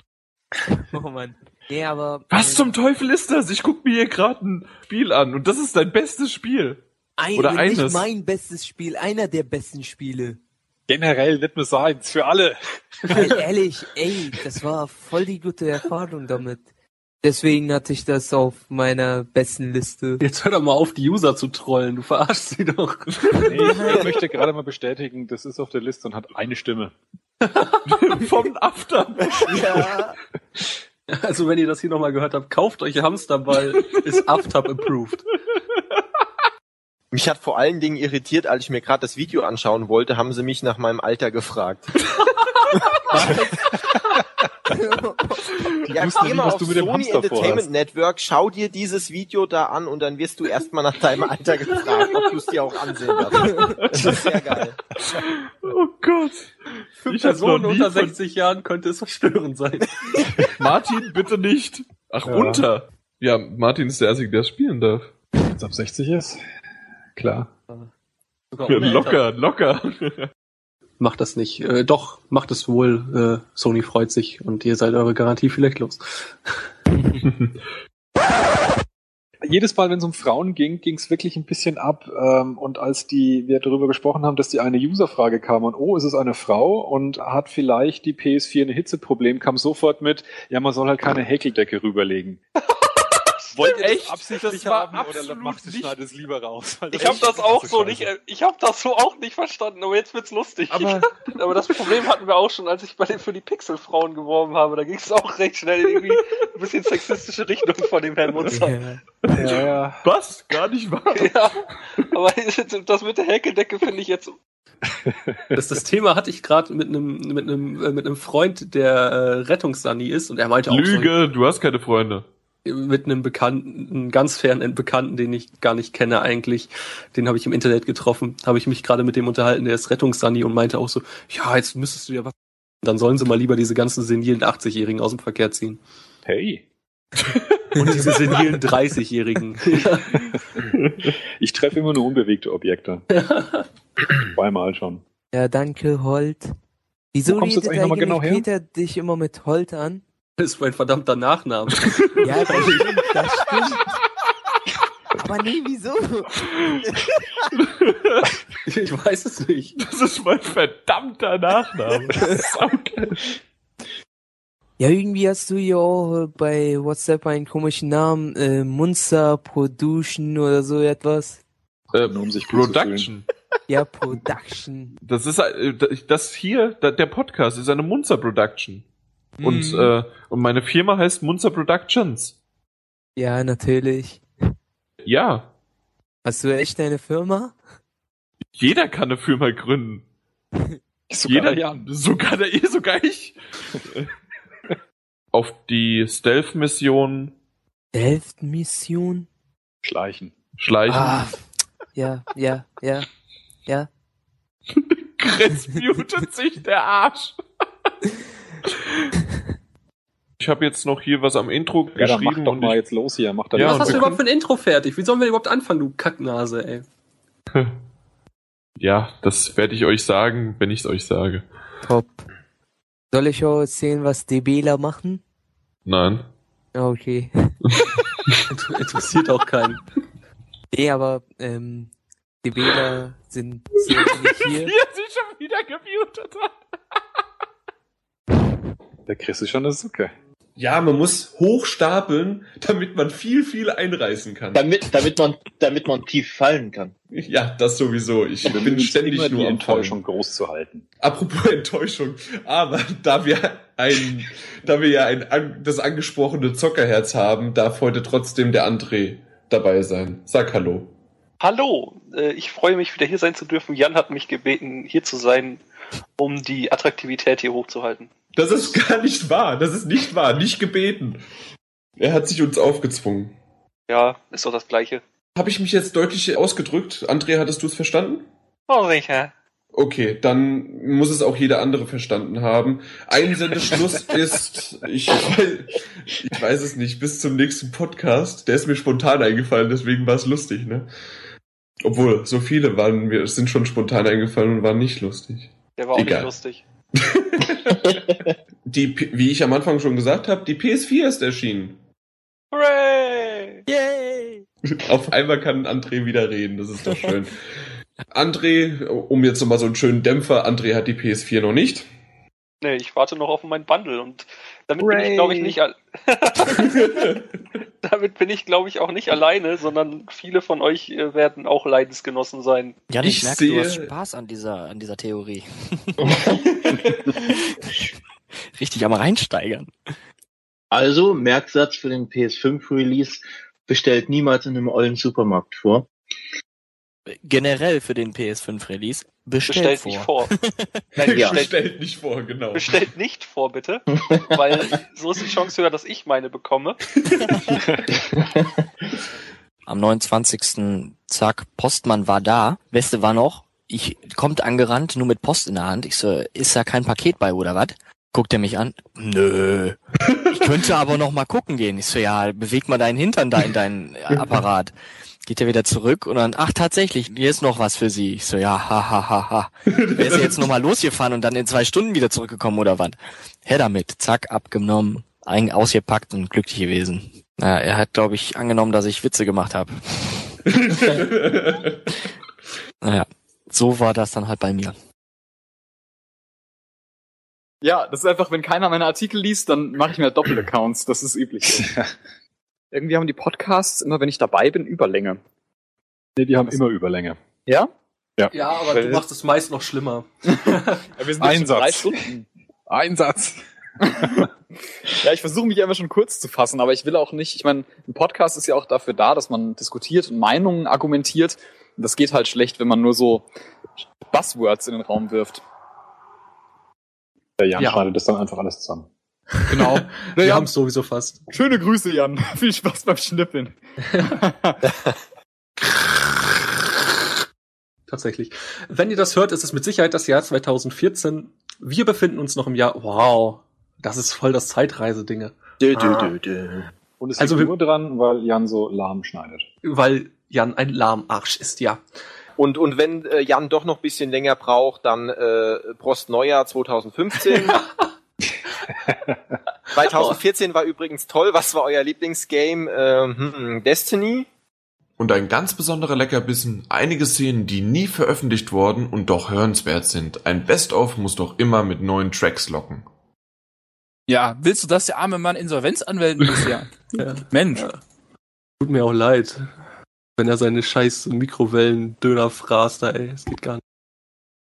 Oh Mann. Nee, aber. Was zum Teufel ist das? Ich guck mir hier gerade ein Spiel an und das ist dein bestes Spiel. Ein, oder wenn nicht eines. mein bestes Spiel, einer der besten Spiele. Generell nicht nur seins, für alle. Weil ehrlich, ey, das war voll die gute Erfahrung damit. Deswegen hatte ich das auf meiner besten Liste. Jetzt hör doch mal auf, die User zu trollen. Du verarschst sie doch. Nee, ich möchte gerade mal bestätigen, das ist auf der Liste und hat eine Stimme. Vom After. Ja. Also wenn ihr das hier nochmal gehört habt, kauft euch Hamsterball, ist Aftab approved. Mich hat vor allen Dingen irritiert, als ich mir gerade das Video anschauen wollte, haben sie mich nach meinem Alter gefragt. ja, wussten geh mal was auf du mit dem Sony Hamster Entertainment. Network, schau dir dieses Video da an und dann wirst du erstmal nach deinem Alter gefragt, ob du es dir auch ansehen darfst. Das ist sehr geil. Oh Gott. Für Ich Personen unter von- 60 Jahren könnte es verstörend sein. Martin, bitte nicht. Ach, Ja. unter. Ja, Martin ist der Einzige, der spielen darf. Wenn es ab 60 ist, klar. Ja, locker, locker. Macht das nicht. Äh, doch, macht es wohl. Äh, Sony freut sich und ihr seid eure Garantie vielleicht los. Jedes Mal, wenn es um Frauen ging, ging es wirklich ein bisschen ab. Ähm, und als die wir darüber gesprochen haben, dass die eine Userfrage kam und oh, ist es eine Frau und hat vielleicht die PS4 ein Hitzeproblem, kam sofort mit, ja, man soll halt keine Häkeldecke rüberlegen. Wollt ihr Echt? das absichtlich Das haben oder macht es schneidet es lieber raus? Ich habe das auch so nicht, ich habe das so auch nicht verstanden, aber jetzt wird's lustig. Aber- aber das Problem hatten wir auch schon, als ich bei den für die Pixelfrauen geworben habe. Da ging es auch recht schnell in irgendwie ein bisschen sexistische Richtung von dem Herrn Munzer. Ja. Ja, ja. Was? Gar nicht wahr. Ja, aber das mit der Häkeldecke finde ich jetzt. Das, das Thema hatte ich gerade mit einem mit einem äh, mit einem Freund, der äh, Rettungssani ist und er meinte auch Lüge, du hast keine Freunde. Mit einem Bekannten, einem ganz fernen Bekannten, den ich gar nicht kenne eigentlich, den habe ich im Internet getroffen, habe ich mich gerade mit dem unterhalten, der ist Rettungssani und meinte auch so, ja, jetzt müsstest du ja was dann sollen sie mal lieber diese ganzen senilen 80-Jährigen aus dem Verkehr ziehen. Hey. Und diese senilen 30-Jährigen. ja. Ich treffe immer nur unbewegte Objekte. Zweimal schon. Ja, danke, Holt. Wieso redet eigentlich genau her? Peter dich immer mit Holt an? Das ist mein verdammter Nachname. Ja, das stimmt, das stimmt. Aber nee, wieso? Ich weiß es nicht. Das ist mein verdammter Nachname. Ja, irgendwie hast du ja auch äh, bei WhatsApp einen komischen Namen, äh, Munster Production oder so etwas. Äh, um sich gut zu Production. Ja, Production. Das ist äh, das hier, der Podcast ist eine Munzer Production. Und, Mhm. äh, und meine Firma heißt Munzer Productions. Ja, natürlich. Ja, Hast du echt eine Firma? jeder kann eine Firma gründen. Sogar jeder, Jan. sogar der, sogar ich. Auf die Stealth-Mission Stealth-Mission? Schleichen. schleichen. Ah, ja, ja, ja, ja. Chris mutet sich der Arsch. Ich habe jetzt noch hier was am Intro Ja, dann mach geschrieben doch und mal ich, jetzt los hier. Mach da Ja, Was hast du überhaupt für ein Intro fertig? Wie sollen wir überhaupt anfangen, du Kacknase, ey? ja, das werde ich euch sagen, wenn ich es euch sage. Top. Soll ich auch erzählen, was DBler machen? Nein. Ah, Okay. Interessiert auch keinen. Nee, aber ähm, DBler sind sehr wenig hier. Wie er sich schon wieder gemutet hat. Der Chris ist schon eine Sucke. Ja, man muss hochstapeln, damit man viel, viel einreißen kann. Damit, damit man, damit man tief fallen kann. Ja, das sowieso. Ich bin Immer ständig die nur am Enttäuschung groß zu halten. Apropos Enttäuschung, aber da wir ein, da wir ja ein das angesprochene Zockerherz haben, darf heute trotzdem der André dabei sein. Sag Hallo. Hallo, äh, ich freue mich wieder hier sein zu dürfen. Jan hat mich gebeten, hier zu sein, um die Attraktivität hier hochzuhalten. Das ist gar nicht wahr. Das ist nicht wahr. Nicht gebeten. Er hat sich uns aufgezwungen. Ja, ist doch das Gleiche. Habe ich mich jetzt deutlich ausgedrückt? André, hattest du es verstanden? Oh, sicher. Okay, dann muss es auch jeder andere verstanden haben. Einsendeschluss ist, ich weiß, ich weiß es nicht, bis zum nächsten Podcast. Der ist mir spontan eingefallen, deswegen war es lustig, ne? Obwohl, so viele waren mir, sind schon spontan eingefallen und waren nicht lustig. Der war auch Egal. nicht lustig. Die, wie ich am Anfang schon gesagt habe, die PS4 ist erschienen. Hooray! Yay! Auf einmal kann André wieder reden, das ist doch schön. André, um jetzt nochmal so einen schönen Dämpfer, André hat die PS4 noch nicht. Nee, ich warte noch auf mein Bundle und damit bin Hooray. ich, glaube ich, nicht damit bin ich, glaube ich, auch nicht alleine, sondern viele von euch äh, werden auch Leidensgenossen sein. Jan, ich, Ich merke, du hast sehe- Spaß an dieser, an dieser Theorie. Richtig am reinsteigern. Also, Merksatz für den PS5 Release, bestellt niemals in einem ollen Supermarkt vor. Generell für den PS5 Release. Bestellt, Bestellt nicht vor. Nein, Ja. bestellt, Bestellt nicht vor, genau. bestellt nicht vor, bitte. Weil so ist die Chance höher, dass ich meine bekomme. Am 29. Zack, Postmann war da. Beste war noch, ich kommt angerannt, nur mit Post in der Hand. Ich so, ist da kein Paket bei oder was? Guckt er mich an. Nö. Ich könnte aber noch mal gucken gehen. Ich so, ja, beweg mal deinen Hintern da in deinen Apparat. Geht er wieder zurück und dann, ach tatsächlich, hier ist noch was für Sie. Ich so, ja, ha, ha, ha, ha. Wer ist jetzt noch mal losgefahren und dann in zwei Stunden wieder zurückgekommen oder was? Her damit. Zack, abgenommen, ein, ausgepackt und glücklich gewesen. Naja, er hat, glaube ich, angenommen, dass ich Witze gemacht habe. Naja, so war das dann halt bei mir. Ja, das ist einfach, wenn keiner meine Artikel liest, dann mache ich mir Doppelaccounts. Das ist üblich. Irgendwie haben die Podcasts immer, wenn ich dabei bin, Überlänge. Nee, die haben immer Überlänge. Ja? Ja. Ja, aber du machst es meist noch schlimmer. ja wir sind schon drei Einsatz. Stunden. Einsatz. Ja, ich versuche mich einfach schon kurz zu fassen, aber ich will auch nicht, ich meine, ein Podcast ist ja auch dafür da, dass man diskutiert und Meinungen argumentiert. Und das geht halt schlecht, wenn man nur so Buzzwords in den Raum wirft. Der Jan Ja. schneidet das dann einfach alles zusammen. Genau. Wir Ja, haben es sowieso fast. Schöne Grüße, Jan. Viel Spaß beim Schnippeln. Tatsächlich. Wenn ihr das hört, ist es mit Sicherheit das Jahr 2014. Wir befinden uns noch im Jahr. Wow, das ist voll das Zeitreisedinge. Dö. Und es Also liegt wir- nur dran, weil Jan so lahm schneidet. Weil Jan ein Lahmarsch ist, ja. Und, und wenn äh, Jan doch noch ein bisschen länger braucht, dann äh, Prost Neujahr 2015. 2014 war übrigens toll. Was war euer Lieblingsgame? Ähm, hm, Destiny? Und ein ganz besonderer Leckerbissen, einige Szenen, die nie veröffentlicht worden und doch hörenswert sind. Ein Best-of muss doch immer mit neuen Tracks locken. Ja, willst du, dass der arme Mann Insolvenz anmelden muss? Ja. Ja. Mensch. Tut mir auch leid. Wenn er seine scheiß Mikrowellen-Döner fraßt, da, ey, es geht gar nicht.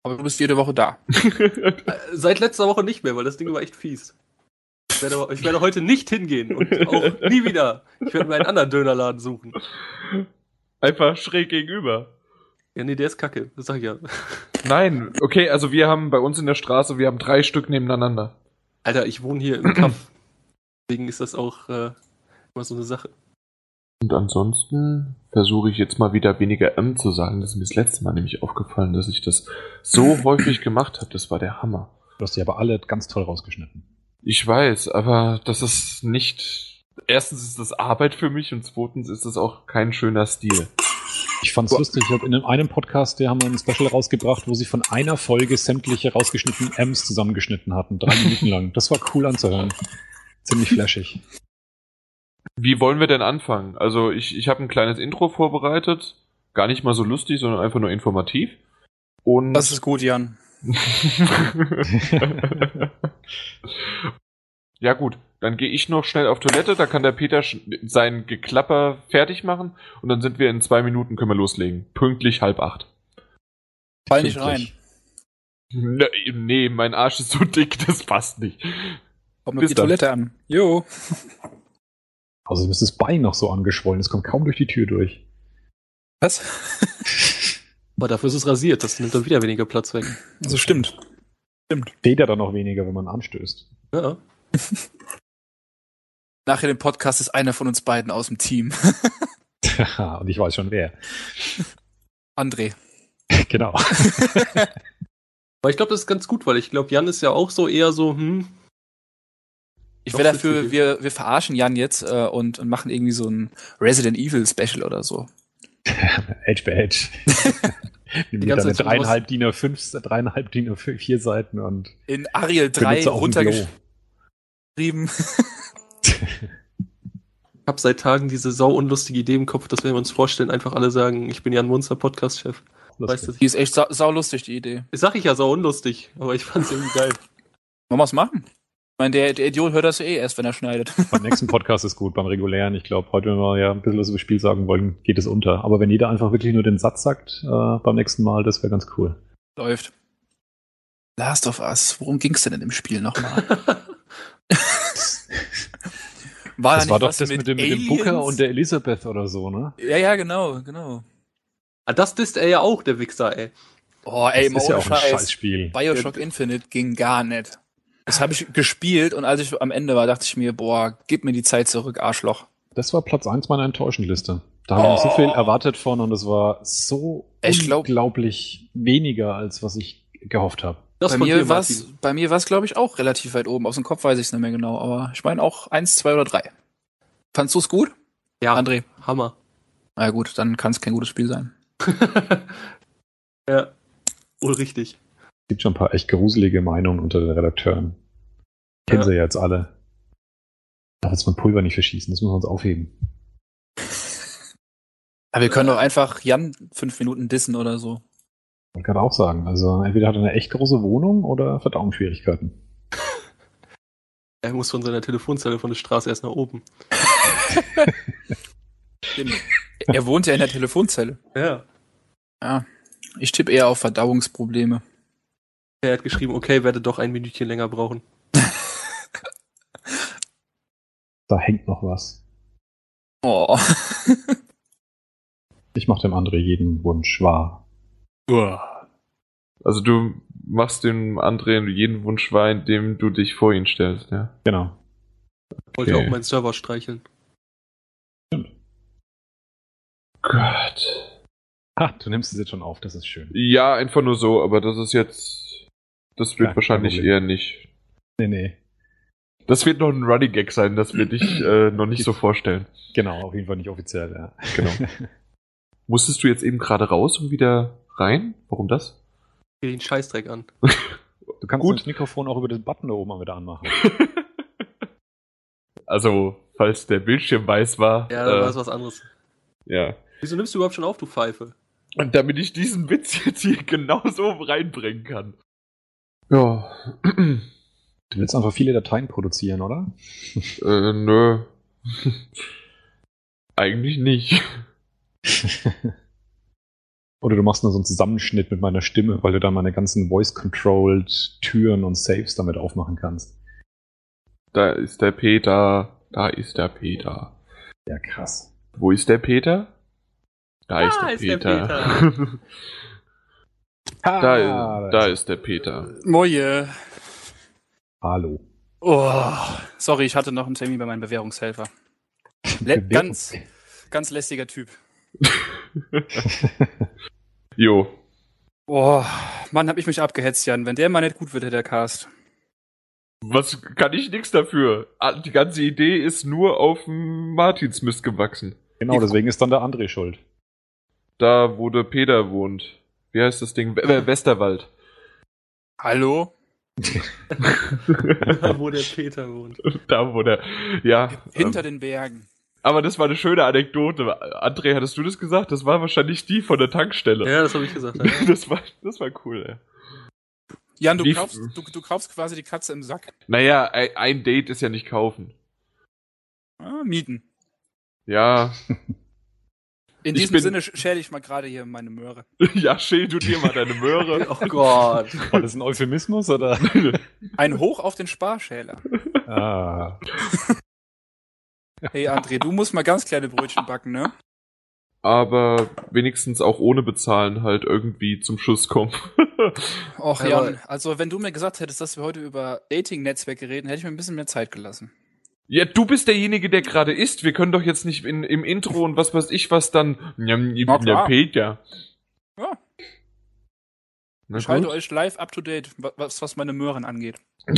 Aber du bist jede Woche da. Äh, Seit letzter Woche nicht mehr, weil das Ding war echt fies. Ich werde, ich werde heute nicht hingehen und auch nie wieder. Ich werde mir einen anderen Dönerladen suchen. Einfach schräg gegenüber. Ja, nee, der ist kacke, das sag ich ja. Nein, okay, also wir haben bei uns in der Straße, wir haben drei Stück nebeneinander. Alter, ich wohne hier im Kaff. Deswegen ist das auch äh, immer so eine Sache. Und ansonsten versuche ich jetzt mal wieder weniger M zu sagen. Das ist mir das letzte Mal nämlich aufgefallen, dass ich das so häufig gemacht habe. Das war der Hammer. Du hast die aber alle ganz toll rausgeschnitten. Ich weiß, aber das ist nicht. Erstens ist das Arbeit für mich und zweitens ist es auch kein schöner Stil. Ich fand's lustig, ich hab in einem Podcast, der haben wir ein Special rausgebracht, wo sie von einer Folge sämtliche rausgeschnittenen M's zusammengeschnitten hatten, drei Minuten lang. Das war cool anzuhören. Ziemlich flashig. Wie wollen wir denn anfangen? Also ich, ich habe ein kleines Intro vorbereitet. Gar nicht mal so lustig, sondern einfach nur informativ. Und Das ist gut, Jan. ja gut, dann gehe ich noch schnell auf Toilette, da kann der Peter sein Geklapper fertig machen und dann sind wir in zwei Minuten, können wir loslegen. Pünktlich halb acht. Fall nicht rein. Nee, nee, mein Arsch ist so dick, das passt nicht. Kommt noch Bis die dann. Toilette an. Jo. Also ist das Bein noch so angeschwollen, es kommt kaum durch die Tür durch. Was? Aber dafür ist es rasiert, das nimmt dann wieder weniger Platz weg. Also stimmt. Stimmt. Steht ja dann noch weniger, wenn man anstößt. Ja. Nachher dem Podcast ist einer von uns beiden aus dem Team. Und ich weiß schon wer. André. Genau. Aber ich glaube, das ist ganz gut, weil ich glaube, Jan ist ja auch so eher so, hm. Ich wäre das dafür, wir, wir verarschen Jan jetzt äh, und, und machen irgendwie so ein Resident Evil Special oder so. Edge bei Edge. Die ganze Zeit dreieinhalb DIN A5, dreieinhalb DIN A4 Seiten und In Arial 3 benutze auch ein Klo. runtergeschrieben. Ich habe seit Tagen diese sau unlustige Idee im Kopf, dass wenn wir uns vorstellen, einfach alle sagen, ich bin Jan Munzer, Podcast-Chef. Weißt du, Die ist echt sau, sau lustig, die Idee. sag ich ja sau unlustig, aber ich fand's irgendwie geil. Wollen wir es machen? Ich meine, der, der Idiot hört das eh erst, wenn er schneidet. Beim nächsten Podcast ist gut, beim regulären. Ich glaube, heute, wenn wir ja ein bisschen was über das Spiel sagen wollen, geht es unter. Aber wenn jeder einfach wirklich nur den Satz sagt äh, beim nächsten Mal, das wäre ganz cool. Läuft. Last of Us, worum ging's denn in dem Spiel nochmal? war das da war nicht doch das mit, dem, mit dem Booker und der Elisabeth oder so, ne? Ja, ja, genau, genau. Ah, das disst er ja auch, der Wichser, ey. Oh, ey, Das ist ja auch ein Scheiß. Scheißspiel. Bioshock Infinite ging gar nicht. Das habe ich gespielt und als ich am Ende war, dachte ich mir, boah, gib mir die Zeit zurück, Arschloch. Das war Platz 1 meiner Enttäuschenliste. Da haben wir so viel erwartet von und es war so Ich glaub- unglaublich weniger, als was ich gehofft habe. bei, mir war's, bei mir war es, glaube ich, auch relativ weit oben. Aus dem Kopf weiß ich es nicht mehr genau, aber ich meine auch eins, zwei oder drei. Fandst du es gut? Ja. André. Hammer. Na gut, dann kann es kein gutes Spiel sein. Ja. Wohl richtig. Es gibt schon ein paar echt gruselige Meinungen unter den Redakteuren. Kennen Ja. sie ja jetzt alle. Darf jetzt mein Pulver nicht verschießen, das müssen wir uns aufheben. Aber wir können doch einfach Jan fünf Minuten dissen oder so. Man kann auch sagen, also entweder hat er eine echt große Wohnung oder Verdauungsschwierigkeiten. Er muss von seiner Telefonzelle von der Straße erst nach oben. Stimmt. er wohnt ja in der Telefonzelle. Ja. Ja. Ich tippe eher auf Verdauungsprobleme. Er hat geschrieben, okay, werde doch ein Minütchen länger brauchen. Da hängt noch was. Oh. Ich mache dem André jeden Wunsch wahr. Also du machst dem André jeden Wunsch wahr, indem du dich vor ihn stellst, ja. Genau. Wollte Okay. auch meinen Server streicheln. Gott. Ha, du nimmst es jetzt schon auf, das ist schön. Ja, einfach nur so, aber das ist jetzt. Das wird Ja, wahrscheinlich eher nicht. Nee, nee. Das wird noch ein Running Gag sein, das wir dich äh, noch nicht so vorstellen. Genau, auf jeden Fall nicht offiziell, ja. Genau. Musstest du jetzt eben gerade raus und wieder rein? Warum das? Geh den Scheißdreck an. Du kannst Gut. das Mikrofon auch über den Button da oben mal wieder anmachen. Also, falls der Bildschirm weiß war. Ja, dann äh, war es was anderes. Ja. Wieso nimmst du überhaupt schon auf, du Pfeife? Und damit ich diesen Witz jetzt hier genauso reinbringen kann. Ja. Du willst einfach viele Dateien produzieren, oder? Äh, nö. Eigentlich nicht. Oder du machst nur so einen Zusammenschnitt mit meiner Stimme, weil du dann meine ganzen Voice-Controlled Türen und Saves damit aufmachen kannst. Da ist der Peter. Da ist der Peter. Ja, krass. Wo ist der Peter? Da ist Da der ist der Peter. Peter. da, da ist der Peter. Moje. Hallo. Oh, sorry, ich hatte noch einen Termin bei meinem Bewährungshelfer. Le ganz, ganz lästiger Typ. Jo. Oh, Mann, hab ich mich abgehetzt, Jan. Wenn der mal nicht gut wird, der Cast. Was kann ich nix dafür? Ah, Die ganze Idee ist nur auf Martinsmist gewachsen. Genau, deswegen ist dann der André schuld. Da, wo der Peter wohnt. Wie heißt das Ding? We- Westerwald. Hallo? Da, wo der Peter wohnt. Da, wo der. Ja. Hinter ähm, den Bergen. Aber das war eine schöne Anekdote. André, hattest du das gesagt? Das war wahrscheinlich die von der Tankstelle. Ja, das habe ich gesagt. Ja. Das war, das war cool, ey. Jan, du kaufst, du, du kaufst quasi die Katze im Sack. Naja, ein, ein Date ist ja nicht kaufen. Ah, mieten. Ja. In diesem bin- Sinne sch- schäle ich mal gerade hier meine Möhre. ja, schäl du dir mal deine Möhre. Oh Gott. War das ein Euphemismus oder? Ein Hoch auf den Sparschäler. ah. Hey André, du musst mal ganz kleine Brötchen backen, ne? Aber wenigstens auch ohne bezahlen halt irgendwie zum Schuss kommen. Och Jan, also wenn du mir gesagt hättest, dass wir heute über Dating-Netzwerke reden, hätte ich mir ein bisschen mehr Zeit gelassen. Ja, du bist derjenige, der gerade isst. Wir können doch jetzt nicht in, im Intro und was weiß ich was dann. Ja. Peter. Ja. Na Ich halte euch live up to date, wa- was, was meine Möhren angeht.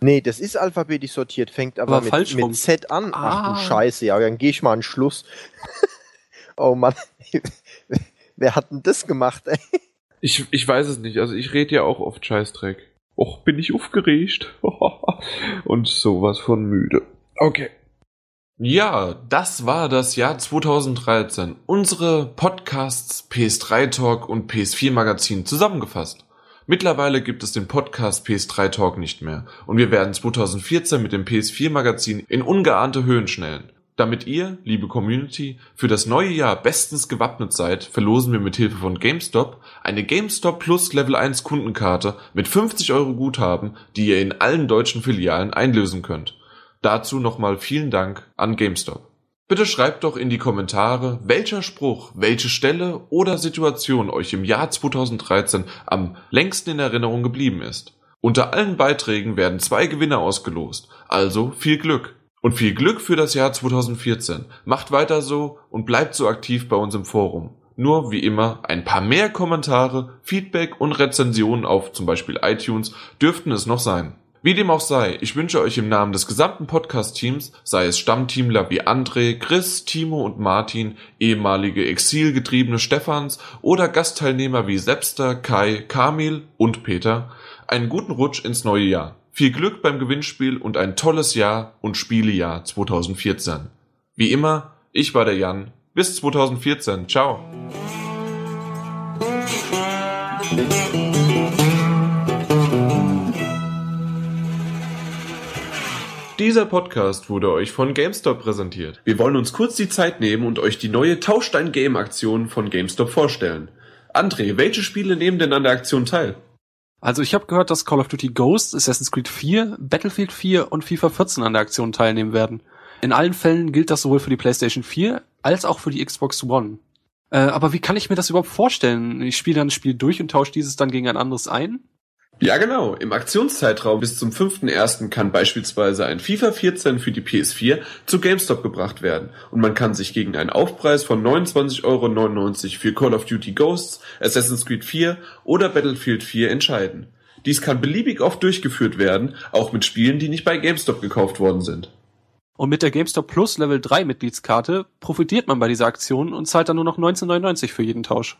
Nee, das ist alphabetisch sortiert, fängt aber, Aber mit, mit Z an. Ach Ah. du Scheiße, ja, dann gehe ich mal an den Schluss. oh Mann. Wer hat denn das gemacht, ey? Ich, ich weiß es nicht. Also ich rede ja auch oft Scheißdreck. Och, bin ich aufgeregt. und sowas von müde. Okay. Ja, das war das Jahr 2013. Unsere Podcasts PS3 Talk und PS4 Magazin zusammengefasst. Mittlerweile gibt es den Podcast PS3 Talk nicht mehr und wir werden 2014 mit dem PS4 Magazin in ungeahnte Höhen schnellen. Damit ihr, liebe Community, für das neue Jahr bestens gewappnet seid, verlosen wir mit Hilfe von GameStop eine GameStop Plus Level 1 Kundenkarte mit 50 Euro Guthaben, die ihr in allen deutschen Filialen einlösen könnt. Dazu nochmal vielen Dank an GameStop. Bitte schreibt doch in die Kommentare, welcher Spruch, welche Stelle oder Situation euch im Jahr 2013 am längsten in Erinnerung geblieben ist. Unter allen Beiträgen werden zwei Gewinner ausgelost, also viel Glück. Und viel Glück für das Jahr 2014. Macht weiter so und bleibt so aktiv bei uns im Forum. Nur wie immer ein paar mehr Kommentare, Feedback und Rezensionen auf zum Beispiel iTunes dürften es noch sein. Wie dem auch sei, ich wünsche euch im Namen des gesamten Podcast-Teams, sei es Stammteamler wie André, Chris, Timo und Martin, ehemalige exilgetriebene Stefans oder Gastteilnehmer wie Sepster, Kai, Kamil und Peter, einen guten Rutsch ins neue Jahr. Viel Glück beim Gewinnspiel und ein tolles Jahr und Spielejahr 2014. Wie immer, ich war der Jan. Bis 2014. Ciao. Dieser Podcast wurde euch von GameStop präsentiert. Wir wollen uns kurz die Zeit nehmen und euch die neue Tauschstein Game Aktion von GameStop vorstellen. André, welche Spiele nehmen denn an der Aktion teil? Also ich habe gehört, dass Call of Duty Ghost, Assassin's Creed 4, Battlefield 4 und FIFA 14 an der Aktion teilnehmen werden. In allen Fällen gilt das sowohl für die PlayStation 4 als auch für die Xbox One. Äh, aber wie kann ich mir das überhaupt vorstellen? Ich spiele dann ein Spiel durch und tausche dieses dann gegen ein anderes ein? Ja, genau. Im Aktionszeitraum bis zum 5.1. kann beispielsweise ein FIFA 14 für die PS4 zu GameStop gebracht werden und man kann sich gegen einen Aufpreis von 29,99 Euro für Call of Duty Ghosts, Assassin's Creed 4 oder Battlefield 4 entscheiden. Dies kann beliebig oft durchgeführt werden, auch mit Spielen, die nicht bei GameStop gekauft worden sind. Und mit der GameStop Plus Level 3 Mitgliedskarte profitiert man bei dieser Aktion und zahlt dann nur noch 19,99 für jeden Tausch.